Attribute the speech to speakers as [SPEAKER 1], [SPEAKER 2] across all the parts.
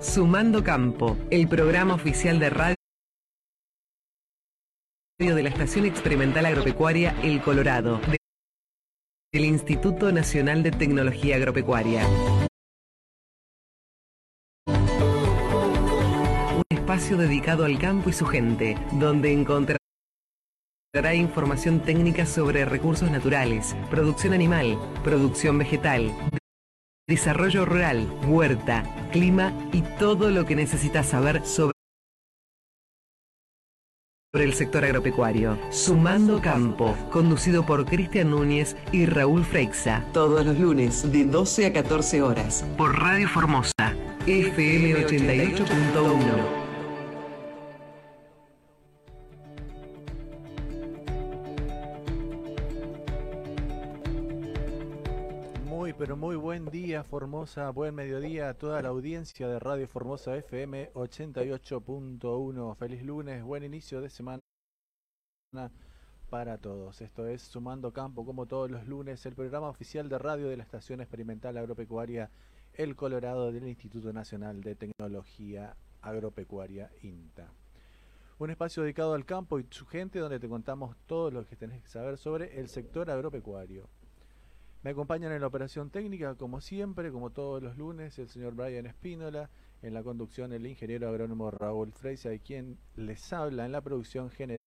[SPEAKER 1] Sumando Campo, el programa oficial de radio de la Estación Experimental Agropecuaria El Colorado, del Instituto Nacional de Tecnología Agropecuaria. Un espacio dedicado al campo y su gente, donde encontrará información técnica sobre recursos naturales, producción animal, producción vegetal, desarrollo rural, huerta, clima y todo lo que necesitas saber sobre el sector agropecuario. Sumando Campo, conducido por Cristian Núñez y Raúl Freixa. Todos los lunes de 12 a 14 horas. Por Radio Formosa, FM 88.1.
[SPEAKER 2] pero muy buen día Formosa, buen mediodía a toda la audiencia de Radio Formosa FM 88.1. Feliz lunes, buen inicio de semana para todos. Esto es Sumando Campo, como todos los lunes, el programa oficial de radio de la Estación Experimental Agropecuaria El Colorado del Instituto Nacional de Tecnología Agropecuaria INTA. Un espacio dedicado al campo y su gente donde te contamos todo lo que tenés que saber sobre el sector agropecuario. Me acompañan en la operación técnica, como siempre, como todos los lunes, el señor Brian Espínola, en la conducción el ingeniero agrónomo Raúl Freisa y quien les habla en la producción general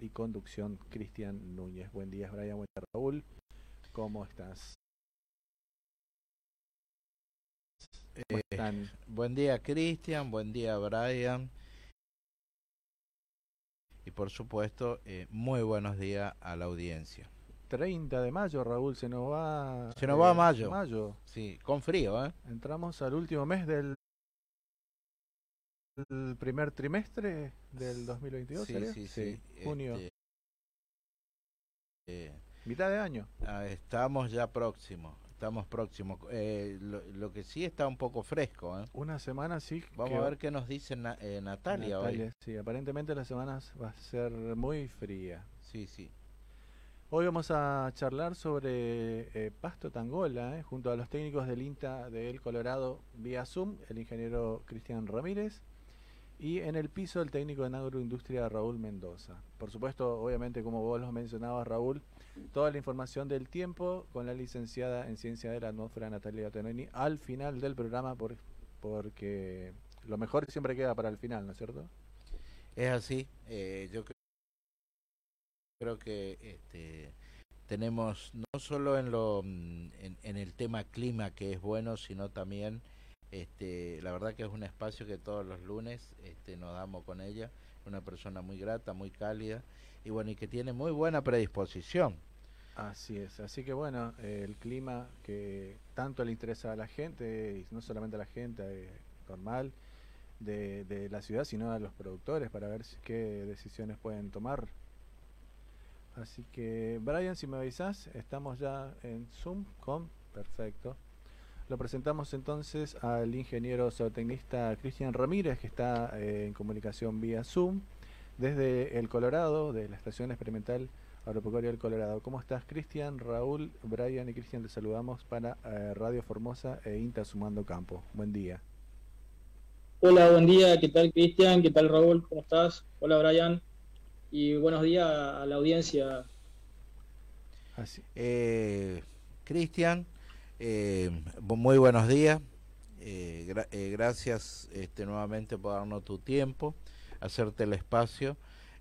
[SPEAKER 2] y conducción Cristian Núñez. Buen día, Brian. Buen día, Raúl. ¿Cómo estás?
[SPEAKER 3] Eh, buen día, Cristian. Buen día, Brian. Y por supuesto, eh, muy buenos días a la audiencia.
[SPEAKER 2] 30 de mayo, Raúl, se nos va.
[SPEAKER 3] Se nos va a eh, mayo.
[SPEAKER 2] Mayo.
[SPEAKER 3] Sí, con frío, ¿eh?
[SPEAKER 2] Entramos al último mes del el primer trimestre del 2022,
[SPEAKER 3] sí, Sí, sí,
[SPEAKER 2] Junio. Este, eh, Mitad de año.
[SPEAKER 3] Ah, estamos ya próximos. Estamos próximos. Eh, lo, que sí está un poco fresco. ¿eh?
[SPEAKER 2] Una semana sí.
[SPEAKER 3] Vamos a ver qué nos dice Natalia, Natalia hoy.
[SPEAKER 2] Sí, aparentemente la semana va a ser muy fría.
[SPEAKER 3] Sí, sí.
[SPEAKER 2] Hoy vamos a charlar sobre eh, Pasto Tangola, eh, junto a los técnicos del INTA de El Colorado vía Zoom, el ingeniero Cristian Ramírez, y en el piso el técnico en agroindustria Raúl Mendoza. Por supuesto, obviamente, como vos lo mencionabas, Raúl, toda la información del tiempo con la licenciada en Ciencia de la Atmósfera Natalia Tenoni al final del programa, por, porque lo mejor siempre queda para el final, ¿no es cierto?
[SPEAKER 3] Es así, eh, yo creo creo que este, tenemos no solo en lo mm, en, el tema clima que es bueno sino también este la verdad que es un espacio que todos los lunes este, nos damos con ella. Una persona muy grata muy cálida y bueno y que tiene muy buena predisposición.
[SPEAKER 2] Así es. Así que bueno el clima que tanto le interesa a la gente y no solamente a la gente eh, normal de, de la ciudad sino a los productores para ver qué decisiones pueden tomar Así que, Brian, si me avisas, estamos ya en Zoom con. Perfecto. Lo presentamos entonces al ingeniero zootecnista Cristian Ramírez, que está eh, en comunicación vía Zoom, desde el Colorado, de la Estación Experimental Agropecuaria del Colorado. ¿Cómo estás, Cristian? Raúl, Brian y Cristian, te saludamos para eh, Radio Formosa e INTA Sumando Campo. Buen día.
[SPEAKER 4] Hola, buen día. ¿Qué tal, Cristian? ¿Qué tal, Raúl? ¿Cómo estás? Hola, Brian y buenos días a la audiencia.
[SPEAKER 3] Así. Eh, Cristian, eh, muy buenos días. Eh, eh, gracias este, nuevamente por darnos tu tiempo, hacerte el espacio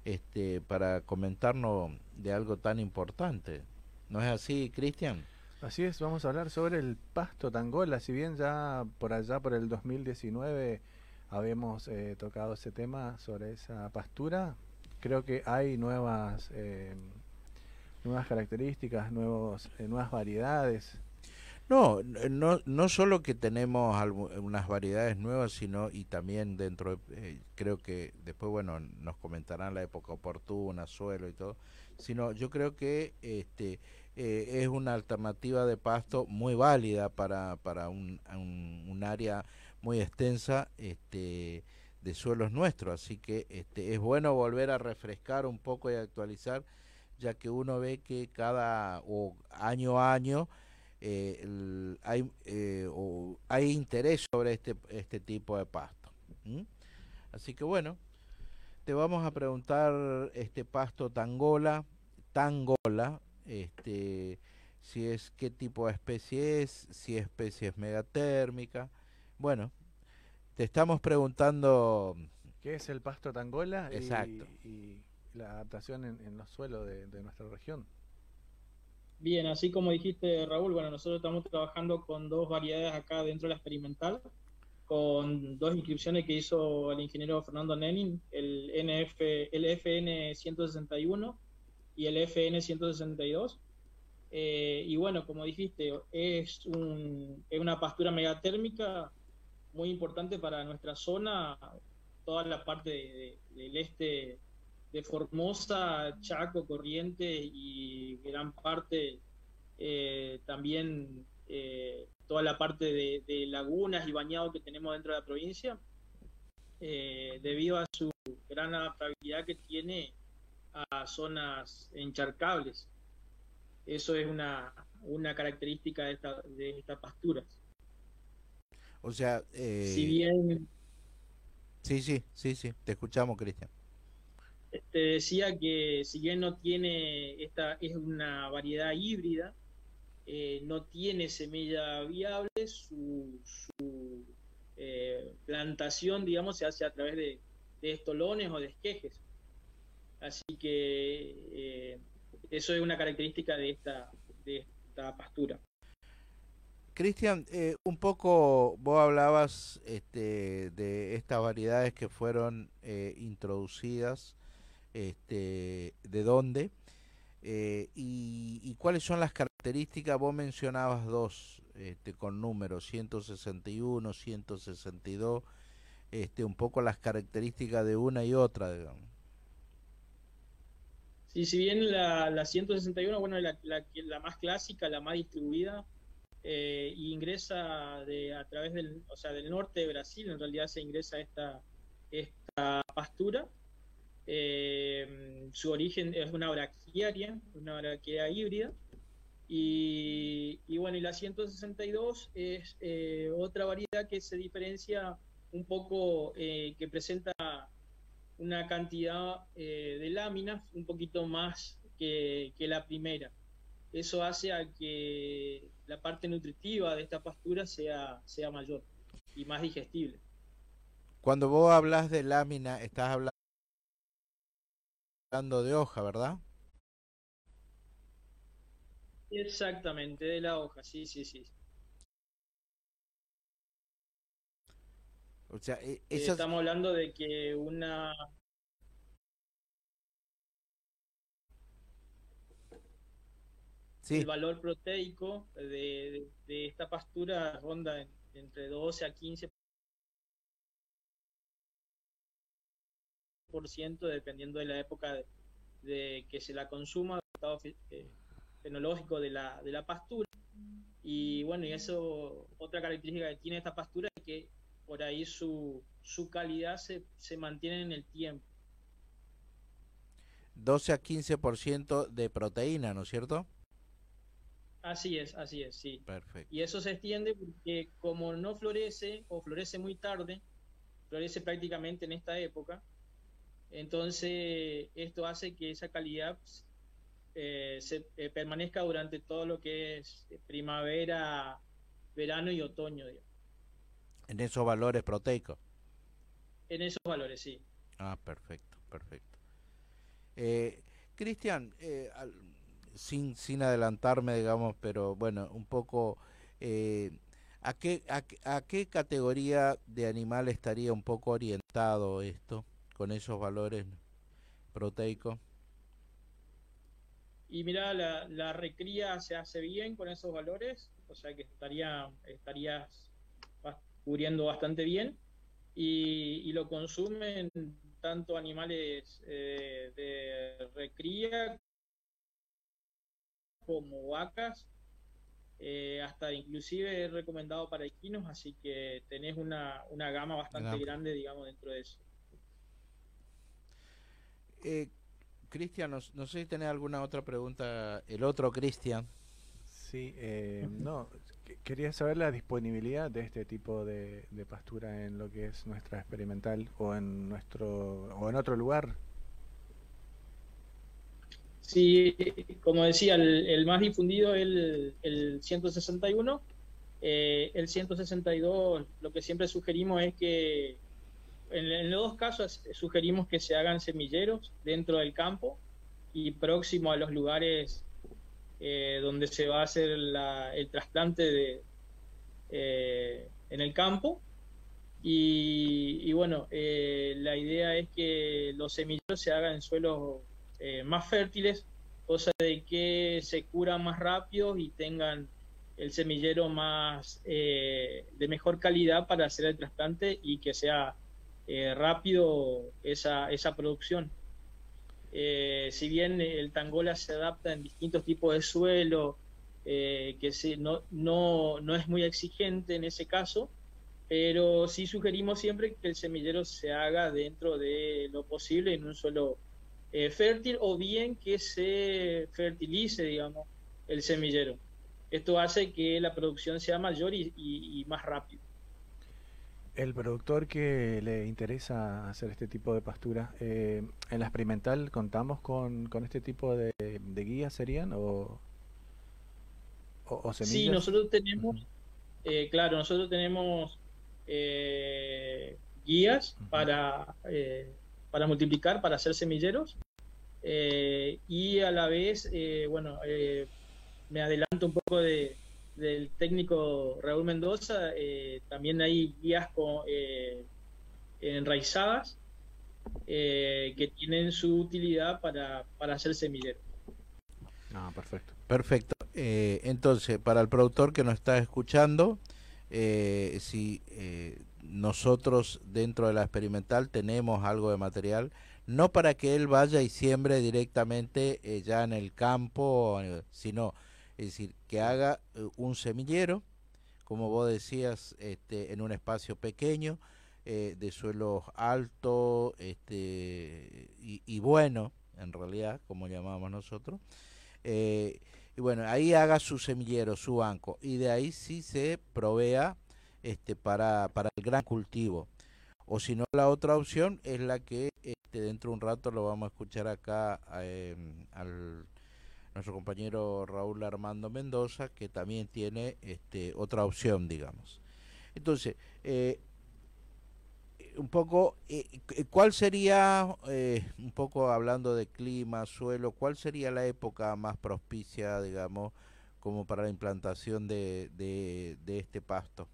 [SPEAKER 3] este, para comentarnos de algo tan importante. ¿No es así, Cristian?
[SPEAKER 2] Así es, vamos a hablar sobre el pasto tangola. Si bien ya por allá, por el 2019, habíamos tocado ese tema sobre esa pastura, creo que hay nuevas eh, nuevas características, nuevos, eh, nuevas variedades.
[SPEAKER 3] No, no, no solo que tenemos unas variedades nuevas, sino y también dentro, eh, creo que después, bueno, nos comentarán la época oportuna, suelo y todo, sino yo creo que este es una alternativa de pasto muy válida para, para un, un, un área muy extensa, este de suelos nuestros, así que este, es bueno volver a refrescar un poco y actualizar, ya que uno ve que cada año año eh, hay, eh, hay interés sobre este, este tipo de pasto. Así que bueno, te vamos a preguntar este pasto tangola, tangola, este, si es qué tipo de especie es, si especie es megatérmica. Bueno, te estamos preguntando...
[SPEAKER 2] ¿Qué es el pasto tangola?
[SPEAKER 3] Exacto.
[SPEAKER 2] Y, la adaptación en, los suelos de, nuestra región.
[SPEAKER 4] Bien, así como dijiste Raúl, bueno, nosotros estamos trabajando con dos variedades acá dentro de la experimental, con dos inscripciones que hizo el ingeniero Fernando Nenin, el, NF, el FN 161 y el FN 162. Eh, y bueno, como dijiste, es, un, es una pastura megatérmica muy importante para nuestra zona, toda la parte del este de Formosa, Chaco, Corrientes y gran parte eh, también eh, toda la parte de, lagunas y bañados que tenemos dentro de la provincia, debido a su gran adaptabilidad que tiene a zonas encharcables. Eso es una, una característica de, esta, de estas pasturas.
[SPEAKER 3] O sea, eh...
[SPEAKER 4] si bien...
[SPEAKER 3] Sí, sí, sí, sí, te escuchamos, Cristian.
[SPEAKER 4] Te decía que si bien no tiene, esta es una variedad híbrida, eh, no tiene semilla viable, su, su eh, plantación, digamos, se hace a través de, de estolones o de esquejes. Así que eh, eso es una característica de esta, de esta pastura.
[SPEAKER 3] Cristian, eh, un poco vos hablabas este, de estas variedades que fueron eh, introducidas, este, de dónde y, cuáles son las características. Vos mencionabas dos este, con números, 161, 162, este, un poco las características de una y otra, digamos.
[SPEAKER 4] Sí, si bien la, la 161, bueno, la, la, más clásica, la más distribuida, eh, ingresa de, a través del, o sea, del norte de Brasil, en realidad se ingresa esta, esta pastura. Eh, su origen es una braquiaria, una braquia híbrida. Y, y, bueno, y la 162 es eh, otra variedad que se diferencia un poco, que presenta una cantidad de láminas un poquito más que, la primera. Eso hace a que la parte nutritiva de esta pastura sea, sea mayor y más digestible.
[SPEAKER 3] Cuando vos hablas de lámina, estás hablando de hoja, ¿verdad?
[SPEAKER 4] Exactamente, de la hoja, sí, sí, sí.
[SPEAKER 3] O sea, e,
[SPEAKER 4] estamos hablando de que una el valor proteico de, esta pastura ronda entre 12 a 15 por ciento dependiendo de la época de, que se la consuma, el estado eh, fenológico de la, de la pastura. Y bueno, y eso, otra característica que tiene esta pastura es que por ahí su, su calidad se, se mantiene en el tiempo.
[SPEAKER 3] 12 a 15% de proteína, ¿no es cierto?
[SPEAKER 4] Así es, así es, sí.
[SPEAKER 3] Perfecto.
[SPEAKER 4] Y eso se extiende porque como no florece o florece muy tarde, florece prácticamente en esta época, entonces esto hace que esa calidad eh, se, eh, permanezca durante todo lo que es primavera, verano y otoño. Digamos.
[SPEAKER 3] En esos valores proteicos.
[SPEAKER 4] En esos valores, sí.
[SPEAKER 3] Ah, perfecto, perfecto. Eh, Cristian, eh, sin, sin adelantarme, digamos, pero bueno, un poco, eh, ¿a, qué, a, qué categoría de animal estaría un poco orientado esto, con esos valores proteicos?
[SPEAKER 4] Y mira, la, la recría se hace bien con esos valores, o sea que estaría, estarías cubriendo bastante bien y, lo consumen tanto animales eh, de recría como vacas, eh, hasta inclusive recomendado para equinos, así que tenés una, una gama bastante grande, digamos, dentro de eso.
[SPEAKER 3] Eh, Cristian, no, sé si tenés alguna otra pregunta, el otro Cristian.
[SPEAKER 2] Sí, eh, no, quería saber la disponibilidad de este tipo de, pastura en lo que es nuestra experimental o en nuestro o en otro lugar.
[SPEAKER 4] Sí, como decía, el, más difundido es el, el 161. Eh, el 162, lo que siempre sugerimos es que, en, los dos casos, sugerimos que se hagan semilleros dentro del campo y próximo a los lugares eh, donde se va a hacer el trasplante de, eh, en el campo. Y, bueno, la idea es que los semilleros se hagan en suelos eh, más fértiles, cosa de que se curan más rápido y tengan el semillero más eh, de mejor calidad para hacer el trasplante y que sea eh, rápido esa, esa producción. si bien el tangola se adapta en distintos tipos de suelo, que no, no, no es muy exigente en ese caso, pero sí sugerimos siempre que el semillero se haga dentro de lo posible en un suelo eh, fértil o bien que se fertilice, digamos, el semillero. Esto hace que la producción sea mayor y, más rápido.
[SPEAKER 2] El productor que le interesa hacer este tipo de pastura, eh, ¿en la experimental contamos con, este tipo de, guías serían o,
[SPEAKER 4] o, semillas? Sí, nosotros tenemos, eh, claro, nosotros tenemos guías para para multiplicar, para hacer semilleros. Eh, y a la vez, eh, bueno, eh, me adelanto un poco de, del técnico Raúl Mendoza, también hay guías con, enraizadas que tienen su utilidad para, para hacer semilleros.
[SPEAKER 3] Ah, perfecto. Perfecto. entonces, para el productor que nos está escuchando, si nosotros dentro de la experimental tenemos algo de material, no para que él vaya y siembre directamente eh, ya en el campo, eh, sino, es decir, que haga eh, un semillero, como vos decías, este, en un espacio pequeño, de suelo alto este, y, y, bueno, en realidad, como llamamos nosotros. y bueno, ahí haga su semillero, su banco, y de ahí sí se provea este, para, para el gran cultivo. O si no, la otra opción es la que este, dentro de un rato lo vamos a escuchar acá em, al nuestro compañero Raúl Armando Mendoza, que también tiene este, otra opción, digamos. Entonces, eh, un poco, eh, ¿cuál sería, eh, un poco hablando de clima, suelo, cuál sería la época más propicia, digamos, como para la implantación de, de este pasto?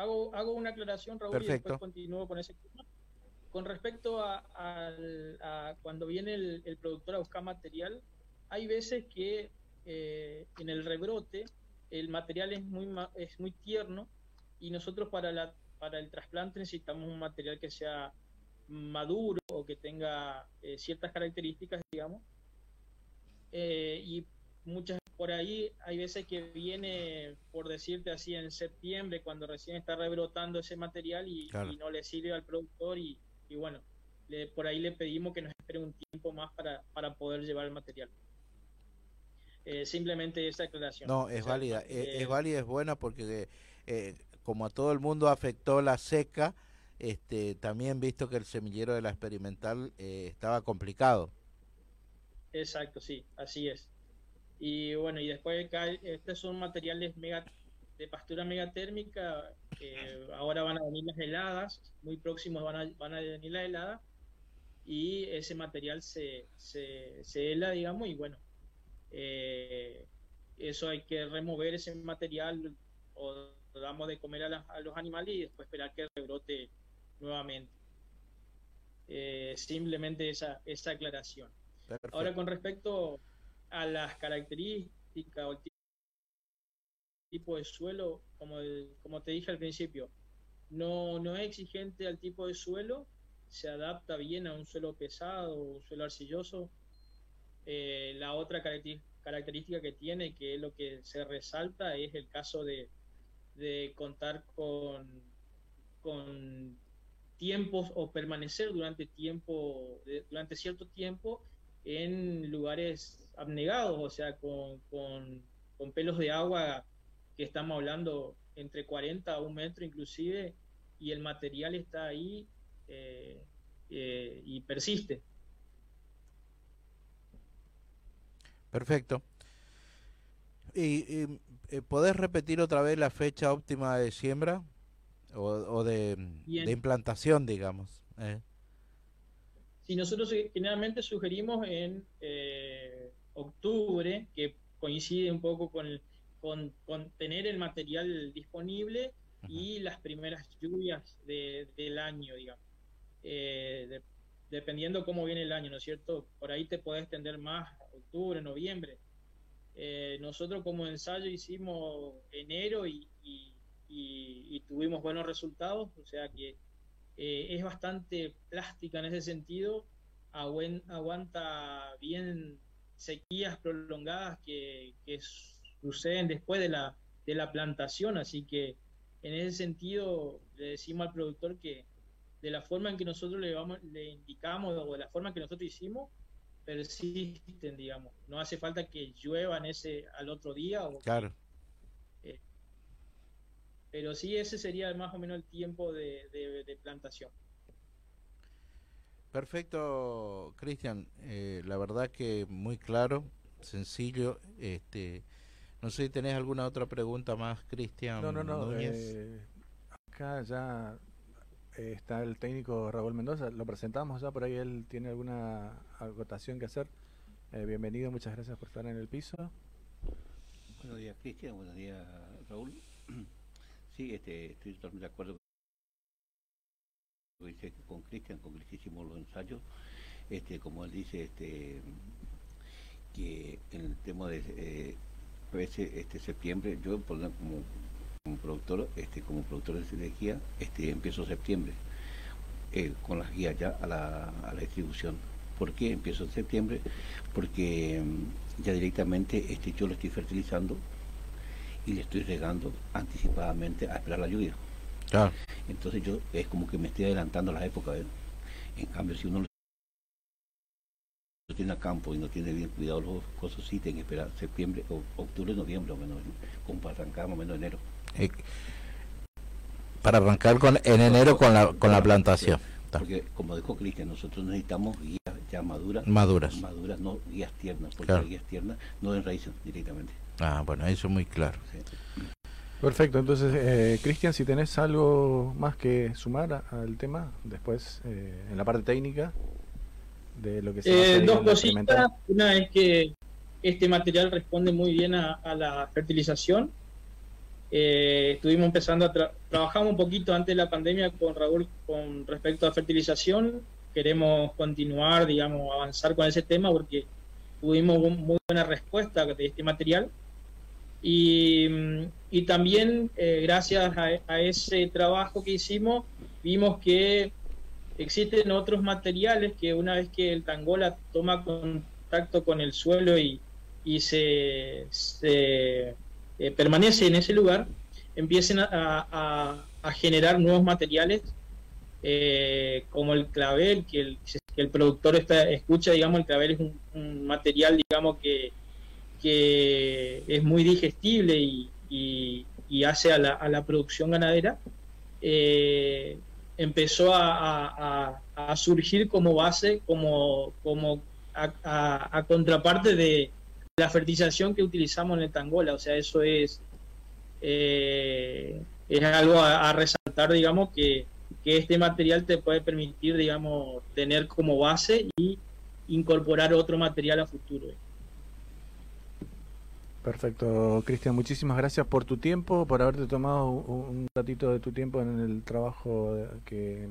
[SPEAKER 4] Hago, hago una aclaración, Raúl, y después continúo con ese tema. Con respecto a, cuando viene el, productor a buscar material, hay veces que eh, en el rebrote el material es muy, es muy tierno y nosotros para, la, para el trasplante necesitamos un material que sea maduro o que tenga eh, ciertas características, digamos. Eh, y muchas por ahí hay veces que viene, por decirte así, en septiembre, cuando recién está rebrotando ese material y, no le sirve al productor y, bueno, por ahí le pedimos que nos espere un tiempo más para, para poder llevar el material. Eh, simplemente esa aclaración.
[SPEAKER 3] No, es válida, eh, es, válida, es buena porque eh, como a todo el mundo afectó la seca, este, también visto que el semillero de la experimental estaba complicado.
[SPEAKER 4] Exacto, sí, así es. Y bueno, y después estos son materiales mega, de pastura megatérmica, que ahora van a venir las heladas, muy próximos van a, van a venir las heladas, y ese material se, se, se hela, digamos, y bueno, eh, eso hay que remover ese material o damos de comer a, a los animales y después esperar que rebrote nuevamente. Eh, simplemente esa, esa aclaración. Ahora con respecto a las características o tipo de suelo, como, como te dije al principio, no, no es exigente al tipo de suelo, se adapta bien a un suelo pesado un suelo arcilloso. Eh, la otra característica que tiene, que es lo que se resalta, es el caso de, de contar con, con tiempos o permanecer durante tiempo, durante cierto tiempo en lugares abnegados, o sea, con, con pelos de agua que estamos hablando entre 40 a un metro inclusive, y el material está ahí eh, eh, y persiste.
[SPEAKER 3] Perfecto. ¿Y, y podés repetir otra vez la fecha óptima de siembra o, de, implantación, digamos? Eh.
[SPEAKER 4] Si nosotros generalmente sugerimos en eh, octubre, que coincide un poco con, con, tener el material disponible y las primeras lluvias del año, digamos. Eh, dependiendo cómo viene el año, ¿no es cierto? Por ahí te puedes extender más, octubre, noviembre. Eh, nosotros como ensayo hicimos enero y, tuvimos buenos resultados, o sea que eh, es bastante plástica en ese sentido, aguanta bien sequías prolongadas que, suceden después de la, de la plantación, así que en ese sentido le decimos al productor que de la forma en que nosotros le, vamos, le indicamos o de la forma que nosotros hicimos, persisten, digamos. No hace falta que lluevan ese al otro día. O
[SPEAKER 3] claro.
[SPEAKER 4] Pero sí, ese sería más o menos el tiempo de, de, plantación.
[SPEAKER 3] Perfecto, Cristian. Eh, la verdad que muy claro, sencillo. Este, no sé si tenés alguna otra pregunta más, Cristian.
[SPEAKER 2] No, no, no. Eh, acá ya está el técnico Raúl Mendoza, lo presentamos ya por ahí, él tiene alguna agotación que hacer. Eh, bienvenido, muchas gracias por estar en el piso.
[SPEAKER 5] Buenos días, Cristian, buenos días, Raúl. Sí, este, estoy totalmente de acuerdo con Cristian, con que hicimos los ensayos. Este, como él dice, este, que en el tema de eh, este septiembre, yo como productor, este, como productor de energía, este, empiezo septiembre eh, con las guías ya a la, a la distribución. ¿Por qué empiezo en septiembre? Porque mm, ya directamente este, yo lo estoy fertilizando y le estoy regando anticipadamente a esperar la lluvia. Entonces yo es como que me estoy adelantando a la época. En cambio, si uno tiene a campo y no tiene bien cuidado los cosas, sí tienen que esperar septiembre, o, octubre, noviembre, o menos, como para arrancar más o menos enero.
[SPEAKER 3] Eh, para arrancar con en enero con la con la plantación.
[SPEAKER 5] Porque como dijo Cristian, nosotros necesitamos guías ya maduras,
[SPEAKER 3] maduras,
[SPEAKER 5] maduras, no guías tiernas, porque las guías tiernas no enraizan directamente.
[SPEAKER 3] Ah, bueno, eso es muy claro.
[SPEAKER 2] Perfecto, entonces, eh, Cristian, si tenés algo más que sumar al tema, después eh, en la parte técnica de lo que se
[SPEAKER 4] eh, Dos cositas, una es que este material responde muy bien a la fertilización eh, estuvimos empezando a trabajar un poquito antes de la pandemia con Raúl con respecto a fertilización. Queremos continuar, digamos, avanzar con ese tema porque tuvimos muy buena respuesta de este material. Y, y también, eh, gracias a, ese trabajo que hicimos, vimos que existen otros materiales que una vez que el tangola toma contacto con el suelo y, y se, se eh, permanece en ese lugar, empiecen a, generar nuevos materiales eh, como el clavel, que el, que el productor está, escucha, digamos, el clavel es un, material, digamos, que, que es muy digestible y, hace a la, a producción ganadera, eh, empezó a, surgir como base, como, como a, contraparte de, la fertilización que utilizamos en el Tangola, o sea, eso es, eh, es algo a, resaltar, digamos, que, este material te puede permitir, digamos, tener como base y incorporar otro material a futuro.
[SPEAKER 2] Perfecto, Cristian, muchísimas gracias por tu tiempo, por haberte tomado un ratito de tu tiempo en el trabajo que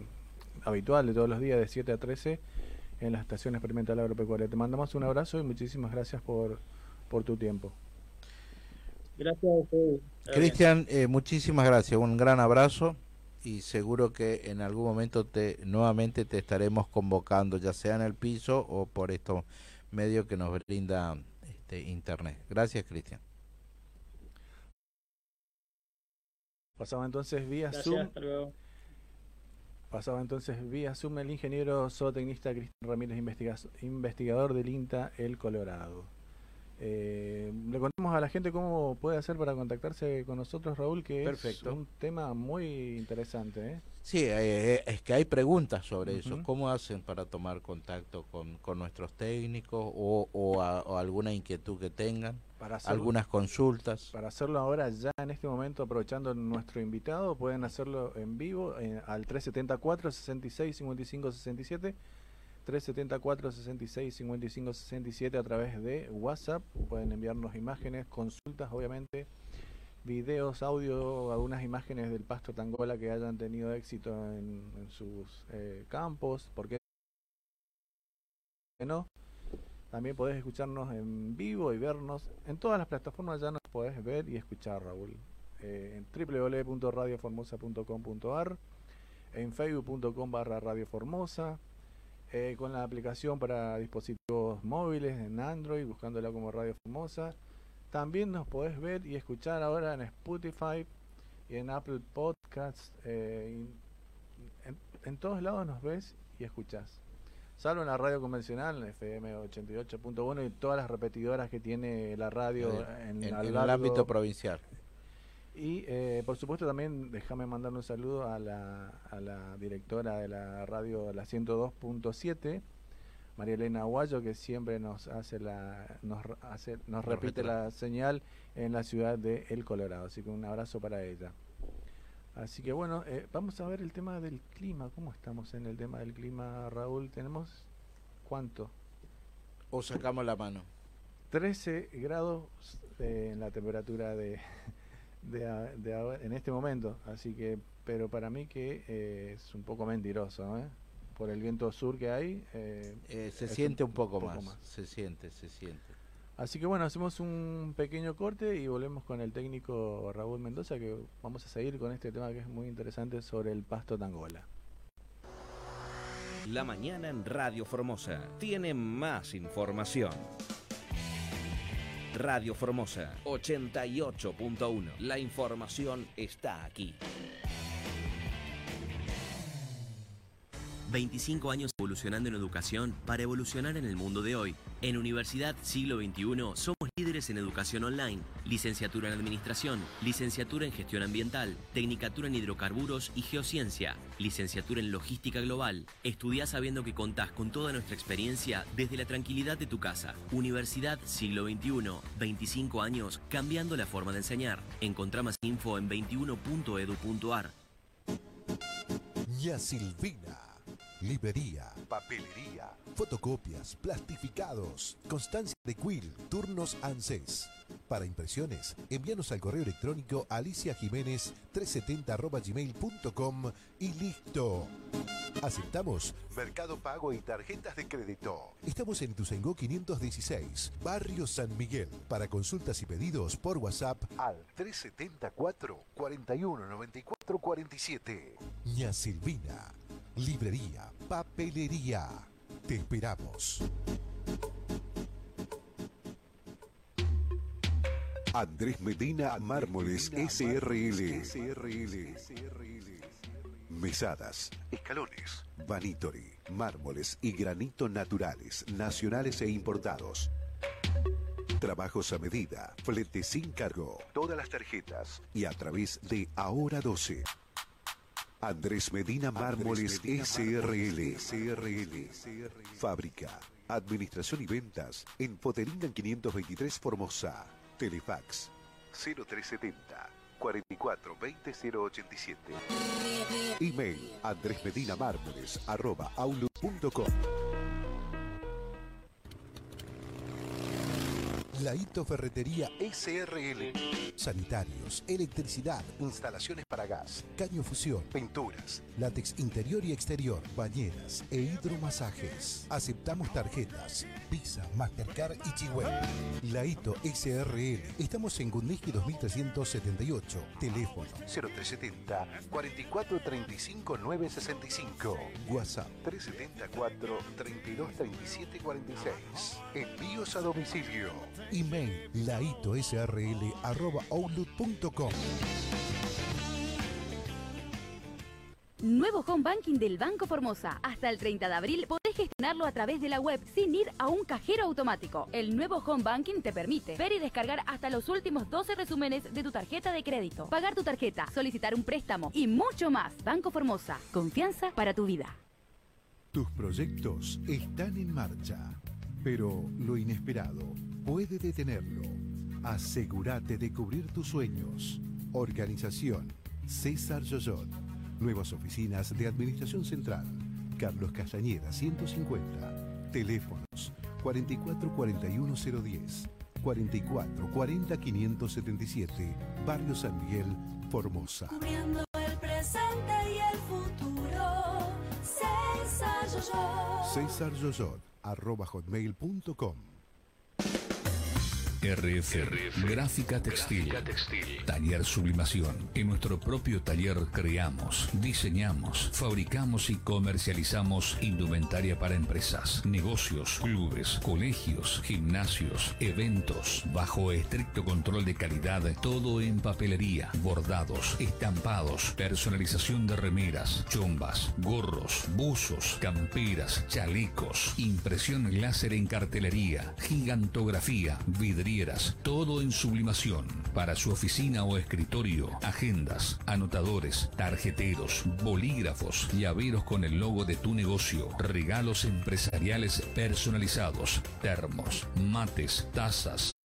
[SPEAKER 2] habitual de todos los días de 7 a 13 en la Estación Experimental Agropecuaria. Te mandamos un abrazo y muchísimas gracias por, por tu tiempo.
[SPEAKER 4] Gracias a
[SPEAKER 3] Cristian, eh, muchísimas gracias, un gran abrazo y seguro que en algún momento te nuevamente te estaremos convocando, ya sea en el piso o por estos medios que nos brinda este internet. Gracias, Cristian.
[SPEAKER 2] Pasaba entonces vía Zoom. Pasaba entonces vía Zoom el ingeniero zootecnista Cristian Ramírez, investigador del INTA El Colorado. Eh, le contamos a la gente cómo puede hacer para contactarse con nosotros, Raúl, que
[SPEAKER 3] Perfecto.
[SPEAKER 2] es un tema muy interesante. ¿eh?
[SPEAKER 3] Sí, eh, eh, es que hay preguntas sobre eso. ¿Cómo hacen para tomar contacto con, con nuestros técnicos o, o a- o alguna inquietud que tengan?
[SPEAKER 2] Para hacerlo,
[SPEAKER 3] Algunas consultas.
[SPEAKER 2] para hacerlo ahora, ya en este momento, aprovechando nuestro invitado, pueden hacerlo en vivo eh, al 374 66 55 67. 374 66 55 67 a través de WhatsApp. Pueden enviarnos imágenes, consultas, obviamente, videos, audio, algunas imágenes del pasto Tangola que hayan tenido éxito en, sus eh, campos. ¿Por qué no? También podés escucharnos en vivo y vernos. En todas las plataformas ya nos podés ver y escuchar, Raúl. Eh, en www.radioformosa.com.ar, en facebook.com barra Radio Formosa, eh, con la aplicación para dispositivos móviles en Android, buscándola como Radio Formosa. También nos podés ver y escuchar ahora en Spotify y en Apple Podcasts. eh, en, en todos lados nos ves y escuchás. Salvo en la radio convencional, en FM 88.1 y todas las repetidoras que tiene la radio en,
[SPEAKER 3] en, en el ámbito provincial.
[SPEAKER 2] Y eh, por supuesto también déjame mandar un saludo a la, a la directora de la radio, la 102.7, María Elena Aguayo, que siempre nos hace la, nos, hace, nos repite la señal en la ciudad de El Colorado. Así que un abrazo para ella. Así que bueno, eh, vamos a ver el tema del clima. ¿Cómo estamos en el tema del clima, Raúl? ¿Tenemos cuánto?
[SPEAKER 3] O sacamos la mano.
[SPEAKER 2] 13 grados eh, en la temperatura de, de, a- de ahora- en este momento, así que, pero para mí que eh, es un poco mentiroso, ¿eh? por el viento sur que hay. eh,
[SPEAKER 3] Eh, se siente un poco,
[SPEAKER 2] poco
[SPEAKER 3] más.
[SPEAKER 2] más.
[SPEAKER 3] Se siente, se siente.
[SPEAKER 2] Así que bueno, hacemos un pequeño corte y volvemos con el técnico Raúl Mendoza, que vamos a seguir con este tema que es muy interesante sobre el pasto tangola.
[SPEAKER 6] La mañana en Radio Formosa tiene más información. Radio Formosa 88.1. La información está aquí.
[SPEAKER 7] 25 años evolucionando en educación para evolucionar en el mundo de hoy. En Universidad Siglo XXI somos líderes en educación online, licenciatura en administración, licenciatura en gestión ambiental, tecnicatura en hidrocarburos y geociencia, licenciatura en logística global. Estudia sabiendo que contás con toda nuestra experiencia desde la tranquilidad de tu casa. Universidad Siglo XXI, 25 años cambiando la forma de enseñar. Encontrá más info en 21.edu.ar.
[SPEAKER 8] Ña Silvina. Librería, papelería, fotocopias, plastificados, constancia de Quill, turnos ANSES. Para impresiones, envíanos al correo electrónico alicia jiménez 370 gmail.com y listo. Aceptamos Mercado Pago y tarjetas de crédito. Estamos en Ituzaingó 516, Barrio San Miguel. Para consultas y pedidos por WhatsApp al 374 41 94 47. Ña Silvina. Librería, papelería. Te esperamos. Andrés Medina Mármoles SRL. Mesadas, escalones, vanitori, mármoles y granito naturales, nacionales e importados. Trabajos a medida, flete sin cargo, todas las tarjetas y a través de Ahora 12. Andrés Medina Mármoles SRL. Fábrica, administración y ventas en Poteringan 523 Formosa. Telefax 0370 44 20 087. Email andresmedinamármoles arroba outlook.com. La Hito Ferretería SRL. Sanitarios, electricidad, instalaciones para gas, caño fusión, pinturas, látex interior y exterior, bañeras e hidromasajes. Aceptamos tarjetas, Visa, Mastercard y Chihuahua. La Hito SRL. Estamos en Gundiski 2378. Teléfono 0370 4435 965. WhatsApp 374 3237 46. Envíos a domicilio. Email laitosrl arroba outlook.com.
[SPEAKER 9] Nuevo home banking del Banco Formosa. Hasta el 30 de abril podés gestionarlo a través de la web sin ir a un cajero automático. El nuevo Home Banking te permite ver y descargar hasta los últimos 12 resúmenes de tu tarjeta de crédito, pagar tu tarjeta, solicitar un préstamo y mucho más. Banco Formosa, confianza para tu vida.
[SPEAKER 8] Tus proyectos están en marcha, pero lo inesperado puede detenerlo. Asegúrate de cubrir tus sueños. Organización César Yoyot. Nuevas oficinas de Administración Central. Carlos Castañeda 150. Teléfonos 4441010. 44 40 577. Barrio San Miguel, Formosa.
[SPEAKER 10] Cubriendo el presente y el futuro. César Yoyot.
[SPEAKER 8] César Yoyot, arroba hotmail.com.
[SPEAKER 11] RF, Gráfica textil. Taller Sublimación. En nuestro propio taller creamos, diseñamos, fabricamos y comercializamos indumentaria para empresas, negocios, clubes, colegios, gimnasios, eventos, bajo estricto control de calidad, todo en papelería, bordados, estampados, personalización de remeras, chombas, gorros, buzos, camperas, chalecos, impresión láser en cartelería, gigantografía, vidrio todo en sublimación. Para su oficina o escritorio, agendas, anotadores, tarjeteros, bolígrafos, llaveros con el logo de tu negocio, regalos empresariales personalizados, termos, mates, tazas,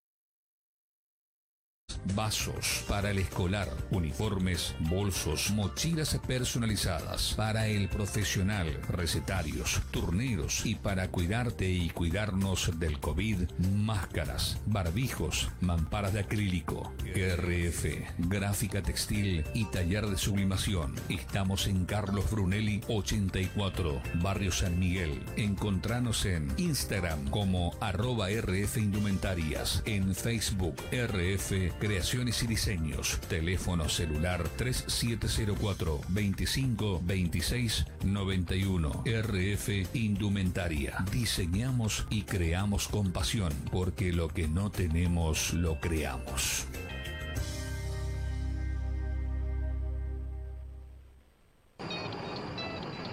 [SPEAKER 11] vasos para el escolar, uniformes, bolsos, mochilas personalizadas para el profesional, recetarios, turneros y para cuidarte y cuidarnos del COVID, máscaras, barbijos, mamparas de acrílico, RF, gráfica textil y taller de sublimación. Estamos en Carlos Brunelli 84, Barrio San Miguel. Encontranos en Instagram como arroba RF Indumentarias, en Facebook RF Creaciones y Diseños. Teléfono celular 3704 25 26 91. RF Indumentaria. Diseñamos y creamos con pasión, porque lo que no tenemos lo creamos.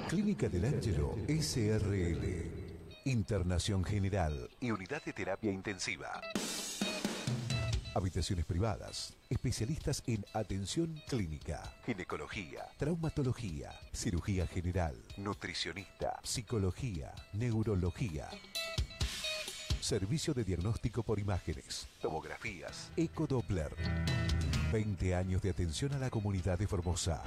[SPEAKER 8] Clínica del Ángelo SRL. Internación General y Unidad de Terapia Intensiva. Habitaciones privadas. Especialistas en atención clínica, ginecología, traumatología, cirugía general, nutricionista, psicología, neurología. Servicio de diagnóstico por imágenes, tomografías, ecodoppler. 20 años de atención a la comunidad de Formosa.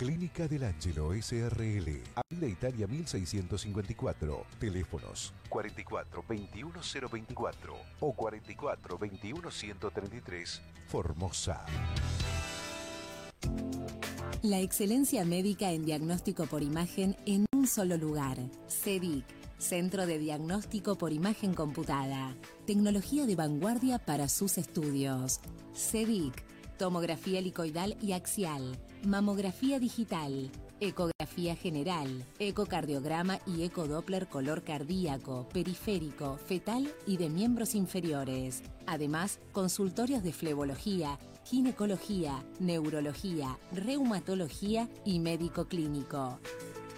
[SPEAKER 8] Clínica del Ángelo SRL, Avenida Italia 1654. Teléfonos 44 21 024 o 44 21 133. Formosa.
[SPEAKER 12] La excelencia médica en diagnóstico por imagen en un solo lugar. CEDIC, Centro de Diagnóstico por Imagen Computada. Tecnología de vanguardia para sus estudios. CEDIC, tomografía helicoidal y axial, mamografía digital, ecografía general, ecocardiograma y ecodoppler color cardíaco, periférico, fetal y de miembros inferiores. Además, consultorios de flebología, ginecología, neurología, reumatología y médico clínico.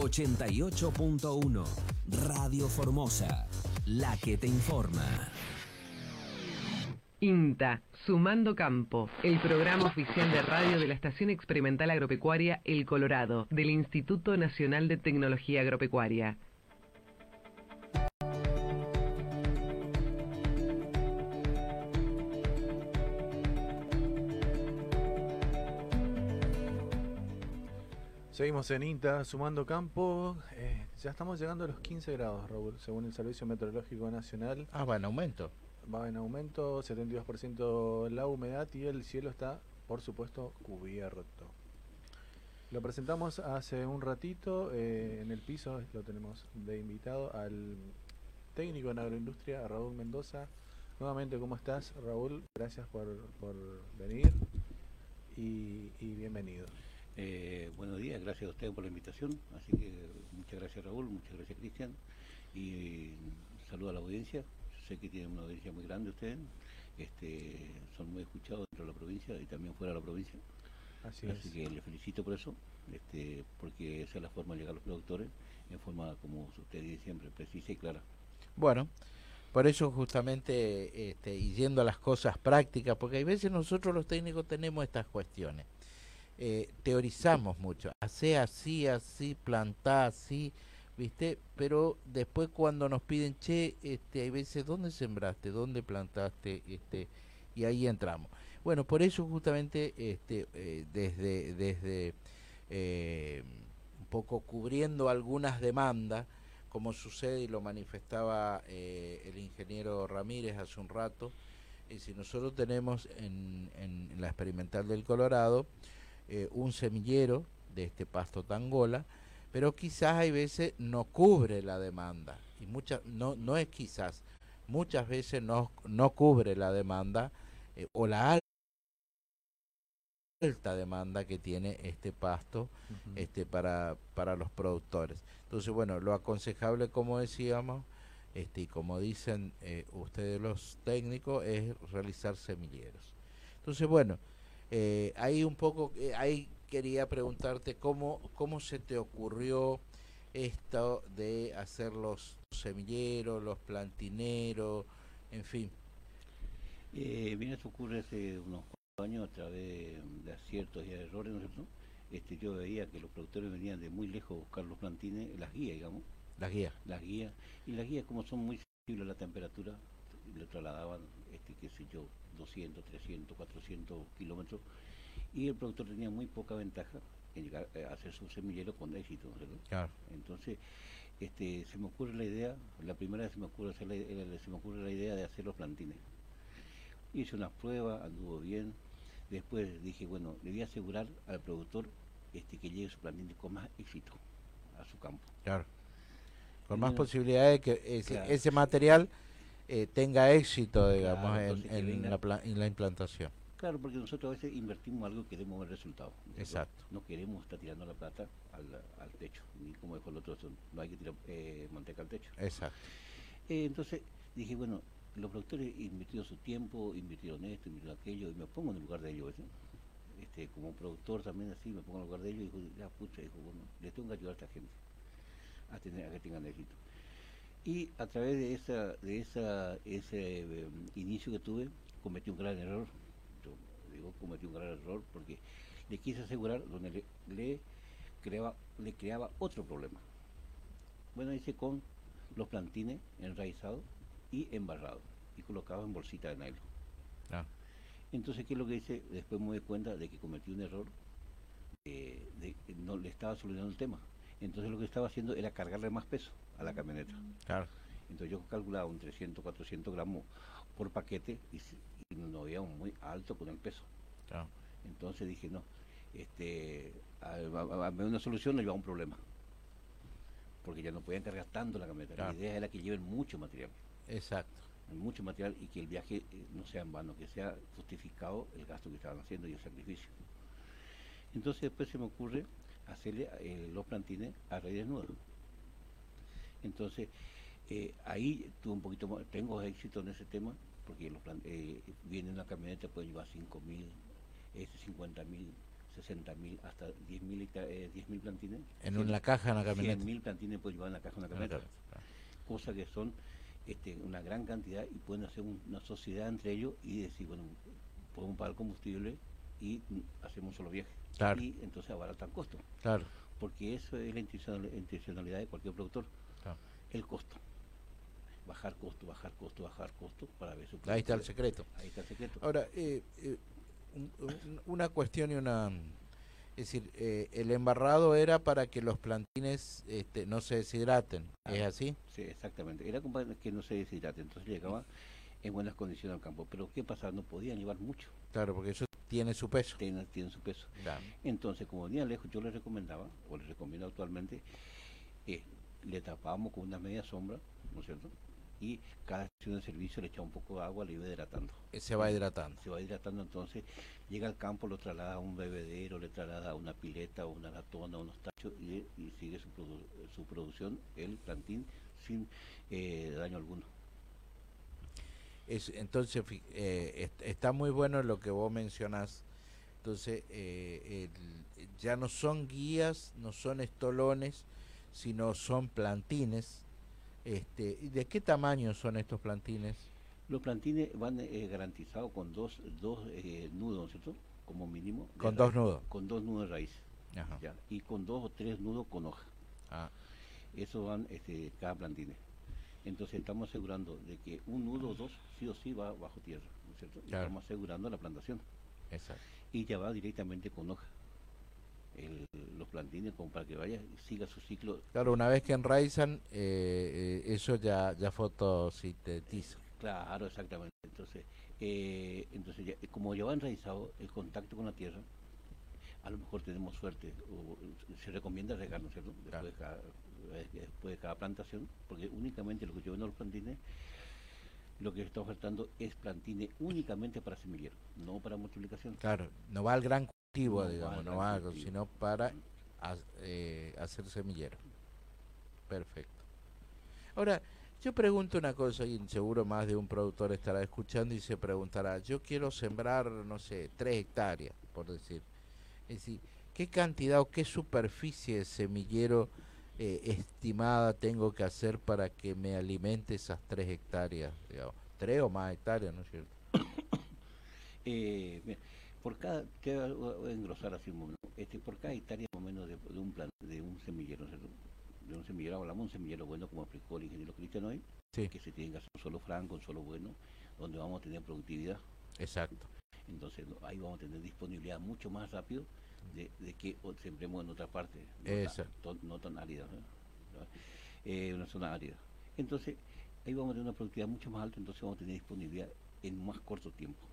[SPEAKER 6] 88.1 Radio Formosa, la que te informa.
[SPEAKER 1] INTA, Sumando Campo, el programa oficial de radio de la Estación Experimental Agropecuaria El Colorado, del Instituto Nacional de Tecnología Agropecuaria.
[SPEAKER 2] Seguimos en INTA, sumando campo. Eh, ya estamos llegando a los 15 grados, Raúl, según el Servicio Meteorológico Nacional.
[SPEAKER 3] Ah, va en aumento.
[SPEAKER 2] Va en aumento, 72% la humedad y el cielo está, por supuesto, cubierto. Lo presentamos hace un ratito eh, en el piso, lo tenemos de invitado al técnico en agroindustria, Raúl Mendoza. Nuevamente, ¿cómo estás, Raúl? Gracias por, por venir y, y bienvenido.
[SPEAKER 5] Eh, buenos días, gracias a ustedes por la invitación. Así que muchas gracias Raúl, muchas gracias Cristian. Y saludo a la audiencia. Sé que tienen una audiencia muy grande ustedes. Este, son muy escuchados dentro de la provincia y también fuera de la provincia.
[SPEAKER 2] Así,
[SPEAKER 5] Así
[SPEAKER 2] es.
[SPEAKER 5] que les felicito por eso, este, porque esa es la forma de llegar a los productores, en forma, como usted dice siempre, precisa y clara.
[SPEAKER 3] Bueno, por eso justamente, este, y yendo a las cosas prácticas, porque hay veces nosotros los técnicos tenemos estas cuestiones. Eh, teorizamos mucho, hace así, así, plantá así, ¿viste? Pero después cuando nos piden, che, este, hay veces, ¿dónde sembraste? ¿Dónde plantaste? Este, y ahí entramos. Bueno, por eso justamente este, eh, desde, desde eh, un poco cubriendo algunas demandas, como sucede y lo manifestaba eh, el ingeniero Ramírez hace un rato, eh, si nosotros tenemos en, en la experimental del Colorado eh, un semillero de este pasto tangola, pero quizás hay veces no cubre la demanda y muchas no no es quizás muchas veces no no cubre la demanda eh, o la al- alta demanda que tiene este pasto este para para los productores. Entonces bueno lo aconsejable como decíamos este y como dicen eh, ustedes los técnicos es realizar semilleros. Entonces bueno eh, ahí un poco eh, ahí quería preguntarte cómo cómo se te ocurrió esto de hacer los semilleros los plantineros en fin.
[SPEAKER 5] Eh, mira, eso ocurre hace unos años a través de, de aciertos y errores, ¿no es cierto? Este, yo veía que los productores venían de muy lejos a buscar los plantines, las guías, digamos,
[SPEAKER 3] las guías.
[SPEAKER 5] Las guías, y las guías como son muy sensibles a la temperatura, le trasladaban, este, qué sé yo, 200, 300, 400 kilómetros, y el productor tenía muy poca ventaja en llegar eh, a hacer su semillero con éxito.
[SPEAKER 3] Claro.
[SPEAKER 5] Entonces, este, se me ocurre la idea, la primera vez se me ocurre, hacer la, se me ocurre la idea de hacer los plantines. Hice una prueba, anduvo bien. Después dije, bueno, le voy a asegurar al productor este, que llegue su plantín con más éxito a su campo.
[SPEAKER 3] Claro. Con más posibilidades de que ese,
[SPEAKER 5] claro.
[SPEAKER 3] ese material eh, tenga éxito, digamos,
[SPEAKER 5] Claro,
[SPEAKER 3] en,
[SPEAKER 5] entonces que
[SPEAKER 3] en
[SPEAKER 5] venga-
[SPEAKER 3] la, pla- en la implantación.
[SPEAKER 5] Claro, porque nosotros a veces invertimos algo y queremos ver resultados.
[SPEAKER 3] Exacto.
[SPEAKER 5] No queremos estar tirando la plata al, al techo, ni como dijo el otro, no hay que tirar eh, manteca al techo.
[SPEAKER 3] Exacto.
[SPEAKER 5] Eh, entonces dije, bueno, los productores invirtieron su tiempo, invirtieron esto, invirtieron aquello, y me pongo en el lugar de ellos. ¿sí? Este, como productor también así, me pongo en el lugar de ellos y digo, ya pucha, dijo, bueno, les tengo que ayudar a esta gente a, tener, a que tengan éxito. Y a través de esa, de esa, ese eh, inicio que tuve, cometí un gran error. Yo digo, cometí un gran error porque le quise asegurar donde le, le creaba, le creaba otro problema. Bueno, hice con los plantines enraizados y embarrados y colocados en bolsita de nylon.
[SPEAKER 3] Ah,
[SPEAKER 5] Entonces, ¿qué es lo que hice? Después me di cuenta de que cometí un error, eh, de no le estaba solucionando el tema. Entonces lo que estaba haciendo era cargarle más peso a la camioneta.
[SPEAKER 3] claro.
[SPEAKER 5] Entonces yo calculaba un 300, 400 gramos por paquete y, y nos veíamos muy alto con el peso.
[SPEAKER 3] claro.
[SPEAKER 5] Entonces dije, no, este, a, a- una solución no lleva a un problema. Porque ya no podían cargar tanto la camioneta.
[SPEAKER 3] Claro.
[SPEAKER 5] La idea era que lleven mucho material.
[SPEAKER 3] Exacto.
[SPEAKER 5] mucho material y que el viaje eh, no sea en vano, que sea justificado el gasto que estaban haciendo y el sacrificio. Entonces después se me ocurre hacerle eh, los plantines a raíz desnuda. Entonces eh, ahí tuve un poquito más, tengo éxito en ese tema, porque los eh, viene una camioneta, puede llevar 5 mil, este, 50 mil, 60 mil, hasta 10 mil eh, 10.000 plantines.
[SPEAKER 3] En una caja, en una
[SPEAKER 5] 100
[SPEAKER 3] camioneta.
[SPEAKER 5] mil plantines puede llevar en la caja una camioneta
[SPEAKER 3] camioneta,
[SPEAKER 5] cosas que son este, una gran cantidad y pueden hacer un- una sociedad entre ellos y decir, bueno, podemos pagar combustible y hacemos un solo viaje.
[SPEAKER 3] Claro.
[SPEAKER 5] Y entonces abaratan costo.
[SPEAKER 3] Claro.
[SPEAKER 5] Porque eso es la intencional- intencionalidad de cualquier productor. El costo. Bajar costo, bajar costo, bajar costo para ver su
[SPEAKER 3] Ahí está el secreto.
[SPEAKER 5] Ahí está el secreto.
[SPEAKER 3] Ahora, eh, eh, un- un- una cuestión y una... Es decir, eh, el embarrado era para que los plantines este, no se deshidraten, ¿es
[SPEAKER 5] Ah,
[SPEAKER 3] así?
[SPEAKER 5] Sí, exactamente. Era para que no se deshidrate. Entonces llegaba en buenas condiciones al campo. Pero ¿qué pasa? No podían llevar mucho.
[SPEAKER 3] Claro, porque eso tiene su peso.
[SPEAKER 5] Tiene, tiene su peso.
[SPEAKER 3] Claro.
[SPEAKER 5] Entonces, como venían lejos, yo les recomendaba, o les recomiendo actualmente, eh, le tapábamos con una media sombra, ¿no es cierto? Y cada estación de servicio le echaba un poco de agua, le iba hidratando.
[SPEAKER 3] Eh, Se va hidratando.
[SPEAKER 5] Se va hidratando, entonces llega al campo, lo traslada a un bebedero, le traslada a una pileta, o una latona, unos tachos, y, y sigue su, produ- su producción, el plantín, sin eh, daño alguno.
[SPEAKER 3] Es, entonces, eh, est- está muy bueno lo que vos mencionás. Entonces, eh, el- ya no son guías, no son estolones, sino son plantines. Este, ¿y ¿De qué tamaño son estos plantines?
[SPEAKER 5] Los plantines van eh, garantizados con dos, dos eh, nudos, ¿no es ¿cierto? Como mínimo.
[SPEAKER 3] Con dos
[SPEAKER 5] raíz.
[SPEAKER 3] nudos.
[SPEAKER 5] Con dos nudos de raíz.
[SPEAKER 3] Ajá.
[SPEAKER 5] ya, Y con dos o tres nudos con hoja.
[SPEAKER 3] Ah,
[SPEAKER 5] Eso van este, cada plantine. Entonces estamos asegurando de que un nudo o dos sí o sí va bajo tierra, ¿no es cierto? Y. Estamos asegurando la plantación.
[SPEAKER 3] exacto.
[SPEAKER 5] Y ya va directamente con hoja. El- los plantines como para que vaya siga su ciclo.
[SPEAKER 3] Claro, una vez que enraizan, eh, eh, eso ya, ya fotosintetiza.
[SPEAKER 5] Claro, exactamente. Entonces, eh, entonces ya- como ya va enraizado el contacto con la tierra, a lo mejor tenemos suerte, o se recomienda regar, ¿no es cierto? Después, de cada, eh, después de cada plantación, porque únicamente lo que yo vendo los plantines, lo que está ofertando es plantines únicamente para semillero, no para multiplicación.
[SPEAKER 3] Claro, no va al gran cultivo,
[SPEAKER 5] No
[SPEAKER 3] digamos, no va,
[SPEAKER 5] cultivo.
[SPEAKER 3] sino para eh, hacer semillero. Perfecto. Ahora, yo pregunto una cosa y seguro más de un productor estará escuchando y se preguntará, yo quiero sembrar, no sé, tres hectáreas, por decir. Es decir, ¿qué cantidad o qué superficie de semillero eh, estimada tengo que hacer para que me alimente esas tres hectáreas? Digamos? Tres o más hectáreas, ¿no es cierto?
[SPEAKER 5] Eh, por cada, te voy a engrosar así un momento, este, por cada hectárea más o menos de, de un plan, de un semillero, de un semillero, hablamos de un semillero bueno como explicó el ingeniero Cristian hoy,
[SPEAKER 3] Sí.
[SPEAKER 5] que se tiene que hacer un solo franco, un solo bueno, donde vamos a tener productividad.
[SPEAKER 3] Exacto.
[SPEAKER 5] Entonces ahí vamos a tener disponibilidad mucho más rápido de, de que sembremos en otra parte, no, tan-
[SPEAKER 3] Exacto.
[SPEAKER 5] to- no tan árida. Eh, una zona árida. Entonces ahí vamos a tener una productividad mucho más alta, entonces vamos a tener disponibilidad en más corto tiempo.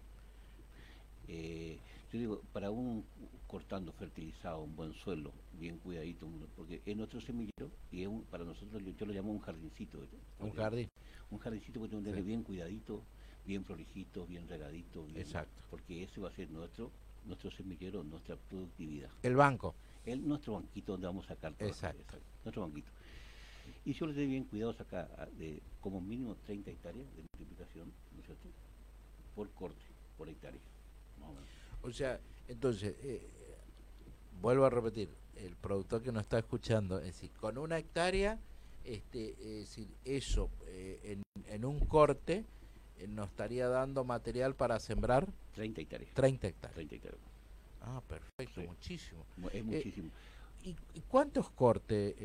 [SPEAKER 5] Eh, yo digo, para un cortando fertilizado, un buen suelo, bien cuidadito, porque es nuestro semillero y es un- para nosotros yo, lo llamo un jardincito.
[SPEAKER 3] Un jardín.
[SPEAKER 5] Un jardincito que tenemos que
[SPEAKER 3] Sí.
[SPEAKER 5] tener bien cuidadito, bien prolijito, bien regadito. bien-
[SPEAKER 3] Exacto.
[SPEAKER 5] Porque ese va a ser nuestro nuestro semillero, nuestra productividad.
[SPEAKER 3] El banco.
[SPEAKER 5] El, nuestro banquito donde vamos a sacar todo.
[SPEAKER 3] Exacto.
[SPEAKER 5] Nuestro banquito. Y yo les doy bien cuidado sacar ah, de como mínimo 30 hectáreas de multiplicación, ¿no es cierto? Por corte, por hectárea. O
[SPEAKER 3] sea, entonces, eh, vuelvo a repetir, el productor que nos está escuchando, es decir, con una hectárea, este, es decir, eso eh, en, en un corte eh, nos estaría dando material para sembrar
[SPEAKER 5] 30 hectáreas.
[SPEAKER 3] 30 hectáreas.
[SPEAKER 5] 30 hectáreas.
[SPEAKER 3] Ah, perfecto,
[SPEAKER 5] Sí.
[SPEAKER 3] muchísimo.
[SPEAKER 5] Mu- Es muchísimo.
[SPEAKER 3] ¿y, y cuántos cortes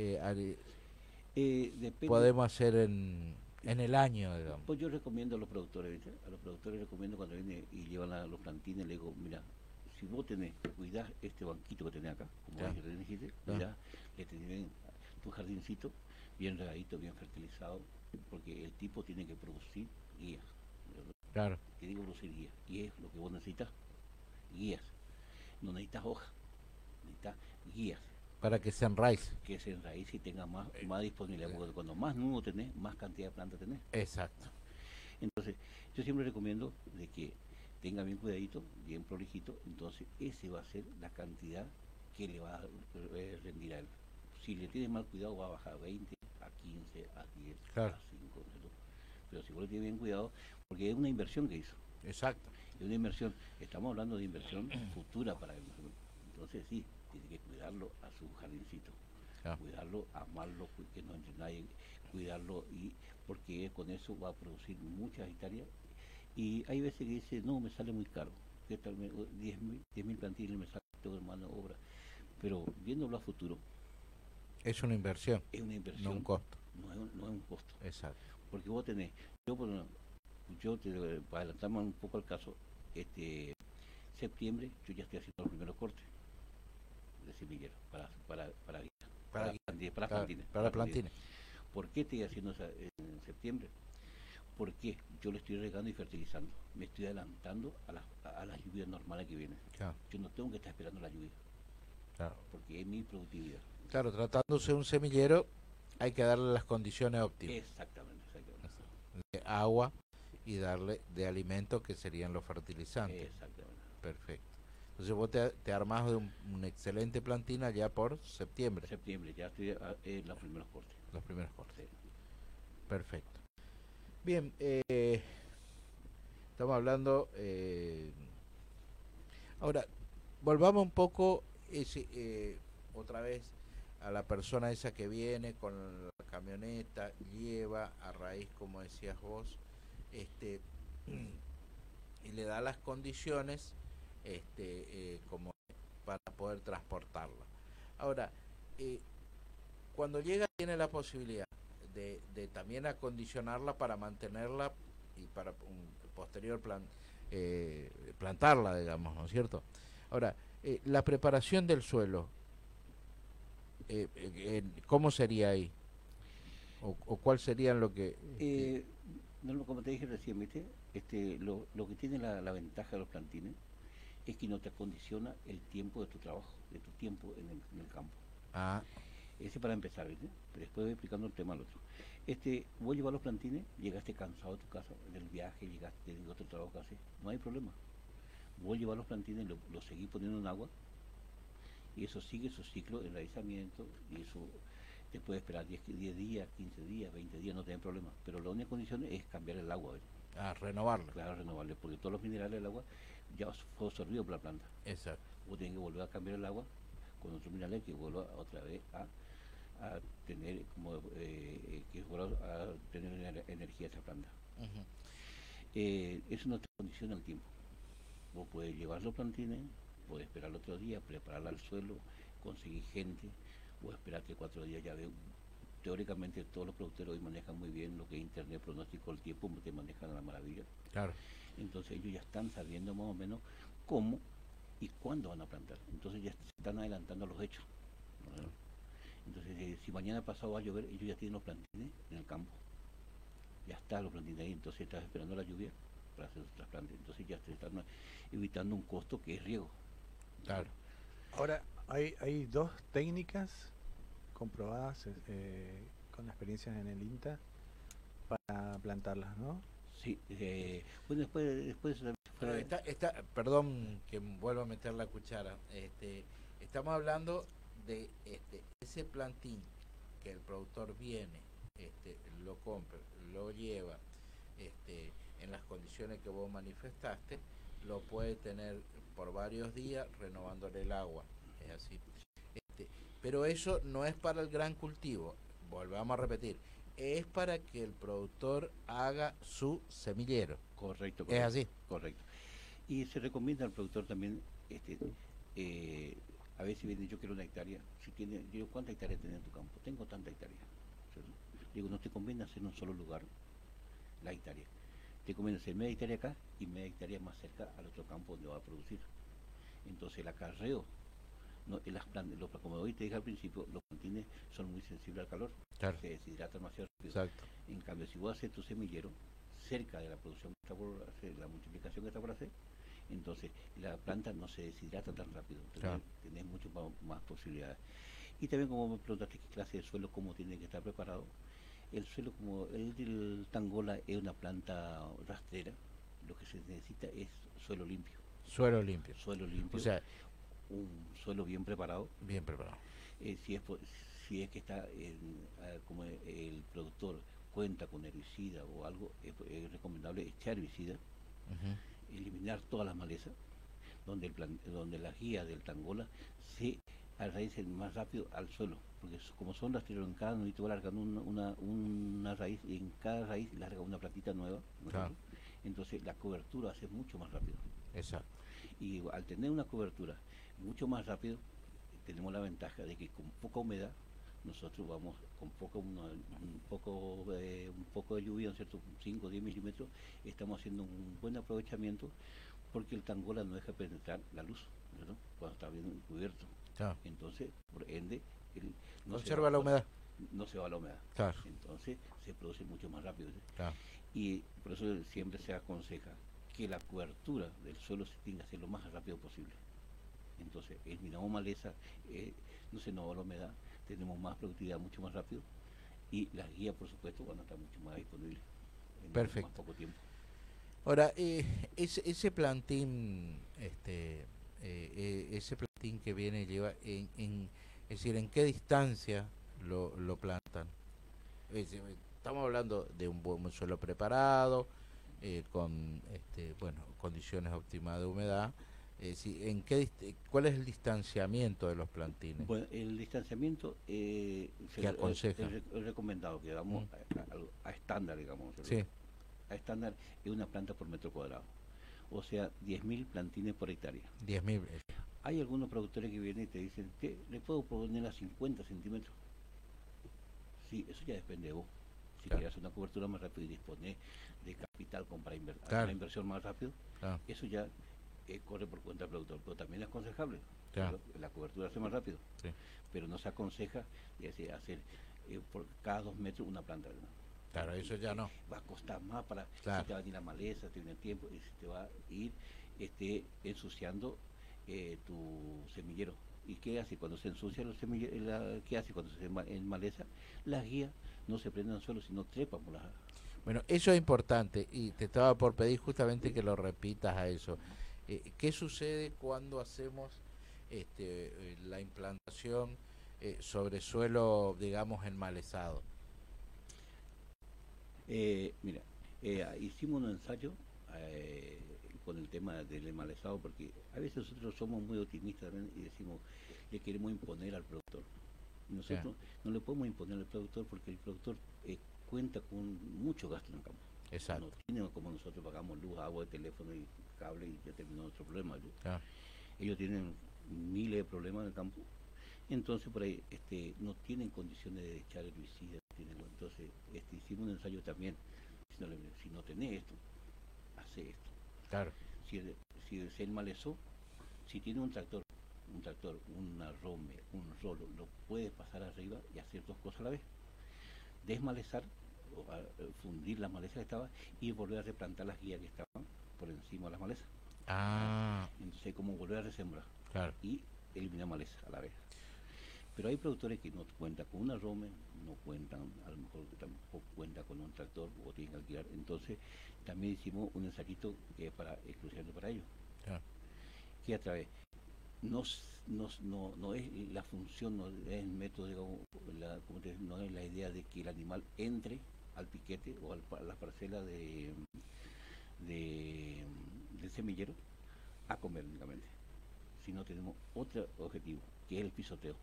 [SPEAKER 3] podemos hacer en, en el año, digamos?
[SPEAKER 5] Pues yo recomiendo a los productores, a los productores recomiendo cuando vienen y llevan a los plantines, le digo, mira, si vos tenés, cuidás este banquito que tenés acá, como
[SPEAKER 3] Claro.
[SPEAKER 5] dije, dijiste, cuidás, le tenés tu jardincito, bien regadito, bien fertilizado, porque el tipo tiene que producir guías.
[SPEAKER 3] Claro.
[SPEAKER 5] Tiene que producir guías, y es lo que vos necesitas, guías. No necesitas hoja, necesitas guías
[SPEAKER 3] Para que se enraice.
[SPEAKER 5] que se enraíce y tenga más,
[SPEAKER 3] Eh,
[SPEAKER 5] más disponibilidad, porque cuando más nudo tenés, más cantidad de plantas tenés.
[SPEAKER 3] Exacto.
[SPEAKER 5] Entonces, yo siempre recomiendo de que tenga bien cuidadito, bien prolijito, entonces ese va a ser la cantidad que le va a eh, rendir a él. Si le tienes mal cuidado va a bajar a 20, a 15, a 10,
[SPEAKER 3] Claro.
[SPEAKER 5] a 5, ¿no? pero si vos le tienes bien cuidado, porque es una inversión que hizo.
[SPEAKER 3] Exacto.
[SPEAKER 5] Es una inversión, estamos hablando de inversión futura para él. ¿no? Entonces sí, tiene que cuidarlo a su jardincito,
[SPEAKER 3] Claro.
[SPEAKER 5] cuidarlo, amarlo, que no entre nadie, cuidarlo y porque con eso va a producir muchas hectáreas y hay veces que dice, no, me sale muy caro, ¿qué tal? me- o 10 mil 10 mil plantines me sale todo mano de obra, pero viéndolo a futuro,
[SPEAKER 3] Es una inversión.
[SPEAKER 5] es una inversión.
[SPEAKER 3] No un costo.
[SPEAKER 5] No es un, no es un costo.
[SPEAKER 3] Exacto.
[SPEAKER 5] Porque vos tenés, yo, ejemplo, yo te, para adelantarme un poco al caso, este septiembre yo ya estoy haciendo los primeros cortes de semillero para para para
[SPEAKER 3] Para
[SPEAKER 5] para, plantines, para plantines. ¿Por qué estoy haciendo esa- en septiembre? ¿Por qué? Yo lo estoy regando y fertilizando. Me estoy adelantando a las, a las lluvias normales que vienen.
[SPEAKER 3] Claro.
[SPEAKER 5] Yo no tengo que estar esperando la lluvia,
[SPEAKER 3] Claro.
[SPEAKER 5] porque es mi productividad.
[SPEAKER 3] Claro, tratándose de un semillero, hay que darle las condiciones óptimas.
[SPEAKER 5] Exactamente, exactamente.
[SPEAKER 3] de agua y darle de alimento que serían los fertilizantes.
[SPEAKER 5] Exactamente.
[SPEAKER 3] Perfecto. Entonces vos te, te armás de un, un excelente plantina ya por septiembre,
[SPEAKER 5] Septiembre, ya estoy ah, en los primeros cortes.
[SPEAKER 3] los primeros cortes.
[SPEAKER 5] Sí.
[SPEAKER 3] Perfecto. Bien, eh, estamos hablando... eh, ahora, volvamos un poco ese, eh, otra vez a la persona esa que viene con la camioneta, lleva a raíz, como decías vos, este, y le da las condiciones este, eh, como para poder transportarla. Ahora, eh, cuando llega tiene la posibilidad de, de también acondicionarla para mantenerla y para un posterior plan, eh, plantarla, digamos, ¿no es cierto? Ahora, eh, la preparación del suelo, eh, ¿cómo sería ahí? O, o cuál serían lo que...
[SPEAKER 5] Eh, no, como te dije recién, ¿viste? Este, lo, lo que tiene la, la ventaja de los plantines es que no te acondiciona el tiempo de tu trabajo, de tu tiempo en el, en el campo.
[SPEAKER 3] Ah,
[SPEAKER 5] Ese para empezar, ¿viste? Pero después voy explicando el tema al otro. Este, vos llevas los plantines, llegaste cansado a tu casa del viaje, llegaste de otro trabajo que haces, no hay problema. Vos llevas los plantines, lo, lo seguís poniendo en agua y eso sigue su ciclo de enraizamiento y eso te puede esperar 10, 10 días, 15 días, 20 días, no tiene problema. Pero la única condición es cambiar el agua, ¿viste?
[SPEAKER 3] ah, renovarlo.
[SPEAKER 5] Claro, renovable, porque todos los minerales del agua ya fue absorbido por la planta.
[SPEAKER 3] Exacto.
[SPEAKER 5] Vos tenés que volver a cambiar el agua con otros minerales que vuelva otra vez a, a tener como eh, eh, que vuelva a tener ener- energía esa planta. Eh, eso no te condiciona el tiempo. Vos podés llevar los plantines, podés esperar el otro día, prepararla al suelo, conseguir gente, o esperar que cuatro días ya veo. Teóricamente todos los productores hoy manejan muy bien lo que es internet, pronóstico del tiempo, te manejan a la maravilla.
[SPEAKER 3] Claro.
[SPEAKER 5] Entonces ellos ya están sabiendo más o menos cómo y cuándo van a plantar. Entonces ya se están adelantando a los hechos. ¿no? Entonces eh, si mañana pasado va a llover, ellos ya tienen los plantines en el campo. Ya están los plantines ahí, entonces están esperando la lluvia para hacer sus trasplantes. Entonces ya se están evitando un costo que es riego.
[SPEAKER 3] Claro.
[SPEAKER 2] Ahora, hay, hay dos técnicas comprobadas eh, con experiencias en el INTA para plantarlas, ¿no?
[SPEAKER 5] Sí, eh, bueno, después, después
[SPEAKER 3] Pero está, está, perdón que vuelva a meter la cuchara. Este, estamos hablando de este, ese plantín que el productor viene, este, lo compra, lo lleva, este, en las condiciones que vos manifestaste, lo puede tener por varios días renovándole el agua. Es así. Este, pero eso no es para el gran cultivo. Volvamos a repetir. Es para que el productor haga su semillero.
[SPEAKER 5] Correcto,
[SPEAKER 3] Es
[SPEAKER 5] correcto.
[SPEAKER 3] así.
[SPEAKER 5] Correcto. Y se recomienda al productor también, este, eh, a veces viene, yo quiero una hectárea, si tiene, digo, ¿cuántas hectáreas tienes en tu campo? Tengo tanta hectárea. Digo, no te conviene hacer en un solo lugar la hectárea. Te conviene hacer media hectárea acá y media hectárea más cerca al otro campo donde va a producir. Entonces el acarreo, no, en las plantas, como hoy te dije al principio, los plantines son muy sensibles al calor,
[SPEAKER 3] Claro.
[SPEAKER 5] se deshidratan demasiado rápido.
[SPEAKER 3] Exacto.
[SPEAKER 5] En cambio, si vos haces tu semillero cerca de la producción que está por hacer, la multiplicación que está por hacer, entonces la planta no se deshidrata tan rápido, tenés,
[SPEAKER 3] Claro.
[SPEAKER 5] tenés ma- más, posibilidades. Y también como me preguntaste qué clase de suelo, cómo tiene que estar preparado, el suelo como el del tangola es una planta rastrera, lo que se necesita es suelo limpio.
[SPEAKER 3] Suelo limpio.
[SPEAKER 5] Suelo limpio.
[SPEAKER 3] O sea,
[SPEAKER 5] un suelo bien preparado.
[SPEAKER 3] Bien preparado.
[SPEAKER 5] Eh, si, es, si es que está en, como el productor cuenta con herbicida o algo, es, es recomendable echar herbicida, eliminar todas las malezas, donde, el plan- donde las guías del tangola se arraicen más rápido al suelo, porque como son rastreros en cada nudito va largando una, una, una raíz y en cada raíz larga una plantita nueva, entonces la cobertura hace mucho más rápido.
[SPEAKER 3] Exacto.
[SPEAKER 5] Y al tener una cobertura mucho más rápido, tenemos la ventaja de que con poca humedad nosotros vamos con poco, una- un, poco eh, un poco de lluvia, ¿no cierto? 5 o 10 milímetros, estamos haciendo un buen aprovechamiento porque el tangola no deja penetrar la luz, ¿verdad? Cuando está bien cubierto.
[SPEAKER 3] Claro.
[SPEAKER 5] Entonces, por ende, el- no se
[SPEAKER 3] Conserva
[SPEAKER 5] va-
[SPEAKER 3] la humedad.
[SPEAKER 5] No se va la humedad.
[SPEAKER 3] Claro.
[SPEAKER 5] Entonces, se produce mucho más rápido. ¿sí?
[SPEAKER 3] Claro.
[SPEAKER 5] Y por eso siempre se aconseja que la cobertura del suelo se tenga que hacer lo más rápido posible. Entonces, eliminamos maleza, eh, no se nos va la humedad, tenemos más productividad mucho más rápido y las guías, por supuesto, van a estar mucho más disponibles en
[SPEAKER 3] Perfecto.
[SPEAKER 5] más poco tiempo.
[SPEAKER 3] Ahora, eh, ese, ese plantín, este, eh, eh, ese plantín que viene lleva, en, en- es decir, ¿en qué distancia lo, lo plantan? Es estamos hablando de un buen suelo preparado, eh, con, este, bueno, condiciones óptimas de humedad. Es decir, ¿en qué, ¿cuál es el distanciamiento de los plantines?
[SPEAKER 5] Bueno, el distanciamiento eh,
[SPEAKER 3] ¿Qué
[SPEAKER 5] re-
[SPEAKER 3] aconseja?
[SPEAKER 5] Es, re- es recomendado que hagamos a, a- a estándar, digamos.
[SPEAKER 3] Sí.
[SPEAKER 5] A estándar es una planta por metro cuadrado. O sea, 10.000 plantines por hectárea.
[SPEAKER 3] 10.000.
[SPEAKER 5] Hay algunos productores que vienen y te dicen, que le puedo poner a 50 centímetros? Sí, eso ya depende de vos. Si
[SPEAKER 3] Claro.
[SPEAKER 5] quieres una cobertura más rápida y disponer de capital para inver-
[SPEAKER 3] Claro.
[SPEAKER 5] una inversión más rápido,
[SPEAKER 3] Claro.
[SPEAKER 5] eso ya eh, corre por cuenta del productor. Pero también es aconsejable. La cobertura hace más rápido.
[SPEAKER 3] Sí.
[SPEAKER 5] Pero no se aconseja y hacer, hacer, eh, por cada dos metros una planta. ¿no?
[SPEAKER 3] Claro, eso ya no.
[SPEAKER 5] Va a costar más para
[SPEAKER 3] Claro.
[SPEAKER 5] si te va a venir la maleza, te viene el tiempo y se te va a ir este, ensuciando eh, tu semillero. ¿Y qué hace cuando se ensucia los semilleros? La, ¿Qué hace cuando se ma- en maleza? Las guías no se prenden solo, sino trepan por las...
[SPEAKER 3] Bueno, eso es importante y te estaba por pedir justamente que lo repitas a eso. Eh, ¿Qué sucede cuando hacemos este, eh, la implantación eh, sobre suelo, digamos, enmalezado?
[SPEAKER 5] Eh, mira, eh, hicimos un ensayo eh, con el tema del enmalezado porque a veces nosotros somos muy optimistas también y decimos, le queremos imponer al productor. Nosotros no le podemos imponer al productor porque el productor eh, cuenta con mucho gasto en el campo.
[SPEAKER 3] Exacto.
[SPEAKER 5] No tiene como nosotros pagamos luz, agua, teléfono y cable y ya terminó nuestro problema. Ellos tienen miles de problemas en el campo. Entonces por ahí este, no tienen condiciones de echar no tienen- entonces este, hicimos un ensayo también. si no tenés esto, hace esto.
[SPEAKER 3] Claro.
[SPEAKER 5] Si, el- si se enmalezó, si tiene un tractor, un tractor, una rome, un rolo, lo puedes pasar arriba y hacer dos cosas a la vez. Desmalezar, o, a- eh, fundir la maleza que estaba y volver a replantar las guías que estaban por encima de las malezas.
[SPEAKER 3] Ah,
[SPEAKER 5] Entonces, como volver a resembrar
[SPEAKER 3] claro.
[SPEAKER 5] y eliminar maleza a la vez. Pero hay productores que no cuentan con una rome, no cuentan, a lo mejor tampoco cuentan con un tractor o tienen que alquilar. Entonces, también hicimos un ensayito que es para, exclusivamente para ellos.
[SPEAKER 3] Claro.
[SPEAKER 5] Que a través, no, no, no, no es la función, no es el método, digamos, la- como te- no es la idea de que el animal entre al piquete o al a la parcela de, de, del semillero a comer únicamente, sino tenemos otro objetivo, que es el pisoteo.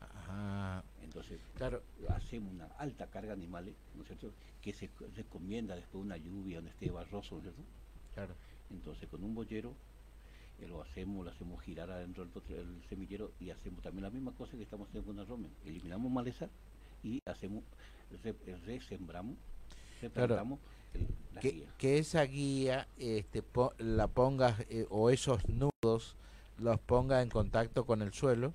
[SPEAKER 3] Ajá.
[SPEAKER 5] Entonces,
[SPEAKER 3] Claro.
[SPEAKER 5] hacemos una alta carga de animales, ¿no es cierto?, que se co- recomienda después de una lluvia donde esté barroso, ¿no es cierto?
[SPEAKER 3] Claro.
[SPEAKER 5] Entonces, con un bollero eh, lo hacemos, lo hacemos girar adentro del, semillero y hacemos también la misma cosa que estamos haciendo con una romen. Eliminamos maleza y hacemos, re- eh, resembramos, el- la
[SPEAKER 3] que,
[SPEAKER 5] guía.
[SPEAKER 3] que esa guía este, po- la pongas eh, o esos nudos los ponga en contacto con el suelo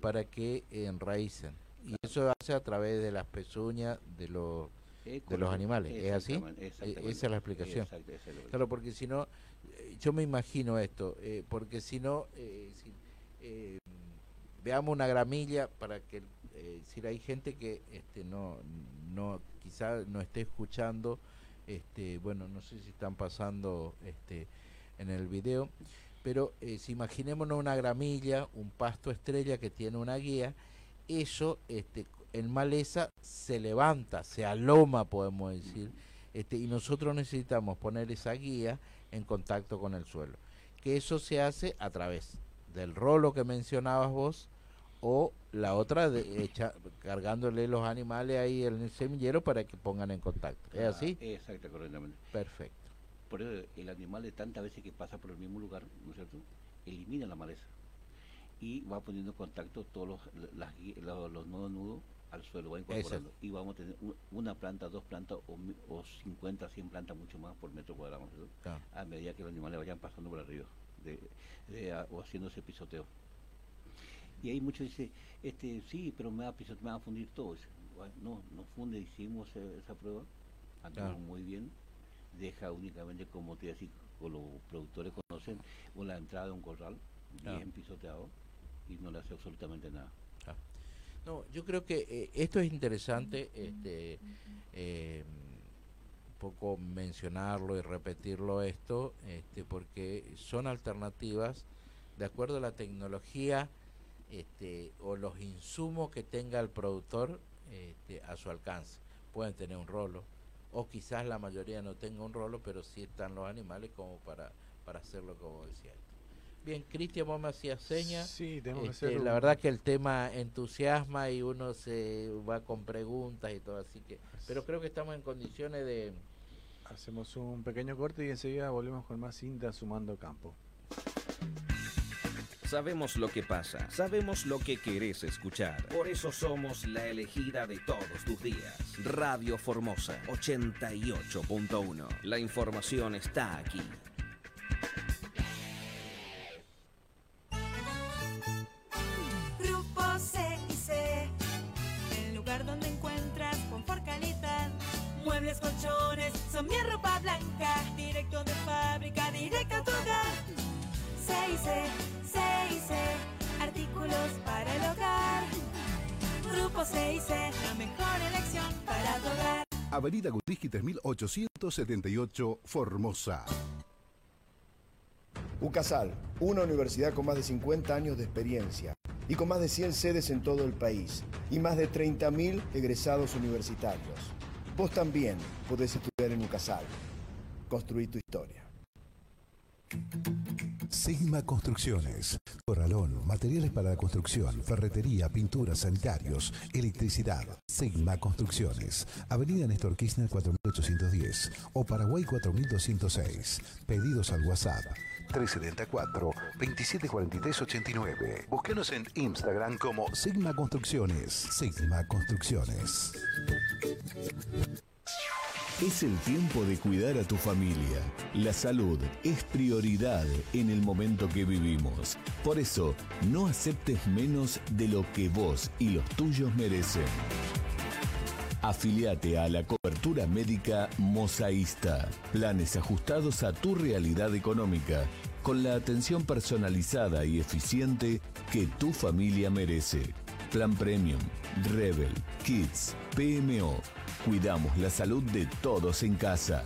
[SPEAKER 3] para que enraícen. Y eso hace a través de las pezuñas de los de los animales. ¿Es así? E-. Esa es la explicación.
[SPEAKER 5] Exacto,
[SPEAKER 3] Claro, porque si no, eh, yo me imagino esto, eh, porque si no, eh, si- eh, veamos una gramilla para que, si hay gente que este, no, no, quizá no esté escuchando, este, bueno, no sé si están pasando este, en el video, pero eh, si imaginémonos una gramilla, un pasto estrella que tiene una guía, eso este, en maleza se levanta, se aloma, podemos decir, este, y nosotros necesitamos poner esa guía en contacto con el suelo. Que eso se hace a través del rolo que mencionabas vos o la otra de echa- cargándole los animales ahí en el semillero para que pongan en contacto. ¿Es
[SPEAKER 5] Ah,
[SPEAKER 3] así?
[SPEAKER 5] Exacto, correctamente.
[SPEAKER 3] Perfecto.
[SPEAKER 5] Por eso el animal de tantas veces que pasa por el mismo lugar, ¿no es cierto? Elimina la maleza y va poniendo en contacto todos los, las los, los nuevos nudos al suelo, va incorporando. Y vamos a tener una planta, dos plantas o, o 50, 100 plantas mucho más por metro cuadrado. A medida que los animales vayan pasando por arriba de, de- o haciendo ese pisoteo. Y ahí muchos dicen, este, sí, pero me va, me va a fundir todo. Dice, "Bueno, No, no funde, hicimos eh, esa prueba
[SPEAKER 3] Claro.
[SPEAKER 5] muy bien. Deja únicamente, como te decía, con los productores conocen, con la entrada de un corral,
[SPEAKER 3] Claro.
[SPEAKER 5] bien pisoteado, y no le hace absolutamente nada.
[SPEAKER 3] No, yo creo que eh, esto es interesante, este, eh, un poco mencionarlo y repetirlo esto, este, porque son alternativas de acuerdo a la tecnología este, o los insumos que tenga el productor este, a su alcance. Pueden tener un rolo, o quizás la mayoría no tenga un rolo, pero sí están los animales como para, para hacerlo como decía. Bien, Cristian, vos me hacías señas.
[SPEAKER 2] Sí, tenemos que
[SPEAKER 3] Este,
[SPEAKER 2] hacer
[SPEAKER 3] La
[SPEAKER 2] un-
[SPEAKER 3] verdad que el tema entusiasma y uno se va con preguntas y todo, así que... Pero creo que estamos en condiciones de...
[SPEAKER 2] Hacemos un pequeño corte y enseguida volvemos con más cinta sumando campo.
[SPEAKER 6] Sabemos lo que pasa, sabemos lo que querés escuchar. Por eso somos la elegida de todos tus días. Radio Formosa 88.1. La información está aquí.
[SPEAKER 10] Grupo C C, el lugar donde encuentras confort, calidad. Muebles, colchones, son mi ropa blanca. Directo de fábrica, directo a tu hogar. C y C, C y C, artículos para el hogar. Grupo C y C, la mejor elección para tu hogar.
[SPEAKER 13] Avenida Gutrisky 3878, Formosa.
[SPEAKER 14] UCASAL, una universidad con más de 50 años de experiencia y con más de 100 sedes en todo el país y más de 30.000 egresados universitarios. Vos también podés estudiar en UCASAL. Construí tu historia.
[SPEAKER 8] Sigma Construcciones. Corralón, materiales para la construcción, ferretería, pinturas, sanitarios, electricidad. Sigma Construcciones. Avenida Néstor Kirchner 4810 o Paraguay 4206. Pedidos al WhatsApp 374 274389. Búsquenos en Instagram como Sigma Construcciones. Sigma Construcciones.
[SPEAKER 11] Es el tiempo de cuidar a tu familia. La salud es prioridad en el momento que vivimos. Por eso, no aceptes menos de lo que vos y los tuyos merecen. Afiliate a la cobertura médica Mosaísta. Planes ajustados a tu realidad económica, con la atención personalizada y eficiente que tu familia merece. Plan Premium, Rebel, Kids, PMO. Cuidamos la salud de todos en casa.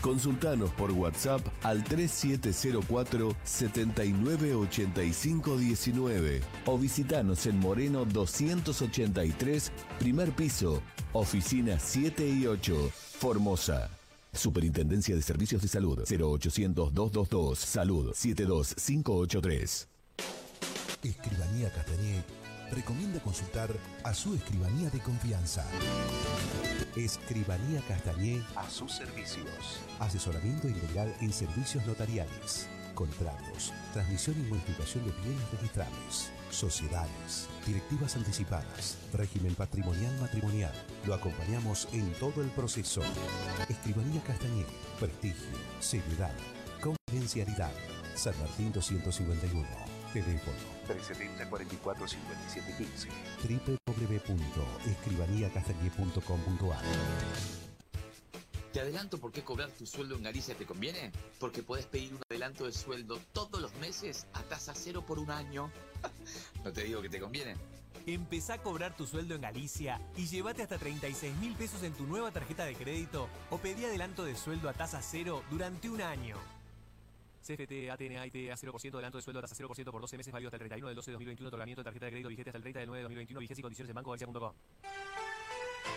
[SPEAKER 11] Consultanos por WhatsApp al 3704 798519 o visitanos en Moreno 283, primer piso, oficina 7 y 8, Formosa. Superintendencia de Servicios de Salud 0800 222 Salud 72583.
[SPEAKER 8] Escribanía Castañé recomienda consultar a su escribanía de confianza. Escribanía Castañé a sus servicios. Asesoramiento integral en servicios notariales, contratos, transmisión y modificación de bienes registrables, sociedades, directivas anticipadas, régimen patrimonial matrimonial. Lo acompañamos en todo el proceso. Escribanía Castañé, prestigio, seriedad, confidencialidad. San Martín 251. Teléfono 370 44 57 15 www.escribaníacastañé.com.ar
[SPEAKER 15] Te adelanto por qué cobrar tu sueldo en Galicia te conviene. Porque podés pedir un adelanto de sueldo todos los meses a tasa cero por un año. no te digo que te conviene.
[SPEAKER 16] Empezá a cobrar tu sueldo en Galicia y llévate hasta 36 mil pesos en tu nueva tarjeta de crédito o pedí adelanto de sueldo a tasa cero durante un año. CFT, ATNA, IT, a 0% adelanto de sueldo tasa 0% por 12 meses válido hasta el 31 del 12 de 2021. Otorgamiento de tarjeta de crédito vigente hasta el 30 del 9 de 2021. Vigencia y condiciones en bancogalicia.com.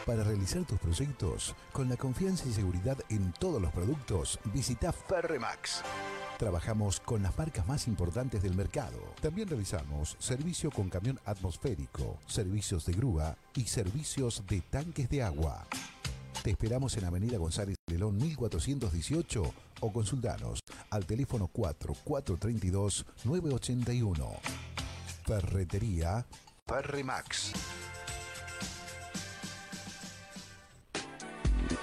[SPEAKER 8] Para realizar tus proyectos con la confianza y seguridad en todos los productos, visita Ferremax. Trabajamos con las marcas más importantes del mercado. También realizamos servicio con camión atmosférico, servicios de grúa y servicios de tanques de agua. Te esperamos en Avenida González León 1418 o consultanos al teléfono 4432 981. Ferretería Ferremax.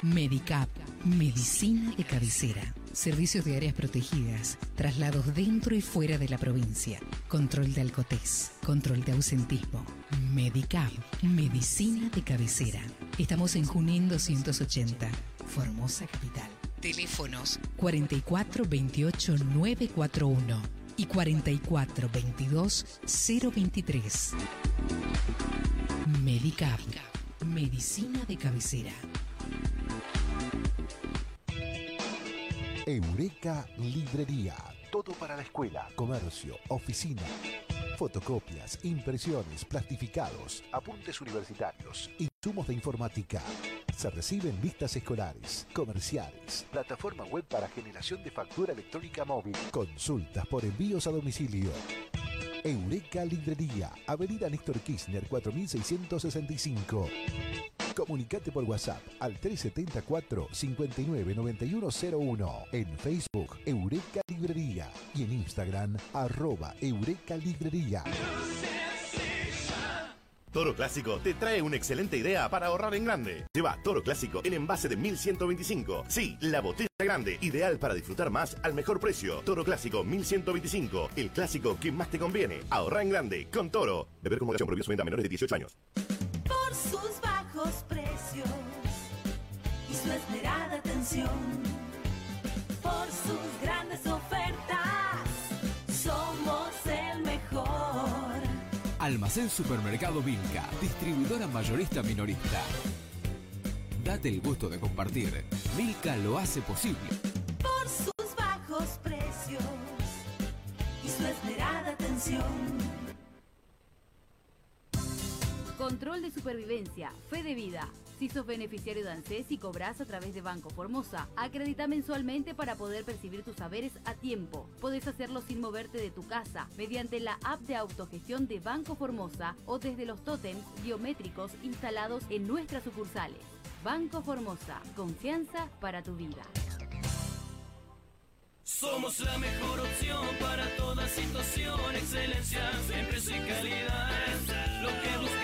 [SPEAKER 17] Medicap, medicina de cabecera. Servicios de áreas protegidas, traslados dentro y fuera de la provincia, control de alcotés, control de ausentismo. Medicap, medicina de cabecera. Estamos en Junín 280. Formosa Capital. Teléfonos 44 28 941 y 44 22 023. Medicap. Medicina de cabecera.
[SPEAKER 8] Eureka Librería. Todo para la escuela, comercio, oficina. Fotocopias, impresiones, plastificados, apuntes universitarios, insumos de informática. Se reciben listas escolares, comerciales, plataforma web para generación de factura electrónica móvil, consultas por envíos a domicilio. Eureka Librería, Avenida Néstor Kirchner 4665. Comunicate por WhatsApp al 374 59 9101. En Facebook, Eureka Librería. Y en Instagram, arroba Eureka Librería.
[SPEAKER 18] Toro Clásico te trae una excelente idea para ahorrar en grande. Lleva Toro Clásico en envase de 1125. Sí, la botella grande, ideal para disfrutar más al mejor precio. Toro Clásico 1125, el clásico que más te conviene. Ahorra en grande con Toro. Beber con moderación prohibido su venta a menores de 18 años.
[SPEAKER 10] Por sus bajos precios y su esmerada atención. Por sus grandes
[SPEAKER 16] Almacén Supermercado Vilca, distribuidora mayorista minorista. Date el gusto de compartir. Vilca lo hace posible.
[SPEAKER 10] Por sus bajos precios y su esmerada atención.
[SPEAKER 9] Control de supervivencia, fe de vida. Si sos beneficiario de ANSES y cobras a través de Banco Formosa, acredita mensualmente para poder percibir tus saberes a tiempo. Podés hacerlo sin moverte de tu casa, mediante la app de autogestión de Banco Formosa o desde los tótems biométricos instalados en nuestras sucursales. Banco Formosa, confianza para tu vida.
[SPEAKER 19] Somos la mejor opción para toda situación, excelencia, siempre y calidad. Lo que busques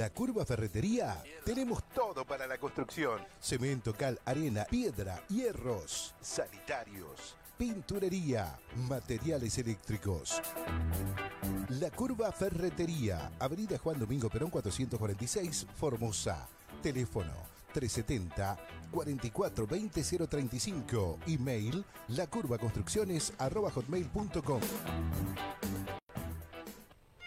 [SPEAKER 8] la Curva Ferretería tenemos todo para la construcción. Cemento, cal, arena, piedra, hierros, sanitarios, pinturería, materiales eléctricos. La Curva Ferretería, Avenida Juan Domingo Perón 446, Formosa. Teléfono 370 44 20 035. Email lacurvaconstrucciones arroba hotmail.com.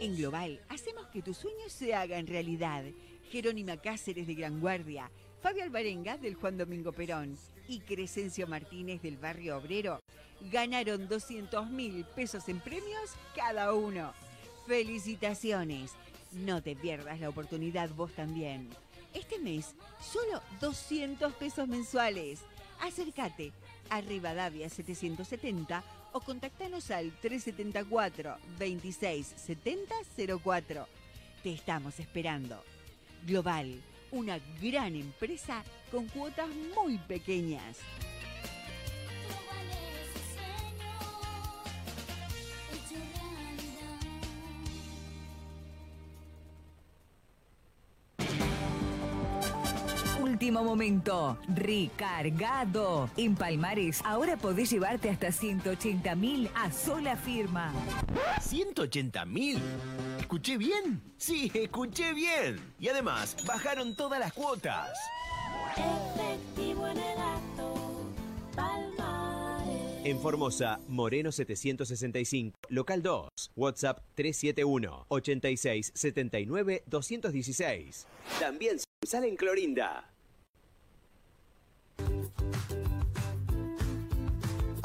[SPEAKER 20] En Global, hacemos que tus sueños se hagan realidad. Jerónima Cáceres de Gran Guardia, Fabio Alvarenga del Juan Domingo Perón y Crescencio Martínez del Barrio Obrero ganaron 200 mil pesos en premios cada uno. ¡Felicitaciones! No te pierdas la oportunidad vos también. Este mes, solo 200 pesos mensuales. Acércate a Rivadavia 770 o contactanos al 374 26 70 04. Te estamos esperando. Global, una gran empresa con cuotas muy pequeñas.
[SPEAKER 21] Último momento, recargado. En Palmares, ahora podés llevarte hasta 180 mil a sola firma.
[SPEAKER 22] ¿180 mil? ¿Escuché bien? Sí, escuché bien. Y además, bajaron todas las cuotas.
[SPEAKER 10] Efectivo en el acto, Palmares.
[SPEAKER 15] En Formosa, Moreno 765, local 2, WhatsApp 371 86 79 216. También sale en Clorinda.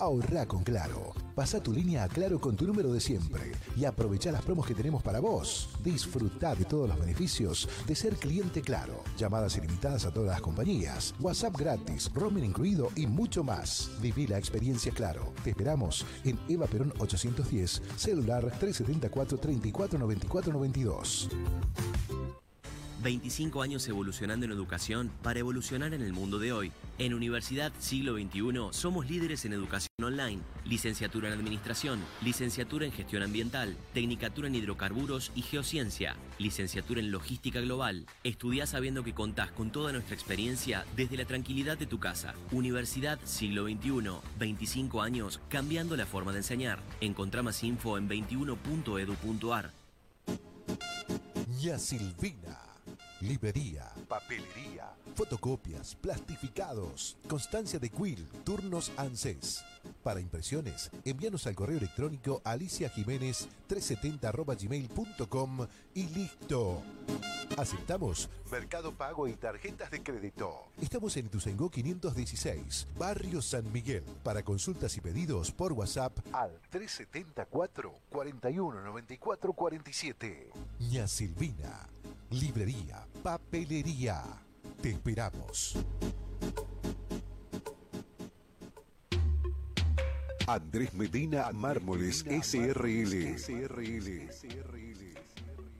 [SPEAKER 8] Ahorra con Claro. Pasa tu línea a Claro con tu número de siempre y aprovecha las promos que tenemos para vos. Disfruta de todos los beneficios de ser cliente Claro. Llamadas ilimitadas a todas las compañías, WhatsApp gratis, roaming incluido y mucho más. Viví la experiencia Claro. Te esperamos en Eva Perón 810, celular 374 34 94 92.
[SPEAKER 23] 25 años evolucionando en educación para evolucionar en el mundo de hoy. En Universidad Siglo XXI somos líderes en educación online, licenciatura en administración, licenciatura en gestión ambiental, tecnicatura en hidrocarburos y geociencia, licenciatura en logística global. Estudia sabiendo que contás con toda nuestra experiencia desde la tranquilidad de tu casa. Universidad Siglo XXI, 25 años cambiando la forma de enseñar. Encontrá más info en 21.edu.ar.
[SPEAKER 8] Ña Silvina. Librería, papelería, fotocopias, plastificados, constancia de Quill, turnos ANSES. Para impresiones, envíanos al correo electrónico Alicia Jiménez 370 y listo. Aceptamos Mercado Pago y tarjetas de crédito. Estamos en Ituzaingó 516, Barrio San Miguel. Para consultas y pedidos por WhatsApp al 374 4194 47. Ña Silvina. Librería, papelería. Te esperamos. Andrés Medina Mármoles SRL.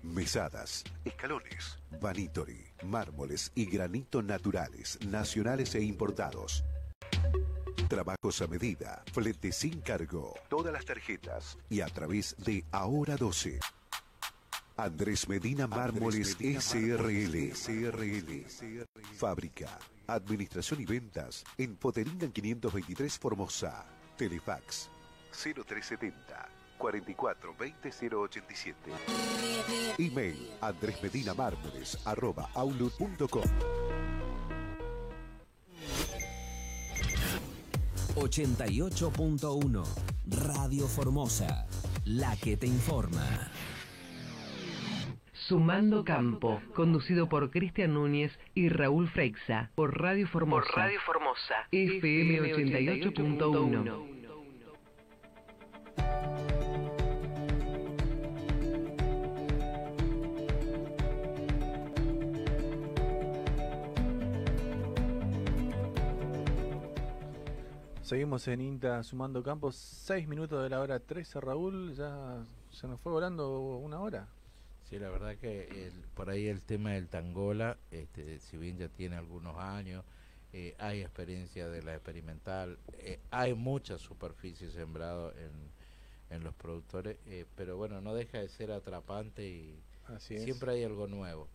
[SPEAKER 8] Mesadas, escalones, vanitori, mármoles y granito naturales, nacionales e importados. Trabajos a medida, flete sin cargo, todas las tarjetas y a través de Ahora 12. Andrés Medina Mármoles SRL. Fábrica, administración y ventas en Poteringan 523 Formosa. Telefax 0370 44 20 087. Email Andrés Medina Mármoles arroba outlook.com.
[SPEAKER 6] 88.1 Radio Formosa, la que te informa.
[SPEAKER 24] Sumando Campo, conducido por Cristian Núñez y Raúl Freixa, por Radio Formosa.
[SPEAKER 25] Por Radio Formosa.
[SPEAKER 24] FM 88.1.
[SPEAKER 2] Seguimos en INTA sumando campos, 6 minutos de la hora 13, Raúl, ya se nos fue volando una hora.
[SPEAKER 3] Sí, la verdad que el- por ahí el tema del tangola, este, si bien ya tiene algunos años, eh, hay experiencia de la experimental, eh, hay mucha superficie sembrado en, en los productores, eh, pero bueno, no deja de ser atrapante y
[SPEAKER 2] Así
[SPEAKER 3] siempre hay algo nuevo.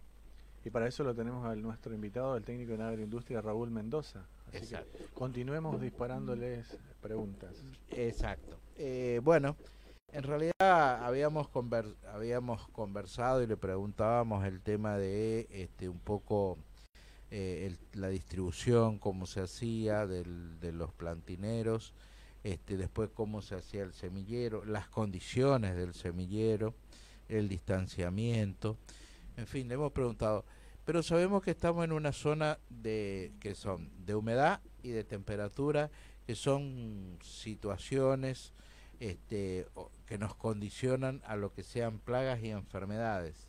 [SPEAKER 2] Y para eso lo tenemos al nuestro invitado, el técnico en agroindustria Raúl Mendoza. Así que
[SPEAKER 3] Exacto.
[SPEAKER 2] continuemos disparándoles preguntas.
[SPEAKER 3] Exacto. Eh, bueno, en realidad habíamos conver- habíamos conversado y le preguntábamos el tema de este un poco eh, el- la distribución, cómo se hacía del- de los plantineros, este, después cómo se hacía el semillero, las condiciones del semillero, el distanciamiento, en fin, le hemos preguntado, pero sabemos que estamos en una zona de que son de humedad y de temperatura, que son situaciones este, que nos condicionan a lo que sean plagas y enfermedades.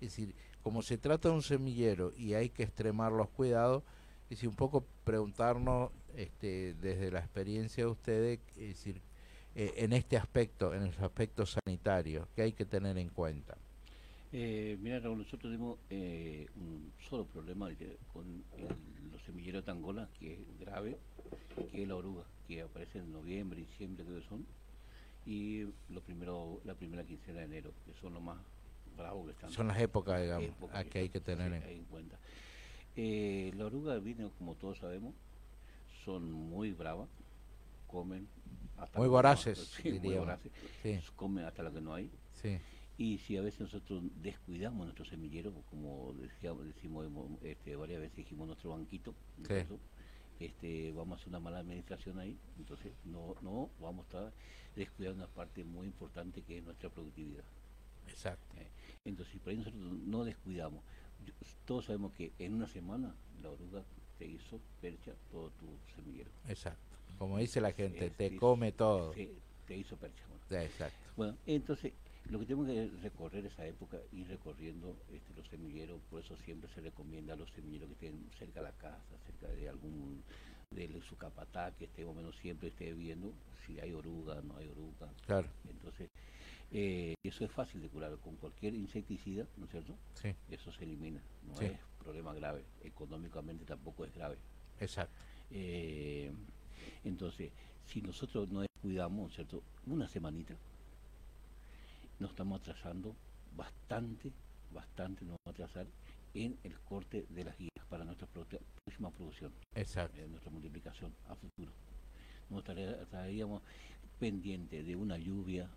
[SPEAKER 3] Es decir, como se trata de un semillero y hay que extremar los cuidados, es decir, un poco preguntarnos este, desde la experiencia de ustedes, es decir, eh, en este aspecto, en el aspecto sanitario, que hay que tener en cuenta.
[SPEAKER 5] Eh, mira, Raúl, nosotros tenemos eh, un solo problema con los semilleros de Angola, que es grave, que es la oruga, que aparece en noviembre, diciembre, creo que son, y lo primero, la primera quincena de enero, que son los más bravos que están.
[SPEAKER 3] Son las épocas, digamos,
[SPEAKER 5] Épocas
[SPEAKER 3] a que hay que tener
[SPEAKER 5] sí,
[SPEAKER 3] en-
[SPEAKER 5] cuenta. Eh, la oruga viene, como todos sabemos, son muy bravas, comen hasta
[SPEAKER 3] Muy
[SPEAKER 5] que no-
[SPEAKER 3] voraces,
[SPEAKER 5] sí, muy voraces,
[SPEAKER 3] Sí.
[SPEAKER 5] comen hasta lo que no hay.
[SPEAKER 3] Sí.
[SPEAKER 5] Y si a veces nosotros descuidamos nuestro semillero, como decíamos, decimos este, varias veces dijimos nuestro banquito,
[SPEAKER 3] Sí.
[SPEAKER 5] Este, vamos a hacer una mala administración ahí, entonces no, no vamos a estar descuidando una parte muy importante que es nuestra productividad.
[SPEAKER 3] Exacto.
[SPEAKER 5] Eh, entonces, por ahí nosotros no descuidamos. Yo- todos sabemos que en una semana la oruga te hizo percha todo tu semillero.
[SPEAKER 3] Exacto. Como dice la gente,
[SPEAKER 5] Es-
[SPEAKER 3] te come todo.
[SPEAKER 5] te hizo percha. bueno.
[SPEAKER 3] Exacto.
[SPEAKER 5] Bueno, entonces, lo que tenemos que recorrer esa época, ir recorriendo este, los semilleros, por eso siempre se recomienda a los semilleros que estén cerca de la casa, cerca de algún, de su capatá, que esté o menos siempre esté viendo si hay oruga, no hay oruga.
[SPEAKER 3] Claro.
[SPEAKER 5] Entonces, eh, eso es fácil de curar con cualquier insecticida, ¿no es cierto?
[SPEAKER 3] Sí.
[SPEAKER 5] Eso se elimina, no
[SPEAKER 3] Sí.
[SPEAKER 5] es problema grave, económicamente tampoco es grave.
[SPEAKER 3] Exacto.
[SPEAKER 5] Eh, entonces, si nosotros no descuidamos, ¿cierto? Una semanita, nos estamos atrasando bastante, bastante nos vamos a atrasar en el corte de las guías para nuestra próxima producción.
[SPEAKER 3] Exacto.
[SPEAKER 5] eh, nuestra multiplicación a futuro. Nos estaría- estaríamos pendientes de una lluvia,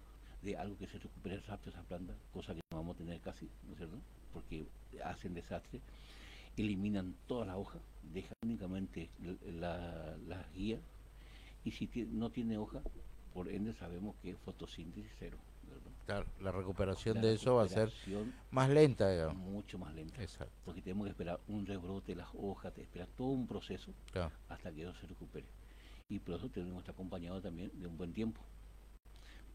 [SPEAKER 5] de algo que se recupere rápido esa planta, cosa que no vamos a tener casi, ¿no es cierto? Porque hacen desastre, eliminan toda la hoja, dejan únicamente la, las guías, y si no tiene hoja, por ende sabemos que es fotosíntesis cero.
[SPEAKER 3] Claro, la recuperación
[SPEAKER 5] La
[SPEAKER 3] de eso va a ser más lenta, digamos.
[SPEAKER 5] Mucho más lenta.
[SPEAKER 3] Exacto.
[SPEAKER 5] Porque tenemos que esperar un rebrote de las hojas, te espera todo un proceso
[SPEAKER 3] Claro.
[SPEAKER 5] hasta que eso se recupere. Y por eso tenemos que estar acompañado también de un buen tiempo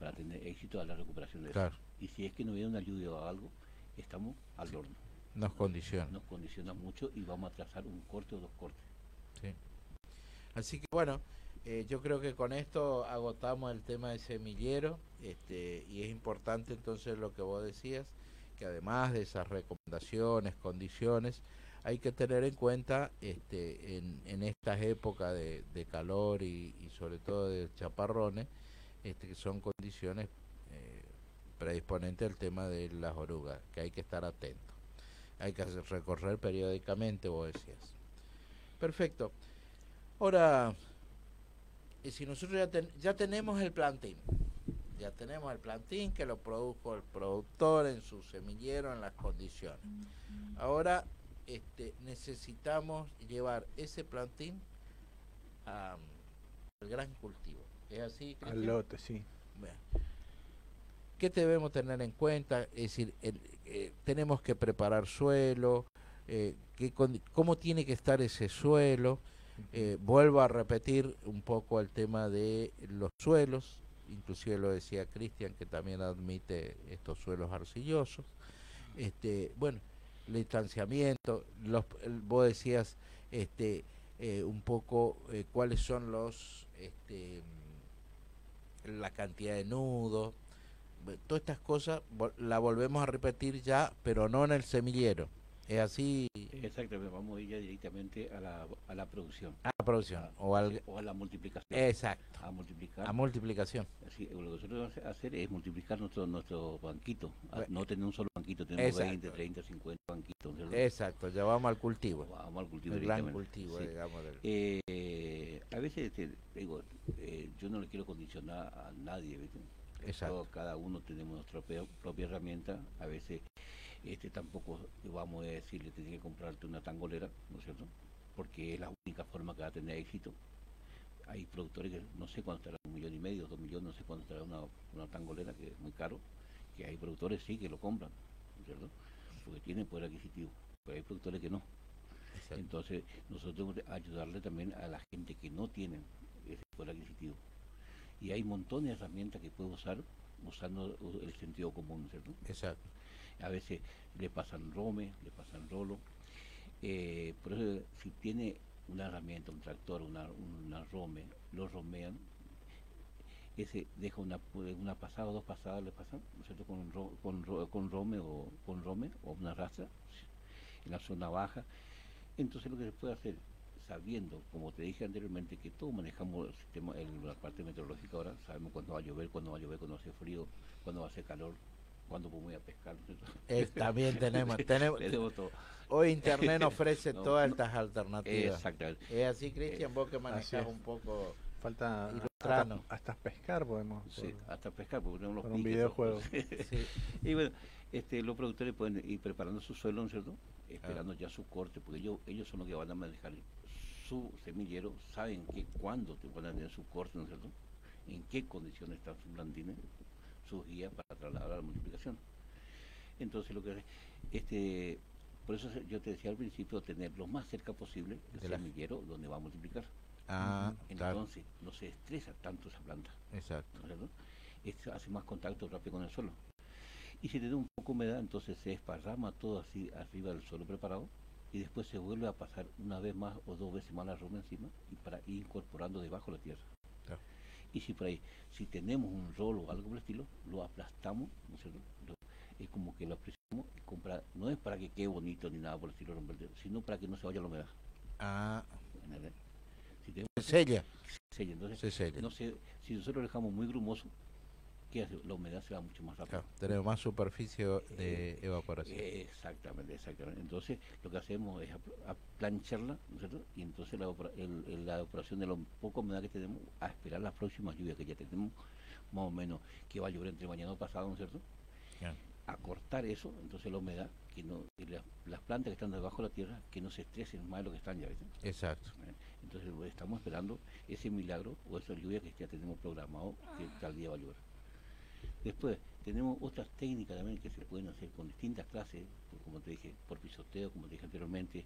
[SPEAKER 5] para tener éxito a la recuperación de
[SPEAKER 3] Claro.
[SPEAKER 5] eso. Y si es que no viene una lluvia o algo, estamos al horno.
[SPEAKER 3] Nos condiciona.
[SPEAKER 5] Nos condiciona mucho y vamos a trazar un corte o dos cortes.
[SPEAKER 3] Sí. Así que bueno, eh, yo creo que con esto agotamos el tema de semillero este, y es importante entonces lo que vos decías, que además de esas recomendaciones, condiciones, hay que tener en cuenta este, en, estas épocas de, calor y, sobre todo de chaparrones, este, que son condiciones eh, predisponentes al tema de las orugas, que hay que estar atentos. Hay que recorrer periódicamente, vos decías. Perfecto. Ahora, y si nosotros ya, ten- ya tenemos el plantín, ya tenemos el plantín que lo produjo el productor en su semillero en las condiciones. Ahora este, necesitamos llevar ese plantín al gran cultivo. ¿Es así?
[SPEAKER 2] Al
[SPEAKER 3] Cristian?
[SPEAKER 2] lote, sí.
[SPEAKER 3] ¿Qué debemos tener en cuenta? Es decir, el- eh, tenemos que preparar suelo, eh, qué cómo tiene que estar ese suelo. Eh, vuelvo a repetir un poco el tema de los suelos, inclusive lo decía Cristian, que también admite estos suelos arcillosos. Este, bueno, el distanciamiento, los, vos decías este, eh, un poco eh, cuáles son los, este, la cantidad de nudos, todas estas cosas la volvemos a repetir ya, pero no en el semillero. Es así.
[SPEAKER 5] Exactamente, vamos a ir ya directamente a la, a la producción.
[SPEAKER 3] A la producción, o al-
[SPEAKER 5] o a la multiplicación.
[SPEAKER 3] Exacto.
[SPEAKER 5] A multiplicar.
[SPEAKER 3] A multiplicación.
[SPEAKER 5] Así, lo que nosotros vamos a hacer es multiplicar nuestro, nuestro banquito. Ah,
[SPEAKER 3] Bueno.
[SPEAKER 5] No tener un solo banquito, tenemos
[SPEAKER 3] Exacto.
[SPEAKER 5] 20, 30, 50 banquitos.
[SPEAKER 3] Exacto, ya vamos al cultivo.
[SPEAKER 5] Vamos al cultivo
[SPEAKER 3] El gran cultivo,
[SPEAKER 5] sí.
[SPEAKER 3] digamos. del-
[SPEAKER 5] Eh, a veces, este, digo, eh, yo no le quiero condicionar a nadie, ¿viste?
[SPEAKER 3] Exacto.
[SPEAKER 5] Todo- cada uno tenemos nuestra propia herramienta. A veces este tampoco vamos a decirle tienes que comprarte una tangolera, ¿no es cierto? Porque es la única forma que va a tener éxito. Hay productores que no sé cuánto estará, un millón y medio, dos millones, no sé cuánto estará una, una tangolera, que es muy caro, que hay productores sí que lo compran, ¿no es cierto? Porque tienen poder adquisitivo, pero hay productores que no. Entonces, nosotros tenemos que ayudarle también a la gente que no tienen ese poder adquisitivo. Y hay montones de herramientas que puede usar usando el sentido común, ¿cierto?
[SPEAKER 3] Exacto.
[SPEAKER 5] A veces le pasan rome, le pasan rolo. Eh, por eso, si tiene una herramienta, un tractor, una, una rome, lo romean, ese deja una, una pasada o dos pasadas, le pasan, ¿no es cierto? Con, con, con rome o con rome o una rastra en la zona baja. Entonces lo que se puede hacer, sabiendo, como te dije anteriormente, que todos manejamos el sistema, el- la parte meteorológica ahora, sabemos cuándo va a llover, cuándo va a llover, cuándo hace frío, cuándo va a hacer calor, podemos ir a pescar.
[SPEAKER 3] Eh, también tenemos, tenemos,
[SPEAKER 5] Tenemos todo.
[SPEAKER 3] Hoy Internet nos ofrece
[SPEAKER 5] No,
[SPEAKER 3] todas
[SPEAKER 5] no.
[SPEAKER 3] estas alternativas.
[SPEAKER 5] Exactamente.
[SPEAKER 3] Es así, Cristian, vos que
[SPEAKER 2] Así
[SPEAKER 3] manejas un poco.
[SPEAKER 2] Falta hasta, pescar podemos.
[SPEAKER 5] Sí, hasta pescar, porque tenemos los
[SPEAKER 2] Con un videojuego.
[SPEAKER 3] Sí.
[SPEAKER 5] Y bueno, este, los productores pueden ir preparando su suelo, ¿no es cierto? Esperando ya su corte, porque ellos, ellos son los que van a manejar su semillero, saben que cuándo te van a tener su corte, ¿no es cierto? En qué condiciones están sus blandines, sus guías para trasladar a la multiplicación. Entonces lo que este por eso yo te decía al principio tener lo más cerca posible el semillero donde va a multiplicar.
[SPEAKER 3] Ah, claro.
[SPEAKER 5] Entonces no se estresa tanto esa planta.
[SPEAKER 3] Exacto.
[SPEAKER 5] Esto hace más contacto rápido con el suelo. Y si tiene un poco de humedad, entonces se esparrama todo así arriba del suelo preparado y después se vuelve a pasar una vez más o dos veces más la rama encima y para ir incorporando debajo la tierra. Y si por ahí, si tenemos un rolo o algo por el estilo, lo aplastamos, ¿no es cierto? Lo- es como que lo y compra, no es para que quede bonito ni nada por el estilo, sino para que no se vaya la humedad.
[SPEAKER 3] Ah.
[SPEAKER 5] Si tenemos-
[SPEAKER 3] Se sella.
[SPEAKER 5] Se sella, entonces,
[SPEAKER 3] Se sella.
[SPEAKER 5] no sé, si nosotros lo dejamos muy grumoso, ¿qué hace? La humedad se va mucho más rápido.
[SPEAKER 3] Claro, tenemos más superficie de evaporación.
[SPEAKER 5] Eh, Exactamente, exactamente. Entonces, lo que hacemos es aplancharla, ¿no es cierto? Y entonces la, el- la de lo poco humedad que tenemos, a esperar las próximas lluvias que ya tenemos, más o menos, que va a llover entre mañana o pasado, ¿no es cierto? A cortar eso, entonces la humedad, que no, y las, las plantas que están debajo de la tierra, que no se estresen más de lo que están ya, ¿viste?
[SPEAKER 3] Exacto.
[SPEAKER 5] Entonces pues, estamos esperando ese milagro o esa lluvia que ya tenemos programado que tal día va a llover. Después tenemos otras técnicas también que se pueden hacer con distintas clases, como te dije, por pisoteo, como te dije anteriormente.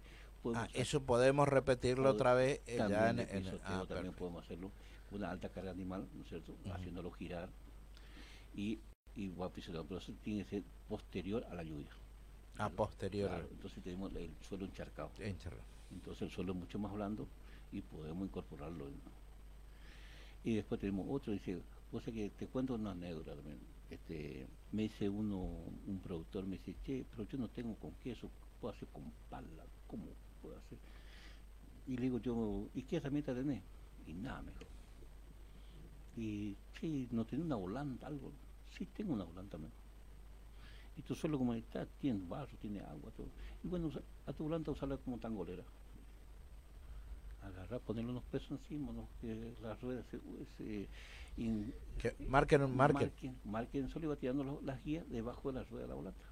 [SPEAKER 3] Ah, eso podemos repetirlo otra vez eh, ya
[SPEAKER 5] también
[SPEAKER 3] en, en-
[SPEAKER 5] pisoteo
[SPEAKER 3] ah,
[SPEAKER 5] también
[SPEAKER 3] perfecto.
[SPEAKER 5] podemos hacerlo una alta carga animal, ¿no es cierto? Haciéndolo girar y, y va pisoteando, pero eso tiene que ser posterior a la lluvia.
[SPEAKER 3] Ah, posterior.
[SPEAKER 5] Claro, entonces tenemos el suelo encharcado.
[SPEAKER 3] Encharcado.
[SPEAKER 5] Entonces el suelo es mucho más blando y podemos incorporarlo. ¿no? Y después tenemos otro, dice, o sea que te cuento una anécdota también. Este, me dice uno, un productor, me dice, che, pero yo no tengo con queso, puedo hacer con pala, ¿cómo puedo hacer? Y le digo yo, ¿y qué herramienta tenés? Y nada, mejor. Y, sí, no tiene una volanta, algo. Sí, tengo una volanta mejor. Y tu suelo como está, tiene barro, tiene agua, todo. Y bueno, a tu volanta usarla como tangolera. Agarrar, ponerle unos pesos encima, ¿no? que las ruedas se, se- in-
[SPEAKER 3] Que marquen marquen.
[SPEAKER 5] marquen, marquen, solo iba tirando lo- las guías debajo de la rueda de la volanta.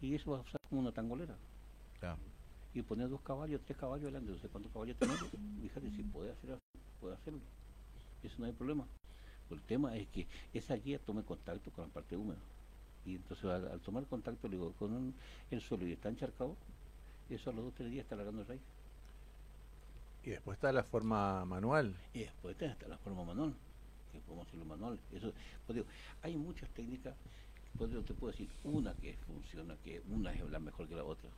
[SPEAKER 5] Y eso va a usar como una tangolera. Y poner dos caballos, tres caballos delante, no sé cuántos caballos tenés. Fíjate si puede hacer, puede hacerlo. Eso no hay problema. El tema es que esa guía tome contacto con la parte húmeda. Y entonces al, al tomar contacto, le digo, con un- el suelo y está encharcado, eso a los dos o tres días está largando el raíz.
[SPEAKER 2] Y después está la forma manual.
[SPEAKER 5] Y después está la forma manual, que podemos hacerlo manual. Eso, pues digo, hay muchas técnicas, pues yo te puedo decir una que funciona, que una es la mejor que la otra.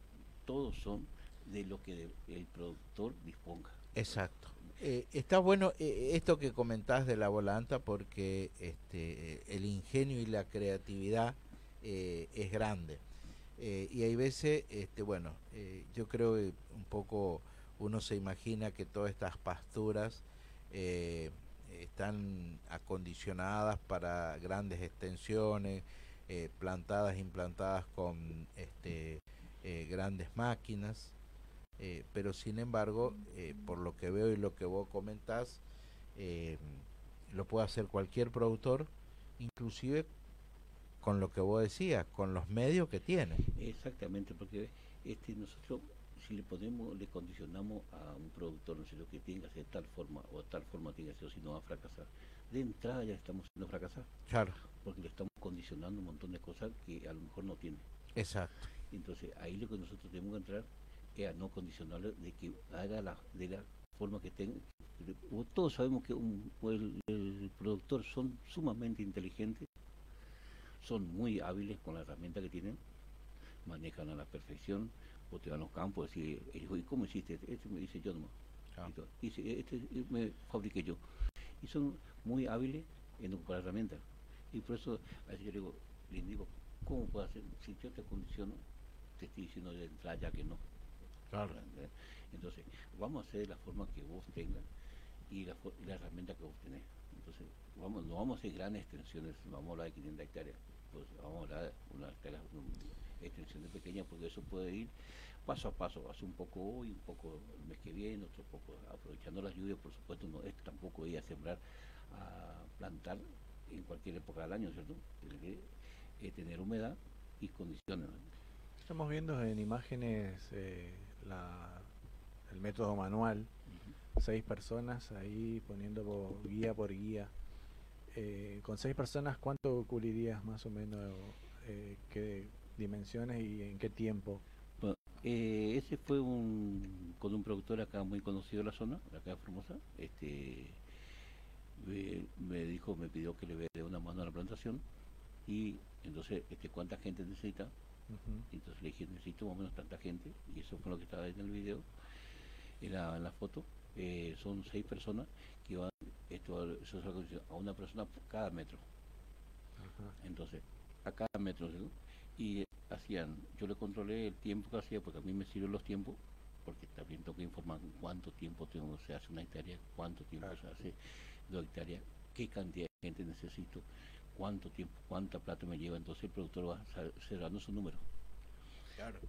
[SPEAKER 5] Todos son de lo que el productor disponga.
[SPEAKER 3] Exacto. Eh, está bueno eh, esto que comentás de la volanta porque este, el ingenio y la creatividad eh, es grande. Eh, y hay veces, este, bueno, eh, yo creo que un poco uno se imagina que todas estas pasturas eh, están acondicionadas para grandes extensiones, eh, plantadas, implantadas con este, eh, grandes máquinas. Pero sin embargo, por lo que veo y lo que vos comentás, lo puede hacer cualquier productor, inclusive con lo que vos decías, con los medios que tiene.
[SPEAKER 5] Exactamente, porque este nosotros si le ponemos, le condicionamos a un productor, no sé lo que hacer de tal forma o tal forma tiene que si no va a fracasar. De entrada ya estamos haciendo fracasar.
[SPEAKER 3] Claro.
[SPEAKER 5] Porque le estamos condicionando un montón de cosas que a lo mejor no tiene.
[SPEAKER 3] Exacto.
[SPEAKER 5] Entonces ahí lo que nosotros tenemos que entrar es a no condicionarle de que haga la, de la forma que tenga. Todos sabemos que un, el, el productor son sumamente inteligentes, son muy hábiles con la herramienta que tienen, manejan a la perfección, o te van los campos y "Eh, ¿y cómo hiciste? Este me dice yo nomás. Y todo. Dice, este me fabriqué yo. Y son muy hábiles en ocupar herramientas. Y por eso a veces yo le digo, le digo, ¿cómo puedo hacer? Si yo te condiciono, te estoy diciendo de entrada ya que no.
[SPEAKER 3] Claro.
[SPEAKER 5] Entonces, vamos a hacer de la forma que vos tengas y la, y la herramienta que vos tenés. Entonces, vamos, no vamos a hacer grandes extensiones, no vamos a hablar de 500 hectáreas, pues vamos a hablar de una un- extensiones pequeñas, porque eso puede ir paso a paso, hace un poco hoy, un poco el mes que viene, otro poco aprovechando las lluvias, por supuesto, no es tampoco ir a sembrar, a plantar en cualquier época del año, ¿cierto? Tiene que eh, tener humedad y condiciones.
[SPEAKER 2] Estamos viendo en imágenes eh, la, el método manual, seis personas ahí poniendo po- guía por guía. Eh, con seis personas, ¿cuánto cubrirías más o menos? eh, ¿Qué dimensiones y en qué tiempo?
[SPEAKER 5] Bueno, eh, ese fue un con un productor acá muy conocido de la zona, acá de Formosa. Este, me, me dijo, me pidió que le dé una mano a la plantación y entonces, este, ¿cuánta gente necesita? Entonces le dije, necesito más o menos tanta gente y eso fue lo que estaba en el video, en la, en la foto. Eh, son seis personas que van esto, eso es a una persona por cada metro. Entonces, a cada metro. ¿sí? Y hacían, yo le controlé el tiempo que hacía, porque a mí me sirven los tiempos, porque también tengo que informar cuánto tiempo tengo, se hace una hectárea, cuánto tiempo se hace dos hectáreas, qué cantidad de gente necesito, cuánto tiempo, cuánta plata me lleva. Entonces el productor va cerrando su número.
[SPEAKER 3] Claro.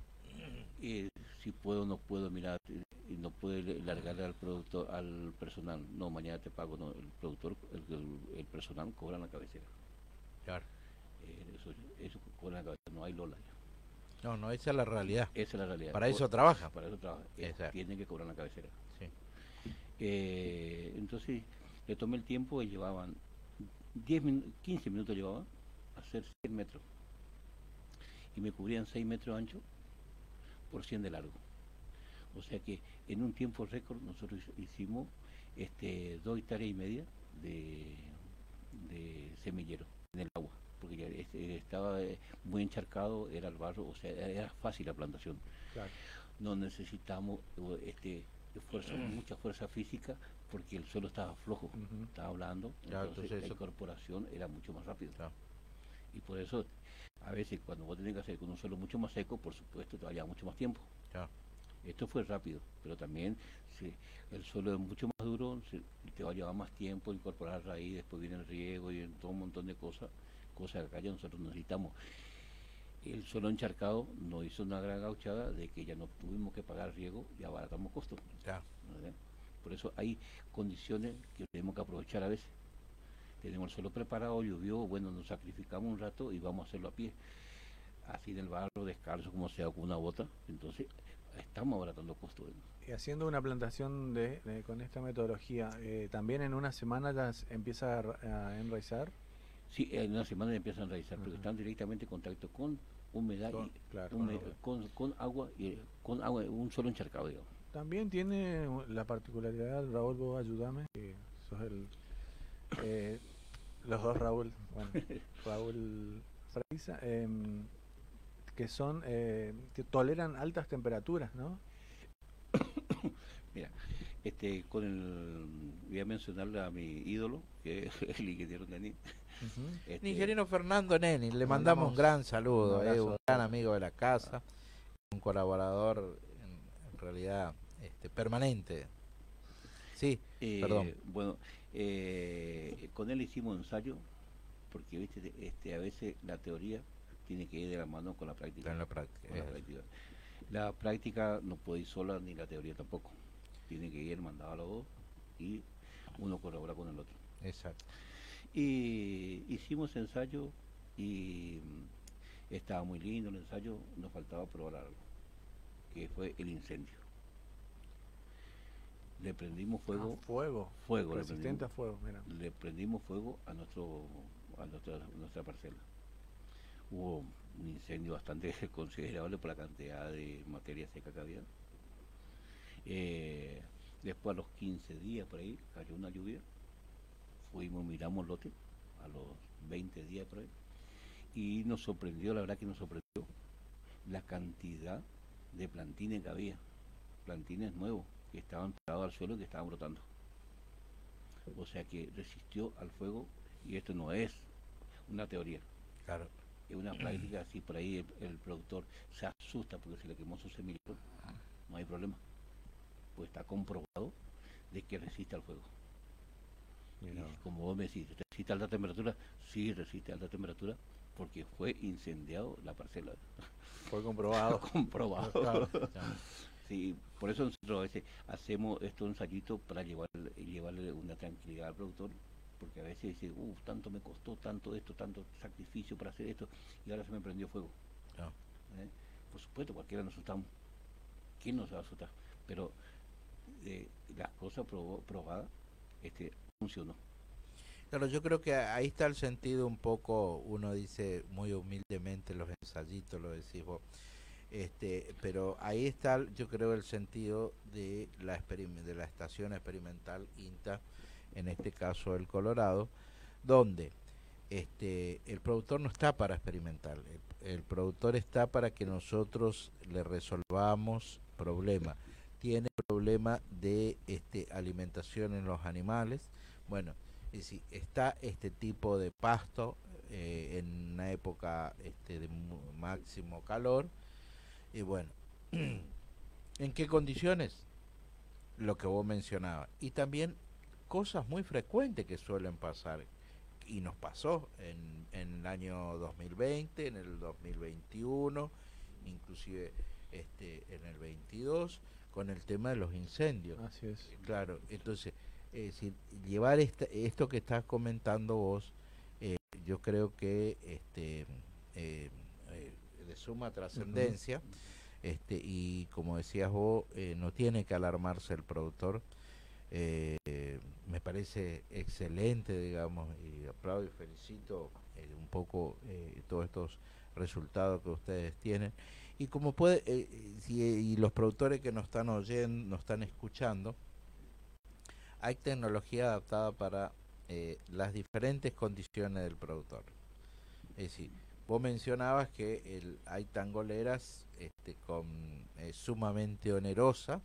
[SPEAKER 5] Eh, si puedo no puedo, mira, eh, y no puede largarle al productor, al personal. No, mañana te pago, no, el productor, el, el- el personal cobra en la cabecera.
[SPEAKER 3] Claro.
[SPEAKER 5] Eso, eso la cabecera, no hay Lola ya.
[SPEAKER 3] No, no, esa es la realidad.
[SPEAKER 5] Esa es la realidad.
[SPEAKER 3] Para eso trabaja.
[SPEAKER 5] Para eso trabaja. Eh,
[SPEAKER 3] Exacto.
[SPEAKER 5] tienen que cobrar la cabecera.
[SPEAKER 3] Sí.
[SPEAKER 5] Eh, entonces, le tomé el tiempo y llevaban 10 min- 15 minutos llevaba a hacer 100 metros. Y me cubrían 6 metros ancho por 100 de largo. O sea que en un tiempo récord nosotros hic- hicimos este, dos hectáreas y media de, de semillero en el agua, porque ya este, estaba eh, muy encharcado, era el barro, o sea, era fácil la plantación.
[SPEAKER 2] Claro.
[SPEAKER 5] No necesitamos este, fuerza, mucha fuerza física porque el suelo estaba flojo, estaba hablando,
[SPEAKER 3] Claro,
[SPEAKER 5] entonces,
[SPEAKER 3] entonces
[SPEAKER 5] la
[SPEAKER 3] eso-
[SPEAKER 5] incorporación era mucho más rápido. Y por eso, a veces cuando vos tenés que hacer con un suelo mucho más seco, por supuesto te va a llevar mucho más tiempo. Esto fue rápido, pero también si el suelo es mucho más duro, se- te va a llevar más tiempo incorporar raíz, después viene el riego y todo un montón de cosas, que acá ya nosotros necesitamos. El suelo encharcado nos hizo una gran gauchada de que ya no tuvimos que pagar riego y abaratamos costos. ¿verdad? Por eso hay condiciones que tenemos que aprovechar a veces. Tenemos el suelo preparado, llovió, bueno, nos sacrificamos un rato y vamos a hacerlo a pie. Así del barro, descalzo, como sea, con una bota. Entonces, estamos abaratando costos.
[SPEAKER 2] Y haciendo una plantación de, de- con esta metodología, eh, ¿también en una semana ya se empieza a, a enraizar?
[SPEAKER 5] Sí, en una semana empiezan a realizar, porque están directamente en contacto con humedad
[SPEAKER 2] Con-
[SPEAKER 5] y
[SPEAKER 2] claro, con
[SPEAKER 5] con, agua y con agua, un suelo encharcado, digamos.
[SPEAKER 2] También tiene la particularidad, Raúl, vos ayúdame, que sos el... eh, los dos Raúl, bueno, Raúl Freisa, em, que son, eh, que toleran altas temperaturas, ¿no?
[SPEAKER 5] Mira, este, con el, voy a mencionarle a mi ídolo, que es el ingeniero Nani. Este,
[SPEAKER 3] El ingeniero Fernando Neni, le mandamos
[SPEAKER 5] mandamos
[SPEAKER 3] un gran saludo,
[SPEAKER 5] un
[SPEAKER 3] es
[SPEAKER 5] abrazo.
[SPEAKER 3] un gran amigo de la casa, un colaborador en, en realidad este, permanente. Sí,
[SPEAKER 5] Eh,
[SPEAKER 3] perdón.
[SPEAKER 5] Bueno, eh, con él hicimos ensayo, porque viste, este, a veces la teoría tiene que ir de la mano con la práctica.
[SPEAKER 3] Con la práctica,
[SPEAKER 5] con la práctica. La práctica no puede ir sola ni la teoría tampoco. Tiene que ir mandado a los dos y uno colabora con el otro.
[SPEAKER 3] Exacto.
[SPEAKER 5] Y hicimos ensayo y mm, estaba muy lindo el ensayo, nos faltaba probar algo, que fue el incendio. Le prendimos fuego.
[SPEAKER 2] Ah, fuego.
[SPEAKER 5] Fuego. le
[SPEAKER 2] Resistente
[SPEAKER 5] prendimos-
[SPEAKER 2] a fuego, mira.
[SPEAKER 5] Le prendimos fuego a nuestro a nuestra, nuestra parcela. Hubo un incendio bastante considerable por la cantidad de materia seca que había. Eh, después a los 15 días por ahí cayó una lluvia. Fuimos, miramos lote a los 20 días por ahí. Y nos sorprendió, la verdad que nos sorprendió la cantidad de plantines que había. Plantines nuevos que estaban pegados al suelo y que estaban brotando. O sea que resistió al fuego y esto no es una teoría.
[SPEAKER 3] Claro.
[SPEAKER 5] Es una práctica así por ahí el, el productor se asusta porque se le quemó su semillero. No hay problema. Pues está comprobado de que resiste al fuego. Y como vos me decís, ¿resiste a alta temperatura? Sí, resiste a alta temperatura porque fue incendiado la parcela.
[SPEAKER 2] Fue comprobado.
[SPEAKER 5] comprobado.
[SPEAKER 2] Claro, claro.
[SPEAKER 5] Sí, por eso nosotros a veces hacemos estos ensayitos para llevar, llevarle una tranquilidad al productor, porque a veces dice, uff, tanto me costó, tanto esto, tanto sacrificio para hacer esto, y ahora se me prendió fuego.
[SPEAKER 3] Claro.
[SPEAKER 5] ¿Eh? Por supuesto, cualquiera nos asustamos. ¿Quién nos va a asustar? Pero eh, las cosas probadas este, funcionó.
[SPEAKER 3] Claro, yo creo que ahí está el sentido un poco, uno dice muy humildemente los ensayitos, lo decís vos, este, pero ahí está yo creo el sentido de la, de la estación experimental INTA, en este caso el Colorado, donde este, el productor no está para experimentar, el productor está para que nosotros le resolvamos problemas. Tiene problema de este, alimentación en los animales, bueno, y si está este tipo de pasto eh, en una época este, de máximo calor, y bueno, ¿en qué condiciones? Lo que vos mencionabas. Y también cosas muy frecuentes que suelen pasar. Y nos pasó en, en el año 2020, en el 2021, inclusive este, en el 22, con el tema de los incendios.
[SPEAKER 2] Así es.
[SPEAKER 3] Claro, entonces, es decir, llevar esta- esto que estás comentando vos, eh, yo creo que este eh, eh, de suma trascendencia, este y como decías vos, eh, no tiene que alarmarse el productor. Eh, me parece excelente, digamos, y aplaudo y felicito eh, un poco eh, todos estos resultados que ustedes tienen. Y como puede, eh, si- y los productores que nos están oyendo, nos están escuchando, hay tecnología adaptada para eh, las diferentes condiciones del productor. Es decir, vos mencionabas que hay tangoleras este, con eh, sumamente onerosa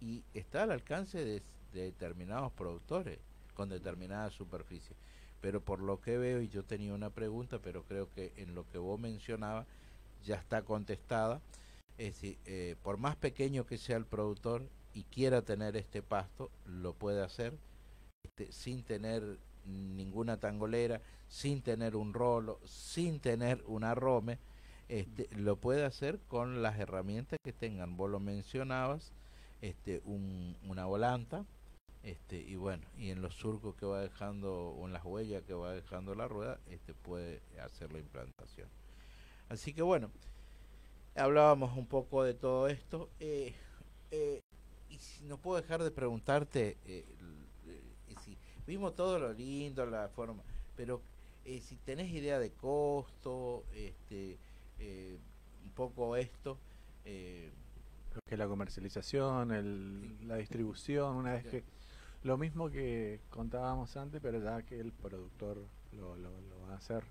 [SPEAKER 3] y está al alcance de, de determinados productores con determinada superficie. Pero por lo que veo, y yo tenía una pregunta, pero creo que en lo que vos mencionabas ya está contestada. Es decir, eh, por más pequeño que sea el productor y quiera tener este pasto, lo puede hacer este, sin tener ninguna tangolera, sin tener un rolo, sin tener un arrome, este, lo puede hacer con las herramientas que tengan. Vos lo mencionabas, este, un- una volanta, este, y bueno, y en los surcos que va dejando, o en las huellas que va dejando la rueda, este, puede hacer la implantación. Así que bueno, hablábamos un poco de todo esto. eh, eh, y si no puedo dejar de preguntarte, eh, eh, si vimos todo lo lindo, la forma, pero eh, si tenés idea de costo, este, eh, un poco esto, eh,
[SPEAKER 2] Lo que es la comercialización, el- la distribución, una vez que... Lo mismo que contábamos antes, pero ya que el productor lo, lo, lo va a hacer.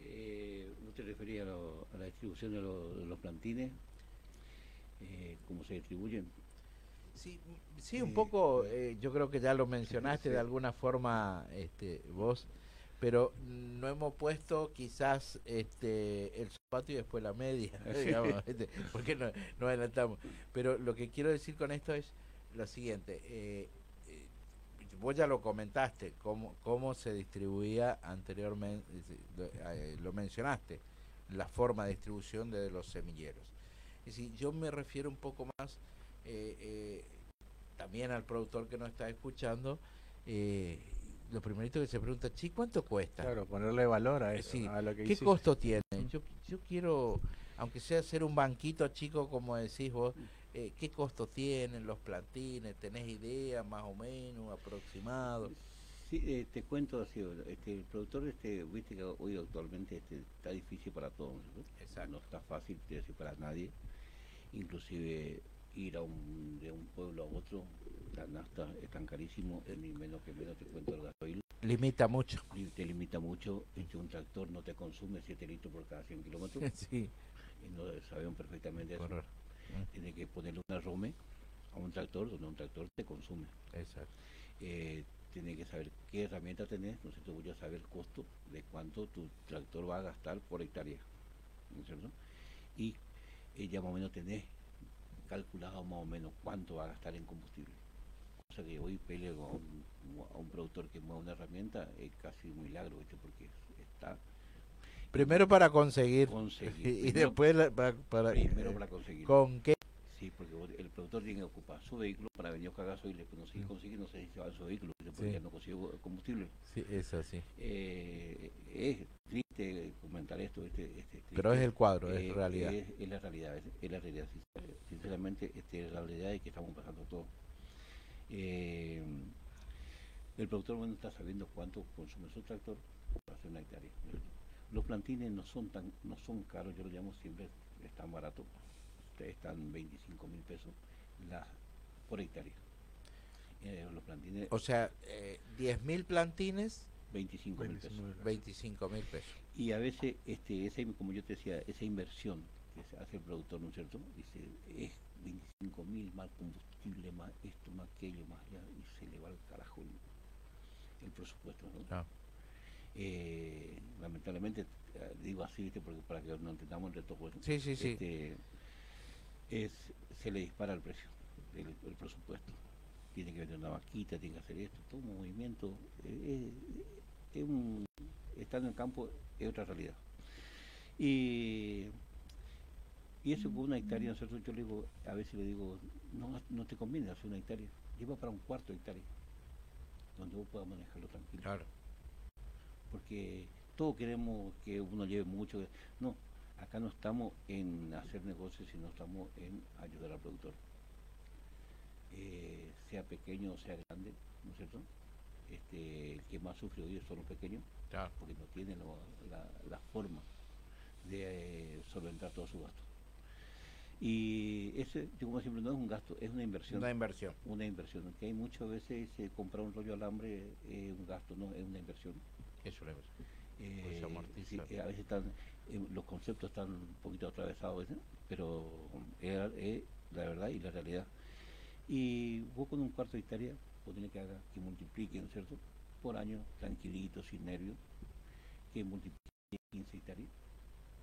[SPEAKER 5] Eh, ¿No te referías a, lo- a la distribución de, lo- de los plantines? Eh, ¿Cómo se distribuyen?
[SPEAKER 3] Sí, Sí, un poco, eh, yo creo que ya lo mencionaste de alguna forma este, vos, pero no hemos puesto quizás este, el zapato y después la media, digamos, este, porque no, no adelantamos. Pero lo que quiero decir con esto es lo siguiente, eh, eh, vos ya lo comentaste, cómo, cómo se distribuía anteriormente, lo, eh, lo mencionaste, la forma de distribución de los semilleros. Es decir, yo me refiero un poco más eh, eh, también al productor que nos está escuchando. eh, lo primerito que se pregunta, chi, ¿cuánto cuesta?
[SPEAKER 2] Claro, ponerle valor a
[SPEAKER 3] Eh,
[SPEAKER 2] eso,
[SPEAKER 3] sí,
[SPEAKER 2] a lo que
[SPEAKER 3] ¿Qué
[SPEAKER 2] hiciste.
[SPEAKER 3] costo tiene? Yo, yo quiero, aunque sea hacer un banquito chico, como decís vos, eh, ¿qué costo tienen los plantines? ¿Tenés idea más o menos, aproximado?
[SPEAKER 5] Sí, eh, te cuento así, este, el productor, este, viste que hoy actualmente este, está difícil para todos, ¿no? no está fácil, decir, para nadie, inclusive ir a un, de un pueblo a otro, la nafta es tan carísimo, ni menos que menos te cuento el gasoil.
[SPEAKER 3] Limita mucho.
[SPEAKER 5] Te limita mucho, este, un tractor no te consume 7 litros por cada 100 kilómetros.
[SPEAKER 3] Sí.
[SPEAKER 5] Y no sabemos perfectamente eso. Tiene que ponerle un arrome a un tractor donde un tractor te consume.
[SPEAKER 3] Exacto.
[SPEAKER 5] Eh, tiene que saber qué herramienta tenés, ¿no es cierto? Voy a saber el costo de cuánto tu tractor va a gastar por hectárea, ¿no es cierto? Y eh, ya más o menos tenés calculado más o menos cuánto va a gastar en combustible. Cosa que hoy pelear a un, a un productor que mueve una herramienta es casi un milagro, ¿viste? Porque está...
[SPEAKER 3] Primero para conseguir,
[SPEAKER 5] Conseguir.
[SPEAKER 3] y después la- pa- para,
[SPEAKER 5] primero
[SPEAKER 3] eh,
[SPEAKER 5] para conseguir.
[SPEAKER 3] ¿Con qué?
[SPEAKER 5] Sí, porque el productor tiene que ocupar su vehículo para venir a buscar gasoil, después no se consigue, no se va en su vehículo, porque
[SPEAKER 3] Sí.
[SPEAKER 5] no consigue combustible.
[SPEAKER 3] Sí, es así.
[SPEAKER 5] Eh, es triste comentar esto, este, este,
[SPEAKER 3] Pero es el cuadro, es realidad.
[SPEAKER 5] Es, es la realidad, es, es la realidad. sin- Sinceramente, este, es la realidad de que estamos pasando todo. Eh, el productor bueno está sabiendo cuánto consume su tractor para hacer una hectárea. Los plantines no son tan, no son caros, yo lo llamo siempre, están baratos, están 25 mil pesos la, por hectárea. Eh, los plantines
[SPEAKER 3] O sea, eh, 10.000 plantines,
[SPEAKER 5] 25 mil pesos.
[SPEAKER 3] 25 mil pesos.
[SPEAKER 5] Y a veces, este, esa, como yo te decía, esa inversión que se hace el productor, ¿no es cierto? Dice, es 25 mil más combustible, más esto, más aquello, más allá, y se le va al carajo el, el presupuesto, ¿no?
[SPEAKER 3] Ah.
[SPEAKER 5] Eh, lamentablemente, eh, digo así. Porque para que no entendamos entre todos, bueno,
[SPEAKER 3] Sí, sí, sí.
[SPEAKER 5] este, es, se le dispara el precio, el, el presupuesto. Tiene que vender una vaquita, tiene que hacer esto, todo un movimiento. eh, es un- estando en campo es otra realidad. Y, y eso con una hectárea, nosotros yo le digo, a veces le digo, no, no te conviene hacer una hectárea, lleva para un cuarto de hectárea, donde vos puedas manejarlo tranquilo.
[SPEAKER 3] Claro.
[SPEAKER 5] Porque todos queremos que uno lleve mucho. No, acá no estamos en hacer negocios, sino estamos en ayudar al productor. Eh, sea pequeño o sea grande, ¿no es cierto? Este, el que más sufre hoy son los pequeños, porque no tienen lo- la, la forma de eh, solventar todo su gasto. Y ese, como siempre, no es un gasto, es una inversión.
[SPEAKER 3] Una inversión.
[SPEAKER 5] Una inversión. Que hay muchas veces eh, comprar un rollo alambre es un gasto, no, es una inversión.
[SPEAKER 3] Es una inversión.
[SPEAKER 5] Eh,
[SPEAKER 3] Pues
[SPEAKER 5] eh, a veces están, eh, los conceptos están un poquito atravesados, pero es, es la verdad y la realidad. Y vos con un cuarto de hectárea, vos tenés que haga que multiplique, ¿no es cierto? Por año, tranquilito, sin nervios, que multiplique 15 hectáreas,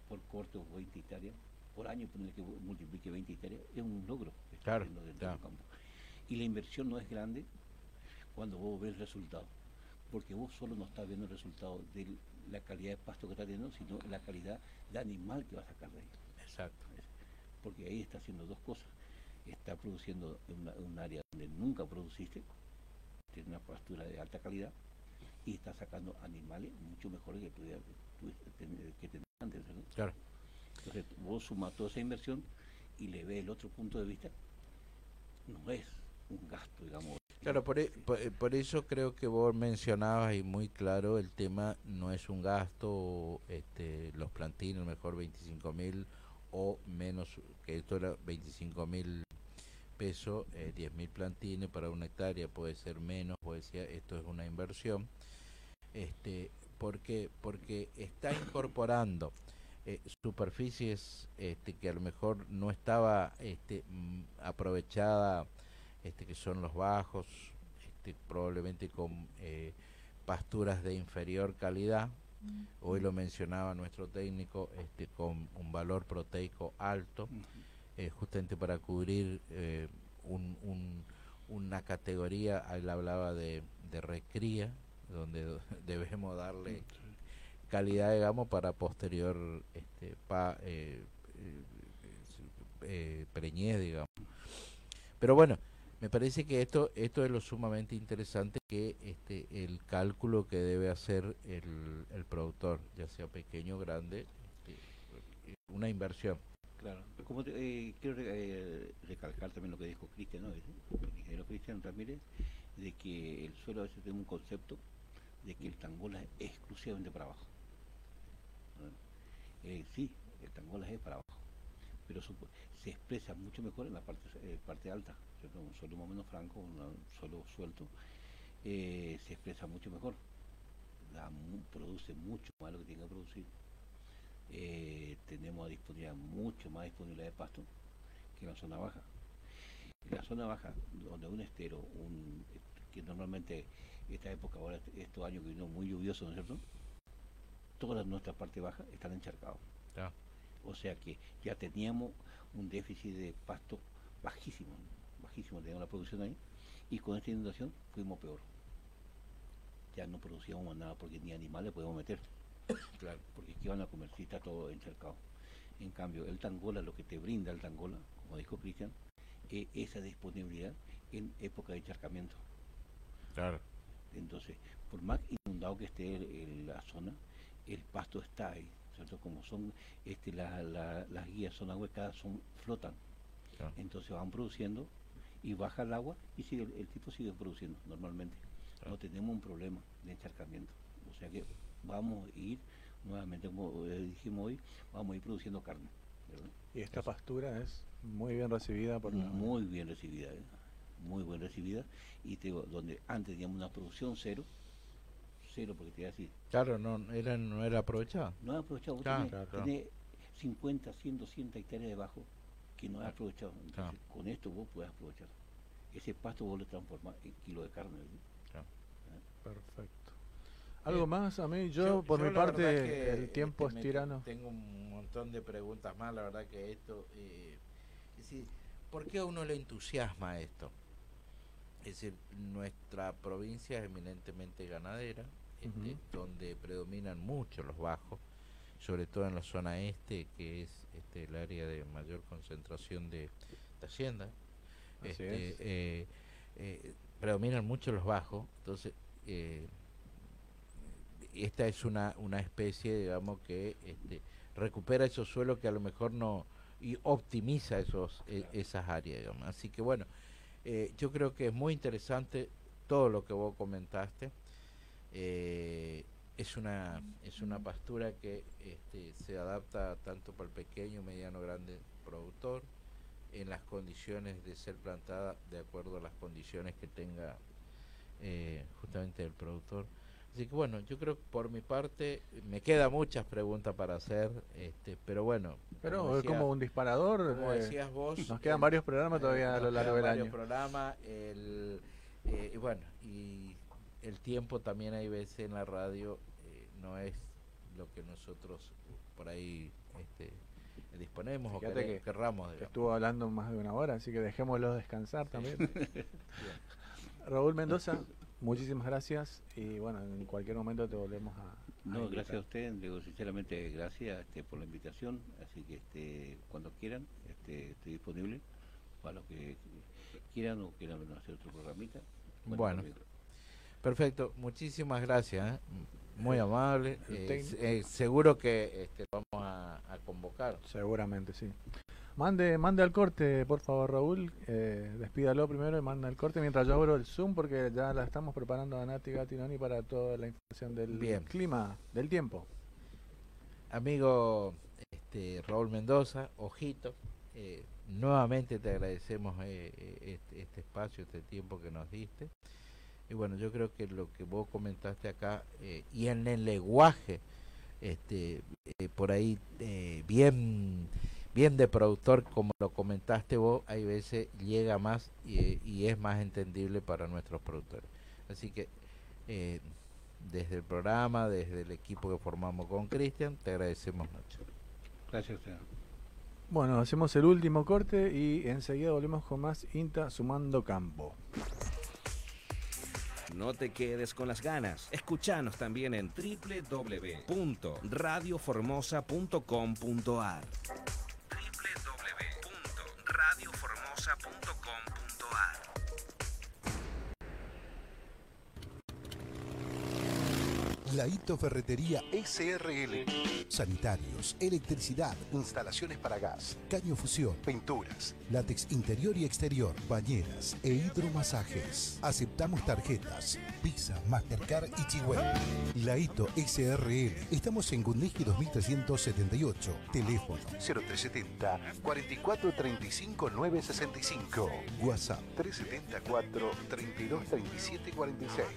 [SPEAKER 5] por corto 20 hectáreas, por año ponerle que multiplique 20 hectáreas, es un logro que
[SPEAKER 3] Claro,
[SPEAKER 5] dentro
[SPEAKER 3] claro.
[SPEAKER 5] del campo. Y la inversión no es grande cuando vos ves el resultado, porque vos solo no estás viendo el resultado de la calidad de pasto que está teniendo, sino la calidad de animal que va a sacar de ahí.
[SPEAKER 3] Exacto.
[SPEAKER 5] Porque ahí está haciendo dos cosas. Está produciendo en un área donde nunca produciste, tiene una pastura de alta calidad, y está sacando animales mucho mejores que pudiera- tuviste- ten- que tenías antes. ¿no?
[SPEAKER 3] Claro.
[SPEAKER 5] Entonces vos sumás toda esa inversión y le ves el otro punto de vista, no es un gasto, digamos.
[SPEAKER 3] Claro, por, e- por, eh, por eso creo que vos mencionabas y muy claro el tema no es un gasto, este, los plantines mejor 25 mil o menos, que esto era 25 mil pesos, eh, 10 mil plantines para una hectárea puede ser menos, vos decía, esto es una inversión. Este, ¿Por qué? Porque está incorporando eh, superficies este, que a lo mejor no estaba este, aprovechada, este, que son los bajos, este, probablemente con eh, pasturas de inferior calidad. Hoy lo mencionaba nuestro técnico, este, con un valor proteico alto, eh, justamente para cubrir eh, un, un- una categoría, él hablaba de, de recría, donde debemos darle calidad, digamos, para posterior este, pa, eh, eh, eh, preñez, digamos. Pero bueno, me parece que esto esto es lo sumamente interesante que este el cálculo que debe hacer el, productor, ya sea pequeño o grande, este, una inversión.
[SPEAKER 5] Claro. Como te- eh, quiero eh, recalcar también lo que dijo Cristian, ¿no? el ingeniero Cristian Ramírez, de que el suelo a veces tiene un concepto de que el tangola es exclusivamente para abajo. Eh, sí, el tangola es para abajo, pero se expresa mucho mejor en la parte, parte alta, un suelo más o menos franco, un suelo suelto, eh, se expresa mucho mejor, produce mucho más lo que tiene que producir eh, tenemos a disponibilidad mucho más disponibilidad de pasto que en la zona baja. En la zona baja, donde un estero, un, que normalmente esta época, ahora estos años que vino muy lluvioso, ¿no es cierto? Toda nuestra parte baja están encharcados. O sea que ya teníamos un déficit de pasto bajísimo, bajísimo, teníamos la producción ahí, y con esta inundación fuimos peor. Ya no producíamos más nada porque ni animales podíamos meter. Claro, porque aquí van a comer si está todo encharcado. En cambio, el tangola, lo que te brinda el tangola, como dijo Cristian, eh, esa disponibilidad en época de encharcamiento.
[SPEAKER 3] Claro.
[SPEAKER 5] Entonces, por más inundado que esté el- el- la zona, el pasto está ahí, ¿cierto? Como son, este, la- la- las guías son ahuecadas, son, flotan.
[SPEAKER 3] Claro.
[SPEAKER 5] Entonces van produciendo y baja el agua y sigue, el, tipo sigue produciendo normalmente. No tenemos un problema de encharcamiento. O sea que vamos a ir, nuevamente, como dijimos hoy, vamos a ir produciendo carne. ¿verdad?
[SPEAKER 2] Y esta pastura es muy bien recibida por la...
[SPEAKER 5] Muy bien recibida, ¿eh? muy bien recibida. Y te digo, donde antes teníamos una producción cero, cero, porque te iba a decir,
[SPEAKER 3] Claro, no era, no era aprovechado.
[SPEAKER 5] no has aprovechado, vos
[SPEAKER 3] Claro,
[SPEAKER 5] tenés,
[SPEAKER 3] claro.
[SPEAKER 5] tenés 50, 100, 200 hectáreas debajo que no has aprovechado. Entonces,
[SPEAKER 3] Claro.
[SPEAKER 5] con esto vos puedes aprovechar. Ese pasto vos lo transformás en kilo de carne.
[SPEAKER 2] Perfecto. ¿Algo
[SPEAKER 3] Eh,
[SPEAKER 2] más a mí? Yo, por mi parte,
[SPEAKER 3] que,
[SPEAKER 2] el tiempo
[SPEAKER 3] este,
[SPEAKER 2] es tirano.
[SPEAKER 3] Tengo un montón de preguntas más, la verdad que esto... eh, es decir, ¿por qué a uno le entusiasma esto? Es decir, nuestra provincia es eminentemente ganadera, este, donde predominan mucho los bajos, sobre todo en la zona este, que es este, el área de mayor concentración de, de hacienda. Este,
[SPEAKER 2] es.
[SPEAKER 3] eh, eh, predominan mucho los bajos, entonces eh, esta es una, una especie, digamos, que este, recupera esos suelos que a lo mejor no y optimiza esos e- esas áreas, digamos. Así que bueno, yo creo que es muy interesante todo lo que vos comentaste. Eh, es una es una pastura que este, se adapta tanto para el pequeño, mediano, grande productor en las condiciones de ser plantada de acuerdo a las condiciones que tenga eh, justamente el productor. Así que bueno, yo creo que por mi parte me quedan muchas preguntas para hacer, este, pero bueno.
[SPEAKER 2] Pero
[SPEAKER 3] como decía-
[SPEAKER 2] como un disparador.
[SPEAKER 3] como
[SPEAKER 2] eh,
[SPEAKER 3] decías vos,
[SPEAKER 2] Nos quedan
[SPEAKER 3] el-
[SPEAKER 2] varios programas todavía a
[SPEAKER 3] nos
[SPEAKER 2] lo largo del
[SPEAKER 3] varios
[SPEAKER 2] año.
[SPEAKER 3] programas, el, eh, y bueno, y el tiempo también hay veces en la radio eh, no es lo que nosotros por ahí este, disponemos o
[SPEAKER 2] que,
[SPEAKER 3] querramos. digamos.
[SPEAKER 2] estuvo hablando más de una hora, así que dejémoslo descansar también. Raúl Mendoza, muchísimas gracias y bueno, en cualquier momento te volvemos a...
[SPEAKER 5] No, gracias a usted, digo sinceramente gracias este, por la invitación, así que este, cuando quieran este, estoy disponible para los que quieran o quieran hacer otro programita.
[SPEAKER 3] Bueno. Perfecto, muchísimas gracias, ¿eh? muy amable. Eh, eh, seguro que este, vamos a, a convocar.
[SPEAKER 2] Seguramente, sí. Mande, mande al corte, por favor, Raúl. Eh, despídalo primero y manda al corte mientras yo abro el Zoom porque ya la estamos preparando a Nati Gatinoni para toda la información del
[SPEAKER 3] Bien.
[SPEAKER 2] clima, del tiempo.
[SPEAKER 3] Amigo este, Raúl Mendoza, ojito, nuevamente te agradecemos este, este espacio, este tiempo que nos diste. Y bueno, yo creo que lo que vos comentaste acá eh, y en el lenguaje, este, eh, por ahí eh, bien, bien de productor, como lo comentaste vos, hay veces llega más y, y es más entendible para nuestros productores. Así que eh, desde el programa, desde el equipo que formamos con Cristian, te agradecemos mucho.
[SPEAKER 5] Gracias a usted.
[SPEAKER 2] Bueno, hacemos el último corte y enseguida volvemos con más INTA sumando campo.
[SPEAKER 6] No te quedes con las ganas. Escuchanos también en www.radioformosa.com.ar. www.radioformosa.com.ar.
[SPEAKER 8] Laito Ferretería SRL. Sanitarios, electricidad, instalaciones para gas, caño fusión, pinturas, látex interior y exterior, bañeras e hidromasajes. Aceptamos tarjetas, Visa, Mastercard y Chihuahua. Laito SRL. Estamos en Gundegi 2378. Teléfono 0370 44 35 965. WhatsApp 374 32 37 46.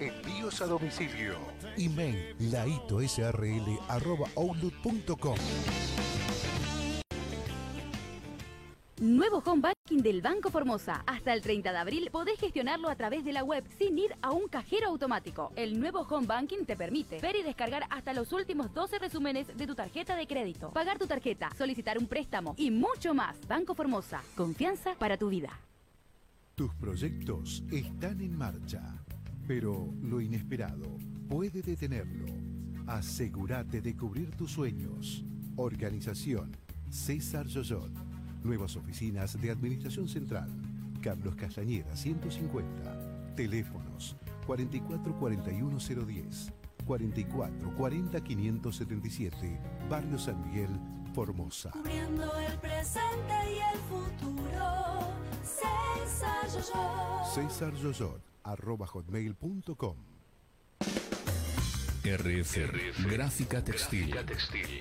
[SPEAKER 8] Envíos a domicilio. Email laitosrl arroba outlook.com.
[SPEAKER 9] Nuevo Home Banking del Banco Formosa. Hasta el 30 de abril podés gestionarlo a través de la web sin ir a un cajero automático. El nuevo Home Banking te permite ver y descargar hasta los últimos 12 resúmenes de tu tarjeta de crédito, pagar tu tarjeta, solicitar un préstamo y mucho más. Banco Formosa. Confianza para tu vida.
[SPEAKER 8] Tus proyectos están en marcha, pero lo inesperado puede detenerlo. Asegúrate de cubrir tus sueños. Organización César Yoyot. Nuevas oficinas de Administración Central. Carlos Castañeda 150. Teléfonos 4441010, 4440 577, Barrio San Miguel, Formosa.
[SPEAKER 10] Cubriendo el presente y el futuro. César Yoyot.
[SPEAKER 8] César Yoyot, arroba hotmail.com.
[SPEAKER 11] RF, Gráfica Textil.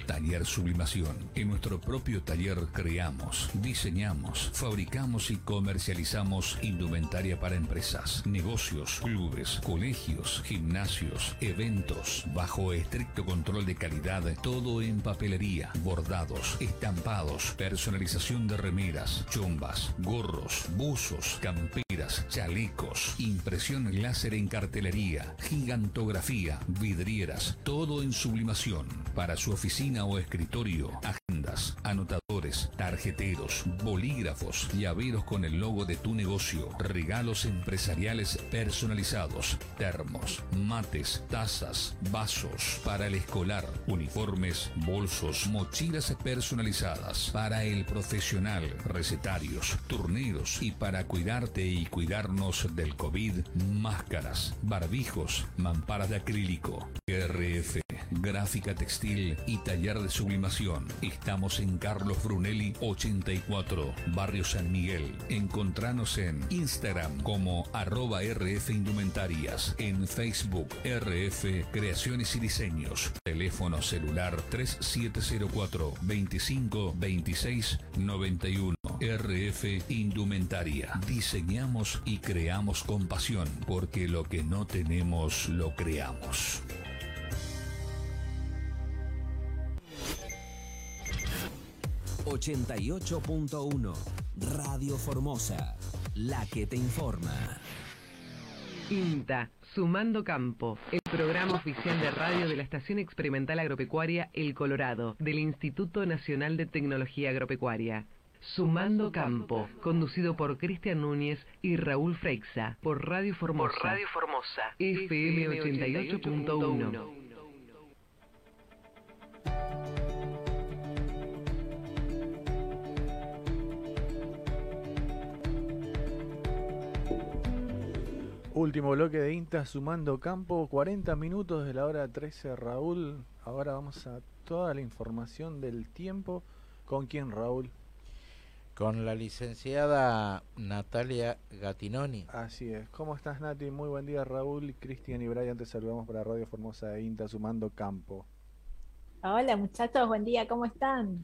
[SPEAKER 11] Taller Sublimación. En nuestro propio taller creamos, diseñamos, fabricamos y comercializamos indumentaria para empresas, negocios, clubes, colegios, gimnasios, eventos, bajo estricto control de calidad, todo en papelería, bordados, estampados, personalización de remeras, chombas, gorros, buzos, camperas, chalecos, impresión láser en cartelería, gigantografía, vidrio todo en sublimación. Para su oficina o escritorio, agendas, anotadores, tarjeteros, bolígrafos, llaveros con el logo de tu negocio, regalos empresariales personalizados, termos, mates, tazas, vasos, para el escolar, uniformes, bolsos, mochilas personalizadas, para el profesional, recetarios, turneros y para cuidarte y cuidarnos del COVID, máscaras, barbijos, mamparas de acrílico, RF, gráfica textil y taller de sublimación. Estamos en Carlos Brunelli 84, Barrio San Miguel. Encontranos en Instagram como arroba RF Indumentarias, en Facebook RF Creaciones y Diseños, teléfono celular 3704 25 26 91. RF Indumentaria. Diseñamos y creamos con pasión, porque lo que no tenemos lo creamos.
[SPEAKER 26] 88.1 Radio Formosa, la que te informa.
[SPEAKER 1] INTA, Sumando Campo, el programa oficial de radio de la Estación Experimental Agropecuaria El Colorado, del Instituto Nacional de Tecnología Agropecuaria. Sumando Campo, conducido por Cristian Núñez y Raúl Freixa, por Radio Formosa.
[SPEAKER 27] Por Radio Formosa.
[SPEAKER 1] FM 88.1.
[SPEAKER 2] Último bloque de INTA sumando campo, 40 minutos de la hora 13 Raúl. Ahora vamos a toda la información del tiempo. ¿Con quién Raúl?
[SPEAKER 3] Con la licenciada Natalia Gatinoni.
[SPEAKER 2] Así es. ¿Cómo estás Nati? Muy buen día Raúl, Cristian y Brian. Te saludamos para Radio Formosa de INTA sumando campo.
[SPEAKER 28] Hola muchachos, buen día, ¿cómo están?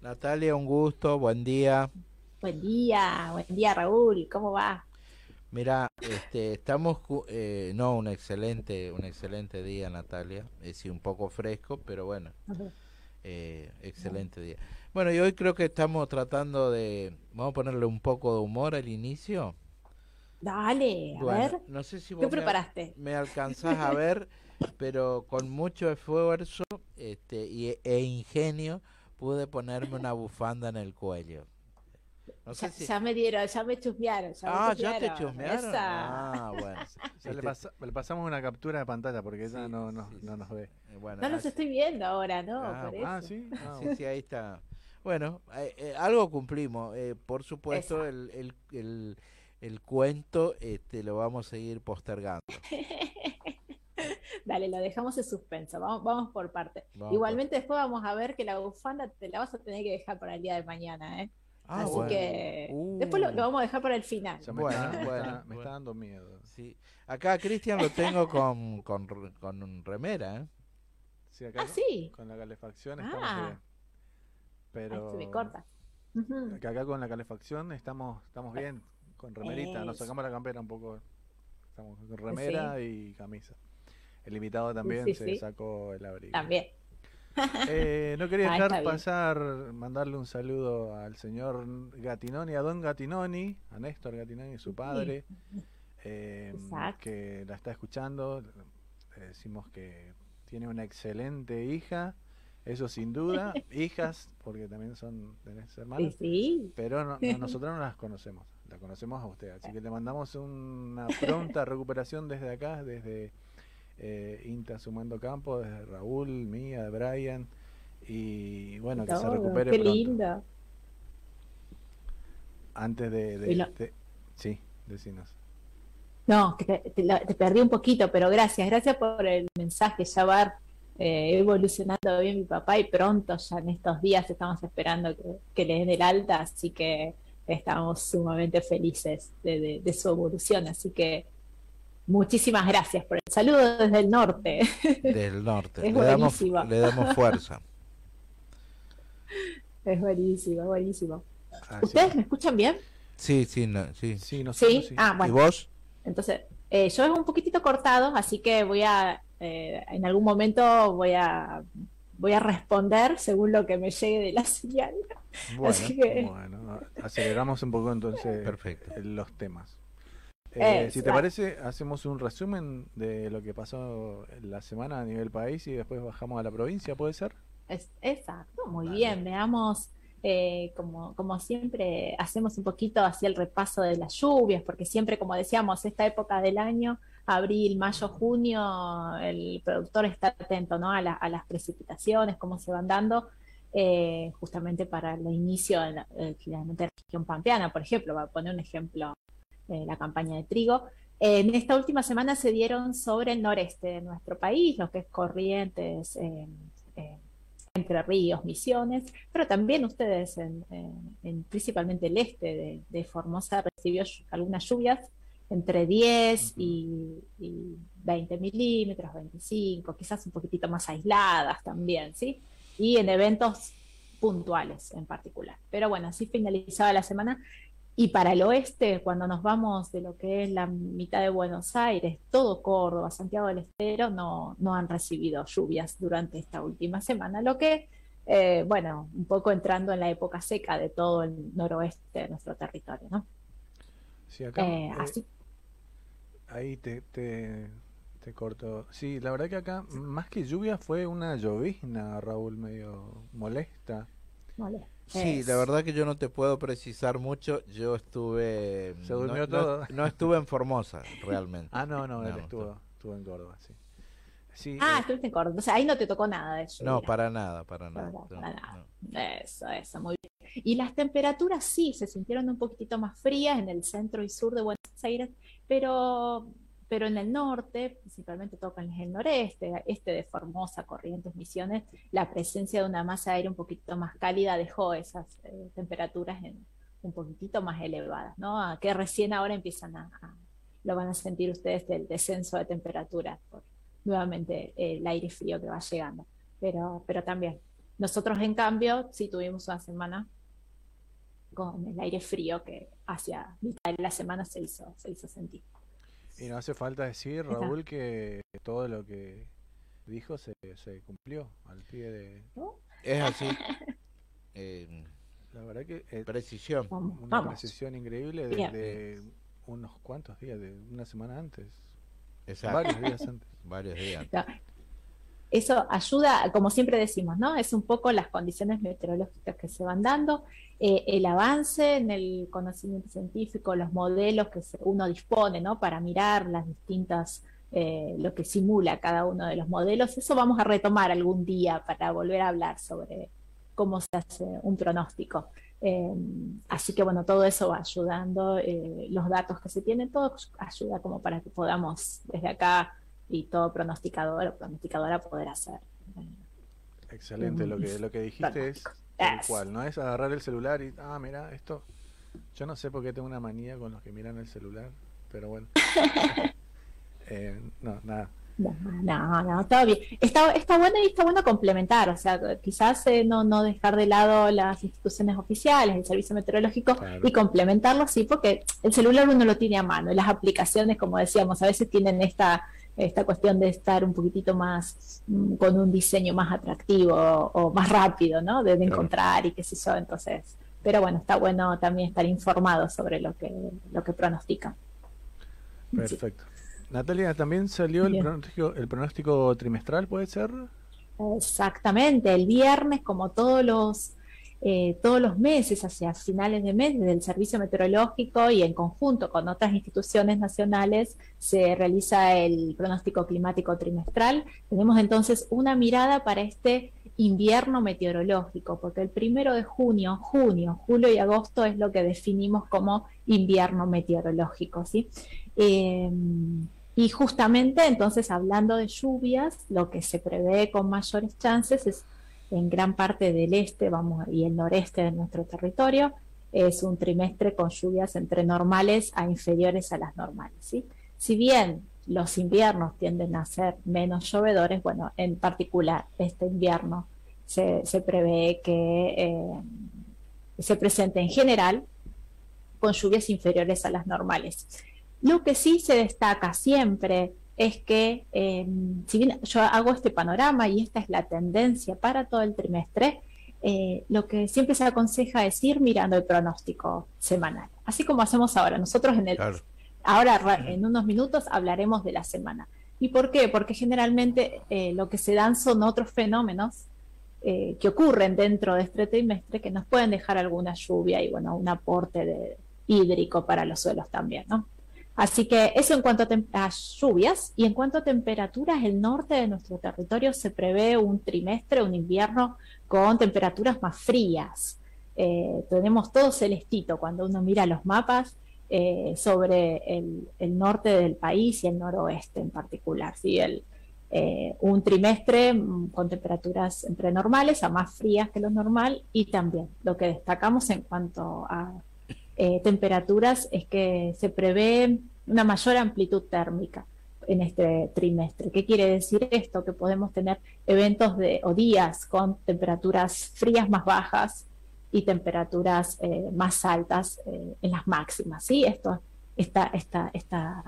[SPEAKER 3] Natalia, un gusto, buen día.
[SPEAKER 28] Buen día, buen día Raúl, ¿cómo va?
[SPEAKER 3] Mira, este, estamos, eh, no, un excelente, un excelente día, Natalia. Es un poco fresco, pero bueno, eh, excelente día. Bueno, y hoy creo que estamos tratando de, vamos a ponerle un poco de humor al inicio.
[SPEAKER 28] Dale, a ver.
[SPEAKER 3] No sé si
[SPEAKER 28] ¿Qué
[SPEAKER 3] vos
[SPEAKER 28] preparaste?
[SPEAKER 3] Me, me alcanzás a ver, pero con mucho esfuerzo este, y, e ingenio pude ponerme una bufanda en el cuello. No
[SPEAKER 28] ya,
[SPEAKER 3] sé si-
[SPEAKER 28] ya me dieron, ya me chusmearon. Ya me
[SPEAKER 3] Ah, ya te
[SPEAKER 28] chusmearon.
[SPEAKER 3] chusmearon.
[SPEAKER 28] Esa.
[SPEAKER 3] Ah, bueno.
[SPEAKER 2] Ya le, pasa- le pasamos una captura de pantalla porque ella no, no, no nos ve.
[SPEAKER 3] Eh, bueno,
[SPEAKER 28] No los
[SPEAKER 3] así-
[SPEAKER 28] estoy viendo ahora, ¿no?
[SPEAKER 3] Ah,
[SPEAKER 28] por eso.
[SPEAKER 2] ah, sí. Ah,
[SPEAKER 3] Sí, sí, ahí está. Bueno, eh, eh, algo cumplimos. Eh, por supuesto, el, el, el, el cuento este, lo vamos a seguir postergando.
[SPEAKER 28] Dale, lo dejamos en suspenso. Vamos, vamos por parte.
[SPEAKER 3] Vamos
[SPEAKER 28] Igualmente después vamos a ver que la bufanda te la vas a tener que dejar para el día de mañana, ¿eh?
[SPEAKER 3] Ah,
[SPEAKER 28] Así
[SPEAKER 3] bueno.
[SPEAKER 28] que
[SPEAKER 3] Uh.
[SPEAKER 28] después lo, lo vamos a dejar para el final.
[SPEAKER 2] Me,
[SPEAKER 3] Bueno,
[SPEAKER 2] está,
[SPEAKER 3] bueno,
[SPEAKER 2] está- me
[SPEAKER 3] bueno.
[SPEAKER 2] está dando miedo.
[SPEAKER 3] Sí. Acá a Cristian lo tengo con, con, con remera. ¿eh?
[SPEAKER 2] Sí, acá
[SPEAKER 28] Ah, sí.
[SPEAKER 2] Con la calefacción estamos
[SPEAKER 28] Ah.
[SPEAKER 2] bien. Pero
[SPEAKER 28] Ay, se me corta. Ujú.
[SPEAKER 2] que acá con la calefacción estamos estamos bien con remerita, nos sacamos la campera un poco. Estamos con remera y camisa. El invitado también
[SPEAKER 28] sí,
[SPEAKER 2] se
[SPEAKER 28] sí.
[SPEAKER 2] sacó el abrigo.
[SPEAKER 28] También.
[SPEAKER 2] Eh, no quería
[SPEAKER 28] Ah,
[SPEAKER 2] dejar pasar, mandarle un saludo al señor Gatinoni, a don Gatinoni, a Néstor Gatinoni, su padre, eh, que la está escuchando. Le decimos que tiene una excelente hija, eso sin duda, hijas, porque también son tenés hermanos,
[SPEAKER 28] Sí, sí.
[SPEAKER 2] pero no- no- nosotros no las conocemos, la conocemos a usted, así que le mandamos una pronta recuperación desde acá, desde eh, Inta Sumando Campo, desde Raúl, mía, de Brian, y bueno, que se recupere
[SPEAKER 28] Qué
[SPEAKER 2] pronto.
[SPEAKER 28] lindo.
[SPEAKER 2] antes de... de- sí, decinos.
[SPEAKER 28] No, te, te la- te perdí un poquito, pero gracias, gracias por el mensaje. Ya va eh, evolucionando bien mi papá y pronto, ya en estos días, estamos esperando que, que le den el alta, así que estamos sumamente felices de, de- de su evolución. Así que muchísimas gracias por el saludo desde el norte.
[SPEAKER 3] Del norte.
[SPEAKER 28] Es
[SPEAKER 3] le, damos,
[SPEAKER 28] buenísimo.
[SPEAKER 3] le damos fuerza.
[SPEAKER 28] Es buenísimo, buenísimo.
[SPEAKER 2] Ah,
[SPEAKER 28] ¿Ustedes me escuchan bien?
[SPEAKER 3] Sí, sí, no, sí.
[SPEAKER 2] Sí,
[SPEAKER 28] Sí, ah, bueno.
[SPEAKER 3] ¿Y vos?
[SPEAKER 28] Entonces, eh, yo es un poquitito cortado, así que voy a, eh, en algún momento voy a, voy a responder según lo que me llegue de la señal.
[SPEAKER 2] Bueno,
[SPEAKER 28] Así que-
[SPEAKER 2] bueno, aceleramos un poco entonces
[SPEAKER 3] Perfecto.
[SPEAKER 2] los temas. Eh, si te parece, hacemos un resumen de lo que pasó la semana a nivel país y después bajamos a la provincia, ¿puede ser?
[SPEAKER 28] Es- exacto, muy bien. Veamos, eh, como, como siempre, hacemos un poquito así el repaso de las lluvias, porque siempre, como decíamos, esta época del año, abril, mayo, junio, el productor está atento ¿no? a, la- a las precipitaciones, cómo se van dando, eh, justamente para el inicio de la, eh, la región pampeana, por ejemplo, va a poner un ejemplo, eh, la campaña de trigo. En esta última semana se dieron sobre el noreste de nuestro país, lo que es Corrientes, eh, eh, Entre Ríos, Misiones, pero también ustedes, en, en- en principalmente el este de, de Formosa, recibió algunas lluvias entre 10 y, y 20 milímetros, 25, quizás un poquitito más aisladas también, ¿sí? Y en eventos puntuales en particular. Pero bueno, así finalizaba la semana. Y para el oeste, cuando nos vamos de lo que es la mitad de Buenos Aires, todo Córdoba, Santiago del Estero, no, no han recibido lluvias durante esta última semana, lo que, eh, bueno, un poco entrando en la época seca de todo el noroeste de nuestro territorio, ¿no?
[SPEAKER 2] Sí, acá.
[SPEAKER 28] Eh,
[SPEAKER 2] eh,
[SPEAKER 28] así,
[SPEAKER 2] Ahí te, te, te corto. Sí, la verdad que acá, más que lluvia, fue una llovizna, Raúl, medio molesta.
[SPEAKER 28] vale.
[SPEAKER 3] Sí, la verdad que yo no te puedo precisar mucho. Yo estuve.
[SPEAKER 2] Se durmió
[SPEAKER 3] no,
[SPEAKER 2] todo.
[SPEAKER 3] No, estuve en Formosa, realmente.
[SPEAKER 2] Ah, no, no, él estuvo, estuvo en Córdoba, sí. Sí,
[SPEAKER 28] Ah,
[SPEAKER 2] eh,
[SPEAKER 28] estuviste en Córdoba, entonces ahí no te tocó nada de eso.
[SPEAKER 3] No, para nada, para nada.
[SPEAKER 28] No, para nada.
[SPEAKER 3] no.
[SPEAKER 28] Eso, eso, muy bien. Y las temperaturas sí, se sintieron un poquitito más frías en el centro y sur de Buenos Aires, pero, pero en el norte, principalmente toca en el noreste, este de Formosa, Corrientes, Misiones, la presencia de una masa de aire un poquito más cálida dejó esas eh, temperaturas en, un poquitito más elevadas, ¿no? A que recién ahora empiezan a, a- lo van a sentir ustedes del descenso de temperatura por nuevamente eh, el aire frío que va llegando. Pero, pero también, nosotros en cambio sí tuvimos una semana con el aire frío que hacia mitad de la semana se hizo, se hizo sentir.
[SPEAKER 2] Y no hace falta decir. Raúl, que todo lo que dijo se, se cumplió al pie de...
[SPEAKER 3] Es así. Eh,
[SPEAKER 2] La verdad que... eh,
[SPEAKER 3] precisión.
[SPEAKER 28] Vamos,
[SPEAKER 2] Una
[SPEAKER 28] vamos.
[SPEAKER 2] precisión increíble desde unos cuantos días, de una semana antes.
[SPEAKER 3] Exacto.
[SPEAKER 2] Varios días antes.
[SPEAKER 3] Varios días.
[SPEAKER 28] No, Eso ayuda, como siempre decimos, ¿no? Es un poco las condiciones meteorológicas que se van dando, eh, el avance en el conocimiento científico, los modelos que uno dispone, ¿no? Para mirar las distintas, eh, lo que simula cada uno de los modelos. Eso vamos a retomar algún día para volver a hablar sobre cómo se hace un pronóstico. Eh, así que bueno, todo eso va ayudando, eh, los datos que se tienen, todo ayuda como para que podamos desde acá y todo pronosticador o pronosticadora poder hacer.
[SPEAKER 2] Excelente, lo que, lo que dijiste es cual, no es agarrar el celular y, ah, mira, esto, yo no sé por qué tengo una manía con los que miran el celular, pero bueno. Eh, no, nada.
[SPEAKER 28] No, no, no, todo bien. Está, está bueno y está bueno complementar, o sea, quizás eh, no, no dejar de lado las instituciones oficiales, el servicio meteorológico y complementarlo, sí, porque el celular uno lo tiene a mano y las aplicaciones, como decíamos, a veces tienen esta, esta cuestión de estar un poquitito más mm, con un diseño más atractivo o, más rápido, ¿no? De, de encontrar y qué sé yo, entonces, pero bueno, está bueno también estar informado sobre lo que, lo que pronostican.
[SPEAKER 2] Perfecto. Natalia, también salió el pronóstico, el pronóstico trimestral, ¿puede ser?
[SPEAKER 28] Exactamente, el viernes, como todos los, eh, todos los meses, hacia finales de mes, desde el Servicio Meteorológico y en conjunto con otras instituciones nacionales, se realiza el pronóstico climático trimestral. Tenemos entonces una mirada para este invierno meteorológico, porque el primero de junio, junio, julio y agosto es lo que definimos como invierno meteorológico, ¿sí? Eh, y justamente entonces hablando de lluvias, lo que se prevé con mayores chances es en gran parte del este vamos, y el noreste de nuestro territorio, es un trimestre con lluvias entre normales a inferiores a las normales. ¿sí? Si bien los inviernos tienden a ser menos llovedores, bueno, en particular este invierno se, prevé que eh, se presente en general con lluvias inferiores a las normales. Lo que sí se destaca siempre es que, em, si bien yo hago este panorama y esta es la tendencia para todo el trimestre, eh, lo que siempre se aconseja es ir mirando el pronóstico semanal, así como hacemos ahora. Nosotros en el, Ahora, en unos minutos, hablaremos de la semana. ¿Y por qué? Porque generalmente eh, lo que se dan son otros fenómenos eh, que ocurren dentro de este trimestre que nos pueden dejar alguna lluvia y, bueno, un aporte de, hídrico para los suelos también, ¿no? Así que eso en cuanto a, lluvias y en cuanto a temperaturas, el norte de nuestro territorio se prevé un trimestre, un invierno con temperaturas más frías. Eh, tenemos todo celestito cuando uno mira los mapas eh, sobre el, norte del país y el noroeste en particular. ¿sí? El, eh, un trimestre mm, con temperaturas entre normales a más frías que lo normal y también lo que destacamos en cuanto a eh, temperaturas es que se prevé una mayor amplitud térmica en este trimestre. ¿Qué quiere decir esto? Que podemos tener eventos de, o días con temperaturas frías más bajas y temperaturas eh, más altas eh, en las máximas. ¿sí? Esto, esta, esta, esta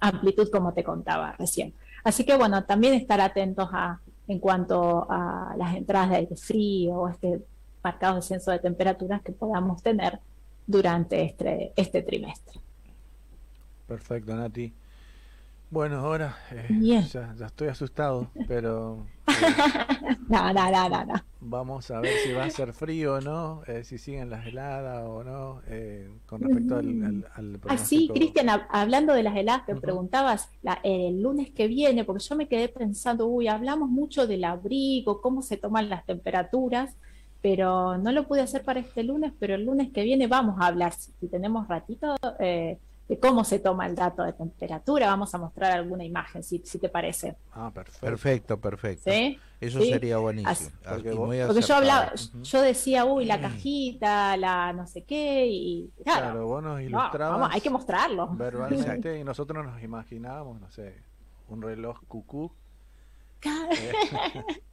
[SPEAKER 28] amplitud como te contaba recién. Así que bueno, también estar atentos a, en cuanto a las entradas de aire frío o este marcado descenso de temperaturas que podamos tener durante este, este trimestre.
[SPEAKER 2] Perfecto, Nati. Bueno, ahora eh, ya, ya, estoy asustado, pero...
[SPEAKER 28] no, no, no, no,
[SPEAKER 2] Vamos a ver si va a ser frío o no, eh, si siguen las heladas o no, eh, con respecto al... al,
[SPEAKER 28] ah, sí, Cristian, hablando de las heladas, te preguntabas el lunes que viene, porque yo me quedé pensando, uy, hablamos mucho del abrigo, cómo se toman las temperaturas, pero no lo pude hacer para este lunes, pero el lunes que viene vamos a hablar, si tenemos ratito, eh, de cómo se toma el dato de temperatura. Vamos a mostrar alguna imagen, si, si te parece.
[SPEAKER 3] Ah, perfecto. Perfecto, Eso sería buenísimo.
[SPEAKER 28] porque, yo hablaba, yo decía, uy, la cajita, la no sé qué, y
[SPEAKER 2] claro, vos nos ilustrabas.
[SPEAKER 28] hay que mostrarlo.
[SPEAKER 2] Verbalmente, y nosotros nos imaginábamos, no sé, un reloj cucú.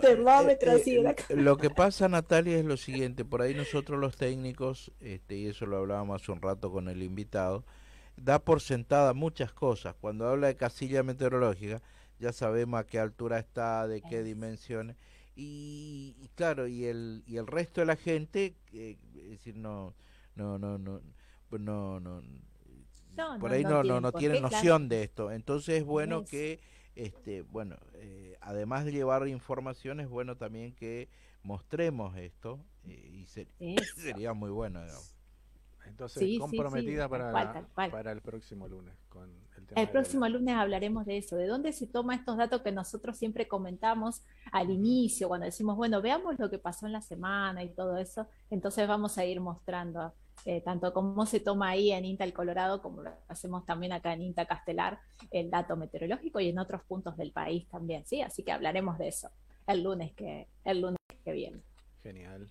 [SPEAKER 3] termómetro eh, eh, Lo que pasa, Natalia, es lo siguiente. Por ahí nosotros los técnicos, este, y eso lo hablábamos hace un rato con el invitado, da por sentada muchas cosas. Cuando habla de casilla meteorológica, ya sabemos a qué altura está, de qué dimensiones. Y, claro, y el, y el resto de la gente, eh, es decir, no, no, no, no, no, no, por ahí no, no, no, tiene noción de esto. Entonces es bueno que este, bueno, eh, además de llevar información, es bueno también que mostremos esto eh, y sería muy bueno.
[SPEAKER 2] Entonces, comprometida para, para el próximo lunes. Con
[SPEAKER 28] el, tema el próximo lunes hablaremos de eso, de dónde se toma estos datos que nosotros siempre comentamos al inicio, cuando decimos, bueno, veamos lo que pasó en la semana y todo eso, entonces vamos a ir mostrando eh, tanto cómo se toma ahí en INTA el Colorado, como lo hacemos también acá en INTA Castelar, el dato meteorológico y en otros puntos del país también, ¿sí? Así que hablaremos de eso el lunes que, el lunes que viene.
[SPEAKER 2] Genial.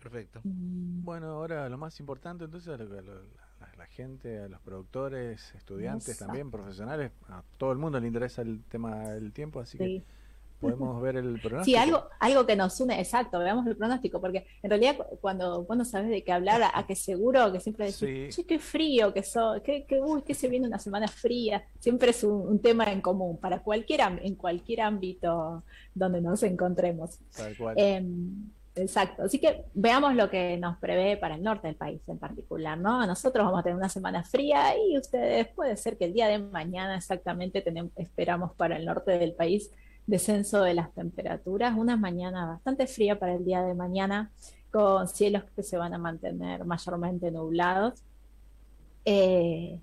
[SPEAKER 3] Perfecto.
[SPEAKER 2] Mm. Bueno, ahora lo más importante entonces a, la, gente, a los productores, estudiantes también, profesionales, a todo el mundo le interesa el tema del tiempo, así que podemos ver el pronóstico.
[SPEAKER 28] Sí, algo, algo que nos une, exacto, veamos el pronóstico, porque en realidad cuando vos no sabes de qué hablar, a, que seguro que siempre decís, sí. qué frío que so, que, que, uy, que se viene una semana fría, siempre es un, tema en común para cualquier, en cualquier ámbito donde nos encontremos. Em, exacto, así que veamos lo que nos prevé para el norte del país en particular, ¿no? Nosotros vamos a tener una semana fría y ustedes puede ser que el día de mañana exactamente tenemos, esperamos para el norte del país descenso de las temperaturas, una mañana bastante fría para el día de mañana, con cielos que se van a mantener mayormente nublados. Eh,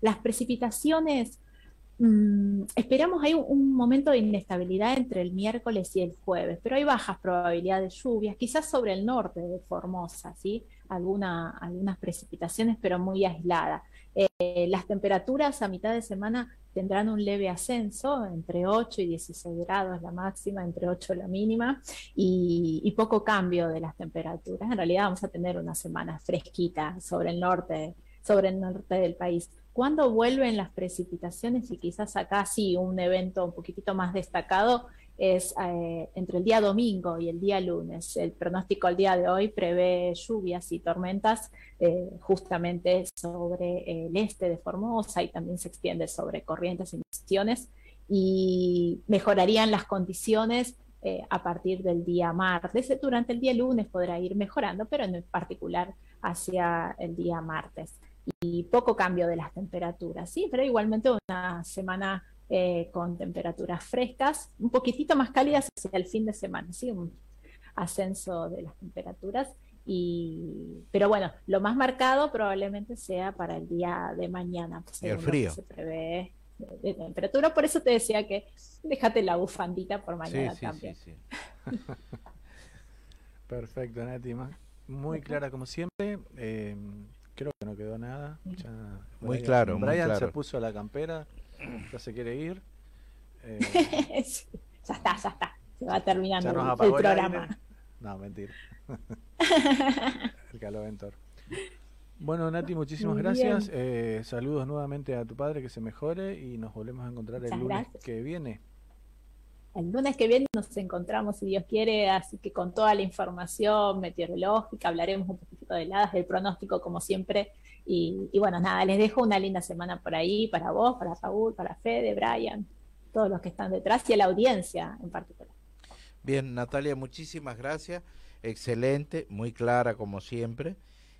[SPEAKER 28] las precipitaciones Mm, esperamos hay un, un momento de inestabilidad entre el miércoles y el jueves, pero hay bajas probabilidades de lluvias, quizás sobre el norte de Formosa, ¿sí? Alguna, algunas precipitaciones, pero muy aisladas. Eh, las temperaturas a mitad de semana tendrán un leve ascenso, entre 8 y 16 grados la máxima, entre 8 la mínima, y, y poco cambio de las temperaturas. En realidad vamos a tener una semana fresquita sobre el norte, sobre el norte del país. ¿Cuándo vuelven las precipitaciones? Y quizás acá sí un evento un poquitito más destacado es eh, entre el día domingo y el día lunes. El pronóstico al día de hoy prevé lluvias y tormentas eh, justamente sobre el este de Formosa y también se extiende sobre Corrientes y Misiones y mejorarían las condiciones eh, a partir del día martes. Durante el día lunes podrá ir mejorando, pero en particular hacia el día martes y poco cambio de las temperaturas, ¿sí? Pero igualmente una semana eh, con temperaturas frescas, un poquitito más cálidas hacia el fin de semana, ¿sí? Un ascenso de las temperaturas. Y, pero bueno, lo más marcado probablemente sea para el día de mañana.
[SPEAKER 3] Y el frío.
[SPEAKER 28] se prevé de, de temperatura, por eso te decía que déjate la bufandita por mañana
[SPEAKER 2] Sí, sí,
[SPEAKER 28] también.
[SPEAKER 2] sí, sí. Perfecto, Nati. Muy clara como siempre. Eh, creo que no quedó nada. Ya
[SPEAKER 3] Muy
[SPEAKER 2] Brian-
[SPEAKER 3] claro, muy
[SPEAKER 2] Brian
[SPEAKER 3] claro.
[SPEAKER 2] se puso la campera, ya se quiere ir. Eh,
[SPEAKER 28] ya está, ya está. Se va terminando el, el
[SPEAKER 2] apagó el
[SPEAKER 28] programa.
[SPEAKER 2] No, mentira. el caloventor. Bueno, Nati, muchísimas
[SPEAKER 28] Muy
[SPEAKER 2] gracias. Eh, saludos nuevamente a tu padre, que se mejore y nos volvemos a encontrar el lunes
[SPEAKER 28] gracias.
[SPEAKER 2] que viene.
[SPEAKER 28] El lunes que viene nos encontramos, si Dios quiere, así que con toda la información meteorológica, hablaremos un poquito de heladas, del pronóstico como siempre. Y, y bueno, nada, les dejo una linda semana por ahí, para vos, para Raúl, para Fede, Brian, todos los que están detrás y a la audiencia en particular.
[SPEAKER 3] Bien, Natalia, muchísimas gracias. Excelente, muy clara como siempre.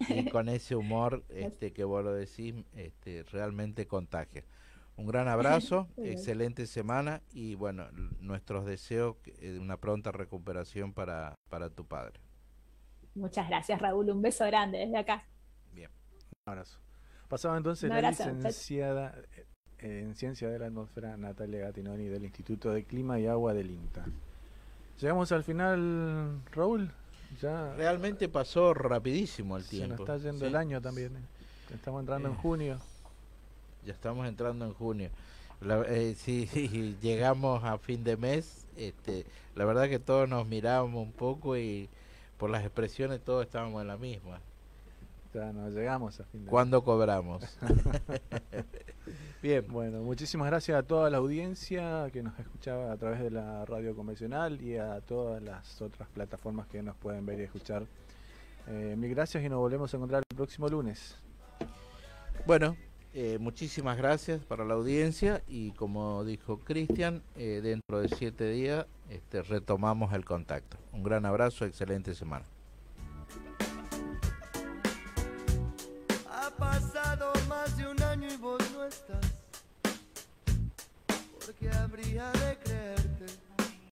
[SPEAKER 3] Y con ese humor este, que vos lo decís, este, realmente contagia. Un gran abrazo, excelente semana y bueno, nuestros deseos que- de una pronta recuperación para, para tu padre.
[SPEAKER 28] Muchas gracias, Raúl. Un beso grande desde acá.
[SPEAKER 2] Un abrazo. Pasaba entonces la licenciada eh, en Ciencia de la Atmósfera Natalia Gatinoni del Instituto de Clima y Agua del INTA. Llegamos al final, Raúl. Ya
[SPEAKER 3] Realmente pasó rapidísimo el
[SPEAKER 2] se
[SPEAKER 3] tiempo.
[SPEAKER 2] nos está yendo
[SPEAKER 3] Sí.
[SPEAKER 2] el año también. eh. Estamos entrando en
[SPEAKER 3] Eh.
[SPEAKER 2] junio.
[SPEAKER 3] Ya estamos entrando en junio. La- eh, sí, sí, llegamos a fin de mes. Este, la verdad que todos nos mirábamos un poco y por las expresiones todos estábamos en la misma.
[SPEAKER 2] Ya nos llegamos a fin de
[SPEAKER 3] ¿Cuándo cobramos? Bien.
[SPEAKER 2] Bueno, muchísimas gracias a toda la audiencia que nos escuchaba a través de la radio convencional y a todas las otras plataformas que nos pueden ver y escuchar. Eh, mil gracias y nos volvemos a encontrar el próximo lunes.
[SPEAKER 3] Bueno, eh, muchísimas gracias para la audiencia y como dijo Cristian, eh, dentro de siete días este, retomamos el contacto. Un gran abrazo, excelente semana.
[SPEAKER 25] Pasado más de un año y vos no estás. Porque habría de creerte